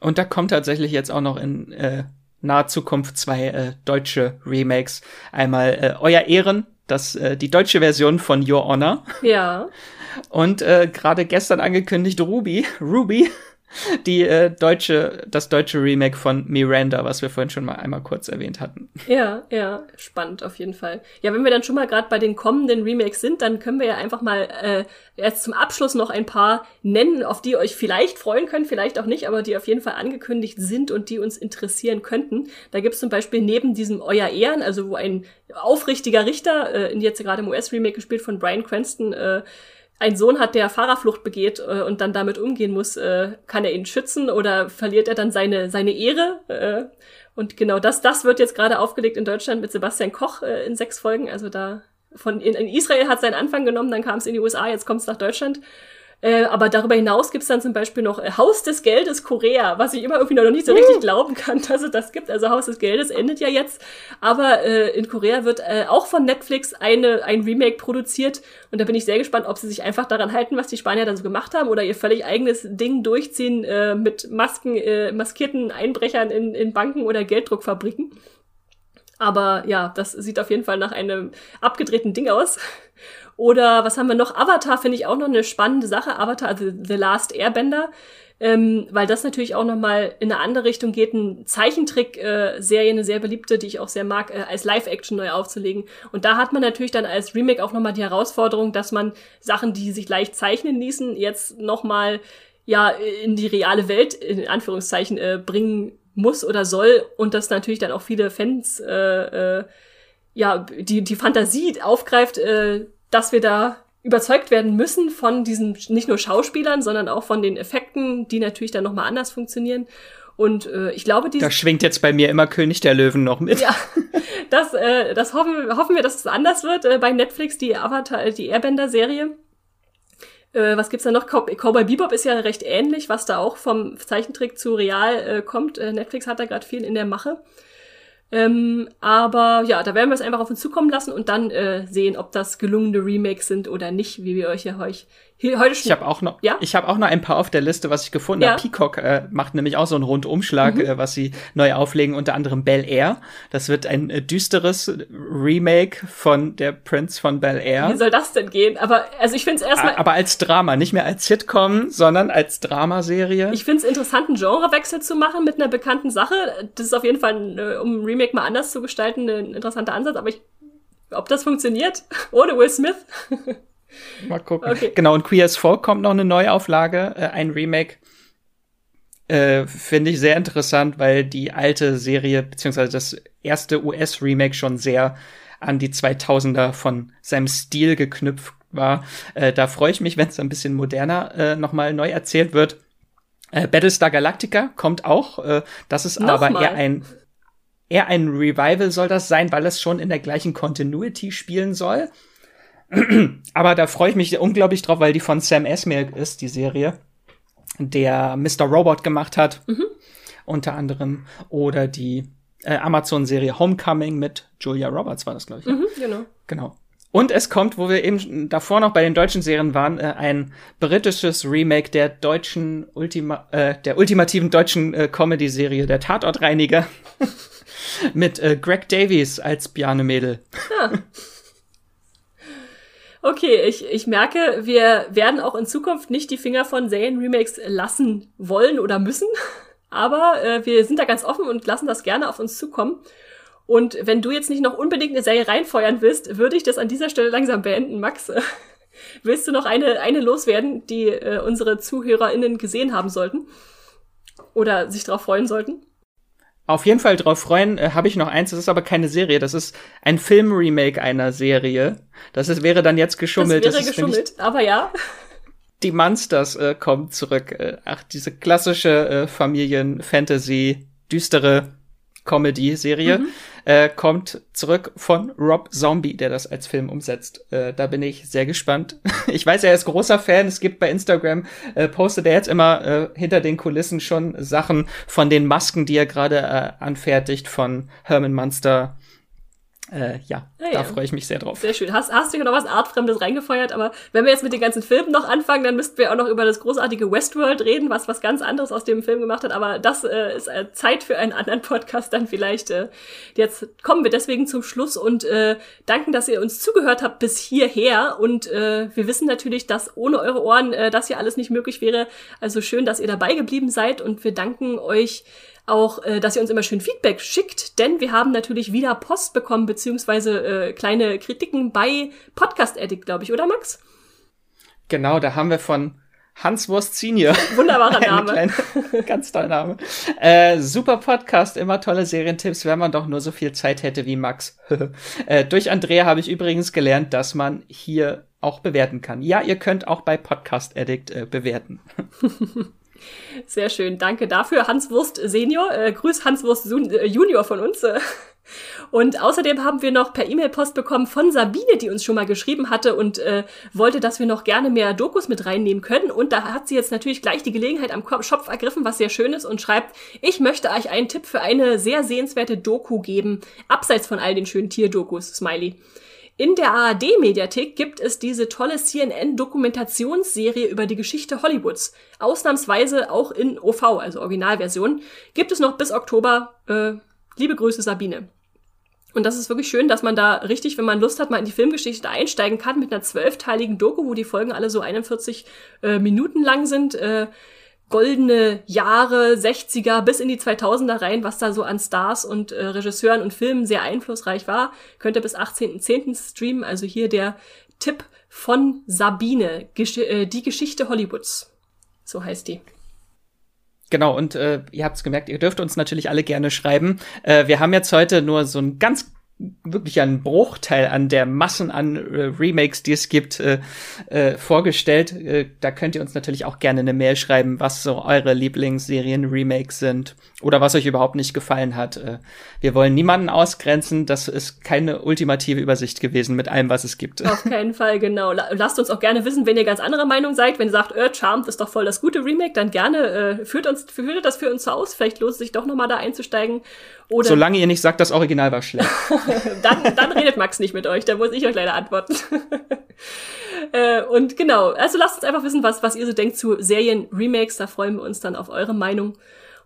Und da kommt tatsächlich jetzt auch noch in äh, naher Zukunft zwei äh, deutsche Remakes. Einmal äh, Euer Ehren, das äh, die deutsche Version von Your Honor. Ja. Und äh, gerade gestern angekündigt Ruby, Ruby die äh, deutsche, das deutsche Remake von Miranda, was wir vorhin schon mal einmal kurz erwähnt hatten. Ja, ja, spannend auf jeden Fall. Ja, wenn wir dann schon mal gerade bei den kommenden Remakes sind, dann können wir ja einfach mal äh, erst zum Abschluss noch ein paar nennen, auf die ihr euch vielleicht freuen könnt, vielleicht auch nicht, aber die auf jeden Fall angekündigt sind und die uns interessieren könnten. Da gibt's zum Beispiel neben diesem Euer Ehren, also wo ein aufrichtiger Richter, äh, in jetzt gerade im US-Remake gespielt von Brian Cranston, äh, ein Sohn hat, der Fahrerflucht begeht äh, und dann damit umgehen muss, äh, kann er ihn schützen oder verliert er dann seine, seine Ehre? Äh, und genau das, das wird jetzt gerade aufgelegt in Deutschland mit Sebastian Koch äh, in sechs Folgen. Also da von in, in Israel hat seinen Anfang genommen, dann kam es in die USA, jetzt kommt es nach Deutschland. Äh, aber darüber hinaus gibt's dann zum Beispiel noch äh, Haus des Geldes Korea, was ich immer irgendwie noch nicht so richtig uh. glauben kann, dass es das gibt. Also Haus des Geldes endet ja jetzt. Aber äh, in Korea wird äh, auch von Netflix eine, ein Remake produziert. Und da bin ich sehr gespannt, ob sie sich einfach daran halten, was die Spanier dann so gemacht haben, oder ihr völlig eigenes Ding durchziehen äh, mit Masken, äh, maskierten Einbrechern in, in Banken oder Gelddruckfabriken. Aber ja, das sieht auf jeden Fall nach einem abgedrehten Ding aus. Oder was haben wir noch? Avatar finde ich auch noch eine spannende Sache. Avatar, also The Last Airbender. Ähm, weil das natürlich auch noch mal in eine andere Richtung geht, ein Zeichentrick-Serie, eine sehr beliebte, die ich auch sehr mag, äh, als Live-Action neu aufzulegen. Und da hat man natürlich dann als Remake auch noch mal die Herausforderung, dass man Sachen, die sich leicht zeichnen ließen, jetzt noch mal ja in die reale Welt in Anführungszeichen äh, bringen muss oder soll und das natürlich dann auch viele Fans äh, äh, ja die die Fantasie aufgreift, äh, dass wir da überzeugt werden müssen von diesen nicht nur Schauspielern, sondern auch von den Effekten, die natürlich dann nochmal anders funktionieren. Und äh, ich glaube, die. Da schwingt jetzt bei mir immer König der Löwen noch mit. Ja, das, äh, das hoffen, hoffen wir, dass es anders wird äh, bei Netflix, die Avatar, die Airbender-Serie. Äh, was gibt's da noch? Cowboy Bebop ist ja recht ähnlich, was da auch vom Zeichentrick zu real äh, kommt. Äh, Netflix hat da gerade viel in der Mache. Ähm, aber ja, da werden wir es einfach auf uns zukommen lassen und dann äh, sehen, ob das gelungene Remakes sind oder nicht, wie wir euch ja heute heute schon. Ich habe auch noch, ja? ich habe auch noch ein paar auf der Liste, was ich gefunden ja. habe. Peacock äh, macht nämlich auch so einen Rundumschlag, mhm. äh, was sie neu auflegen, unter anderem Bel Air. Das wird ein äh, düsteres Remake von der Prince von Bel Air. Wie soll das denn gehen? Aber also ich finde es erstmal. Aber als Drama, nicht mehr als Sitcom, sondern als Dramaserie. Ich finde es interessant, einen Genrewechsel zu machen mit einer bekannten Sache. Das ist auf jeden Fall, äh, um ein Remake mal anders zu gestalten, ein interessanter Ansatz. Aber ich, ob das funktioniert ohne Will Smith? Mal gucken. Okay. Genau, und Queer as Folk kommt noch eine Neuauflage, äh, ein Remake. Äh, Finde ich sehr interessant, weil die alte Serie, beziehungsweise das erste US-Remake schon sehr an die 2000er von seinem Stil geknüpft war. Äh, da freue ich mich, wenn es ein bisschen moderner äh, nochmal neu erzählt wird. Äh, Battlestar Galactica kommt auch. Äh, das ist Nochmal. aber eher ein eher ein Revival soll das sein, weil es schon in der gleichen Continuity spielen soll. Aber da freue ich mich unglaublich drauf, weil die von Sam Esmail ist, die Serie, der Mr. Robot gemacht hat, mhm. unter anderem. Oder die äh, Amazon-Serie Homecoming mit Julia Roberts war das, glaube ich. Mhm, genau. Genau. Und es kommt, wo wir eben davor noch bei den deutschen Serien waren, äh, ein britisches Remake der deutschen Ultima, äh, der ultimativen deutschen äh, Comedy-Serie, der Tatortreiniger, mit äh, Greg Davies als Bjarne Mädel. Ja. Okay, ich, ich merke, wir werden auch in Zukunft nicht die Finger von Serien-Remakes lassen wollen oder müssen. Aber äh, wir sind da ganz offen und lassen das gerne auf uns zukommen. Und wenn du jetzt nicht noch unbedingt eine Serie reinfeuern willst, würde ich das an dieser Stelle langsam beenden, Max. Willst du noch eine, eine loswerden, die äh, unsere ZuhörerInnen gesehen haben sollten? Oder sich darauf freuen sollten? Auf jeden Fall drauf freuen, äh, habe ich noch eins, das ist aber keine Serie, das ist ein Film-Remake einer Serie. Das ist, wäre dann jetzt geschummelt. Das wäre das geschummelt, aber ja. Die Monsters äh, kommen zurück. Äh, ach, diese klassische äh, Familien-Fantasy, düstere Comedy-Serie, mhm. Äh, kommt zurück von Rob Zombie, der das als Film umsetzt. Äh, da bin ich sehr gespannt. ich weiß, er ist großer Fan. Es gibt bei Instagram, äh, postet er jetzt immer äh, hinter den Kulissen schon Sachen von den Masken, die er gerade äh, anfertigt von Herman Munster äh, ja, ja, da freue ich mich sehr drauf. Sehr schön. Hast, hast du hier noch was Artfremdes reingefeuert? Aber wenn wir jetzt mit den ganzen Filmen noch anfangen, dann müssten wir auch noch über das großartige Westworld reden, was was ganz anderes aus dem Film gemacht hat. Aber das äh, ist äh, Zeit für einen anderen Podcast dann vielleicht. Äh, jetzt kommen wir deswegen zum Schluss und äh, danken, dass ihr uns zugehört habt bis hierher. Und äh, wir wissen natürlich, dass ohne eure Ohren äh, das hier alles nicht möglich wäre. Also schön, dass ihr dabei geblieben seid und wir danken euch auch, äh, dass ihr uns immer schön Feedback schickt, denn wir haben natürlich wieder Post bekommen, beziehungsweise äh, kleine Kritiken bei Podcast Addict, glaube ich, oder Max? Genau, da haben wir von Hans Wurst Senior. Wunderbarer Name. Kleine, ganz toller Name. Äh, super Podcast, immer tolle Serientipps, wenn man doch nur so viel Zeit hätte wie Max. äh, durch Andrea habe ich übrigens gelernt, dass man hier auch bewerten kann. Ja, ihr könnt auch bei Podcast Addict äh, bewerten. Sehr schön, danke dafür. Hans Wurst Senior, äh, grüß Hans Wurst äh, Junior von uns. Und außerdem haben wir noch per E-Mail Post bekommen von Sabine, die uns schon mal geschrieben hatte und äh, wollte, dass wir noch gerne mehr Dokus mit reinnehmen können. Und da hat sie jetzt natürlich gleich die Gelegenheit am Schopf ergriffen, was sehr schön ist, und schreibt, ich möchte euch einen Tipp für eine sehr sehenswerte Doku geben, abseits von all den schönen Tierdokus, Smiley. In der ARD-Mediathek gibt es diese tolle CNN-Dokumentationsserie über die Geschichte Hollywoods. Ausnahmsweise auch in OV, also Originalversion. Gibt es noch bis Oktober. Äh, liebe Grüße, Sabine. Und das ist wirklich schön, dass man da richtig, wenn man Lust hat, mal in die Filmgeschichte einsteigen kann mit einer zwölfteiligen Doku, wo die Folgen alle so 41 äh, Minuten lang sind. Äh, goldene Jahre, 60er bis in die 2000er rein, was da so an Stars und äh, Regisseuren und Filmen sehr einflussreich war, könnt ihr bis 18.10. streamen. Also hier der Tipp von Sabine, Gesch äh, die Geschichte Hollywoods. So heißt die. Genau, und äh, ihr habt es gemerkt, ihr dürft uns natürlich alle gerne schreiben. Äh, wir haben jetzt heute nur so ein ganz wirklich ein Bruchteil an der Massen an äh, Remakes, die es gibt, äh, äh, vorgestellt. Äh, da könnt ihr uns natürlich auch gerne eine Mail schreiben, was so eure Lieblingsserien-Remakes sind oder was euch überhaupt nicht gefallen hat. Äh, wir wollen niemanden ausgrenzen. Das ist keine ultimative Übersicht gewesen mit allem, was es gibt. Auf keinen Fall, genau. Lasst uns auch gerne wissen, wenn ihr ganz anderer Meinung seid. Wenn ihr sagt, äh, Charmed ist doch voll das gute Remake, dann gerne äh, führt uns, führt das für uns aus. Vielleicht lohnt es sich doch nochmal da einzusteigen. Oder Solange ihr nicht sagt, das Original war schlecht. dann, dann redet Max nicht mit euch, da muss ich euch leider antworten. äh, und genau, also lasst uns einfach wissen, was, was ihr so denkt zu Serien-Remakes. Da freuen wir uns dann auf eure Meinung.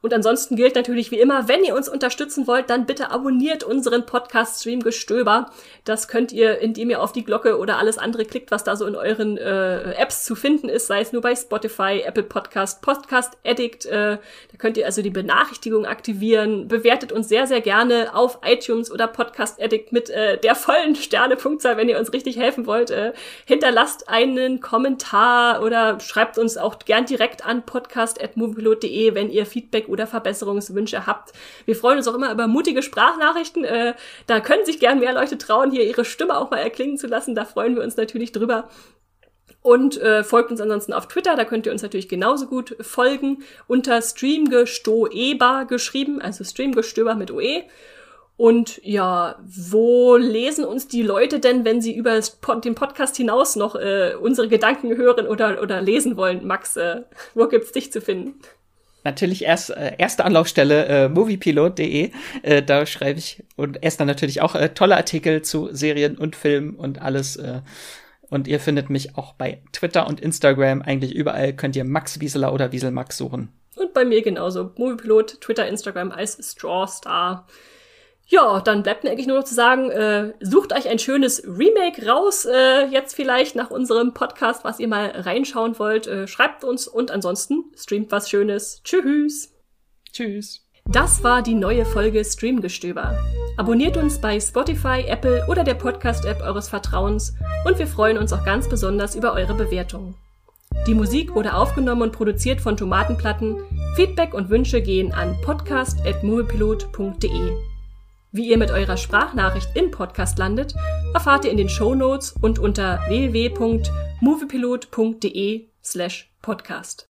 Und ansonsten gilt natürlich wie immer, wenn ihr uns unterstützen wollt, dann bitte abonniert unseren Podcast-Stream Gestöber. Das könnt ihr, indem ihr auf die Glocke oder alles andere klickt, was da so in euren äh, Apps zu finden ist, sei es nur bei Spotify, Apple Podcast, Podcast Addict. Äh, da könnt ihr also die Benachrichtigung aktivieren. Bewertet uns sehr, sehr gerne auf iTunes oder Podcast Addict mit äh, der vollen Sternepunktzahl, wenn ihr uns richtig helfen wollt. Äh, hinterlasst einen Kommentar oder schreibt uns auch gern direkt an podcast.moviepilot.de, wenn ihr Feedback oder Verbesserungswünsche habt. Wir freuen uns auch immer über mutige Sprachnachrichten. Äh, da können sich gern mehr Leute trauen, hier ihre Stimme auch mal erklingen zu lassen. Da freuen wir uns natürlich drüber. Und äh, folgt uns ansonsten auf Twitter, da könnt ihr uns natürlich genauso gut folgen, unter Streamgestoeber geschrieben, also Streamgestöber mit OE. Und ja, wo lesen uns die Leute denn, wenn sie über den Podcast hinaus noch äh, unsere Gedanken hören oder, oder lesen wollen? Max, äh, wo gibt's dich zu finden? Natürlich erst äh, erste Anlaufstelle äh, moviepilot.de. Äh, da schreibe ich und erst dann natürlich auch äh, tolle Artikel zu Serien und Filmen und alles. Äh, und ihr findet mich auch bei Twitter und Instagram. Eigentlich überall könnt ihr Max Wieseler oder Wieselmax suchen. Und bei mir genauso. Moviepilot, Twitter, Instagram als Strawstar. Ja, dann bleibt mir eigentlich nur noch zu sagen, äh, sucht euch ein schönes Remake raus, äh, jetzt vielleicht nach unserem Podcast, was ihr mal reinschauen wollt. Äh, schreibt uns und ansonsten streamt was Schönes. Tschüss. Tschüss. Das war die neue Folge Streamgestöber. Abonniert uns bei Spotify, Apple oder der Podcast-App eures Vertrauens und wir freuen uns auch ganz besonders über eure Bewertungen. Die Musik wurde aufgenommen und produziert von Tomatenplatten. Feedback und Wünsche gehen an podcast.moviepilot.de. Wie ihr mit eurer Sprachnachricht im Podcast landet, erfahrt ihr in den Show Notes und unter www.moviepilot.de slash podcast.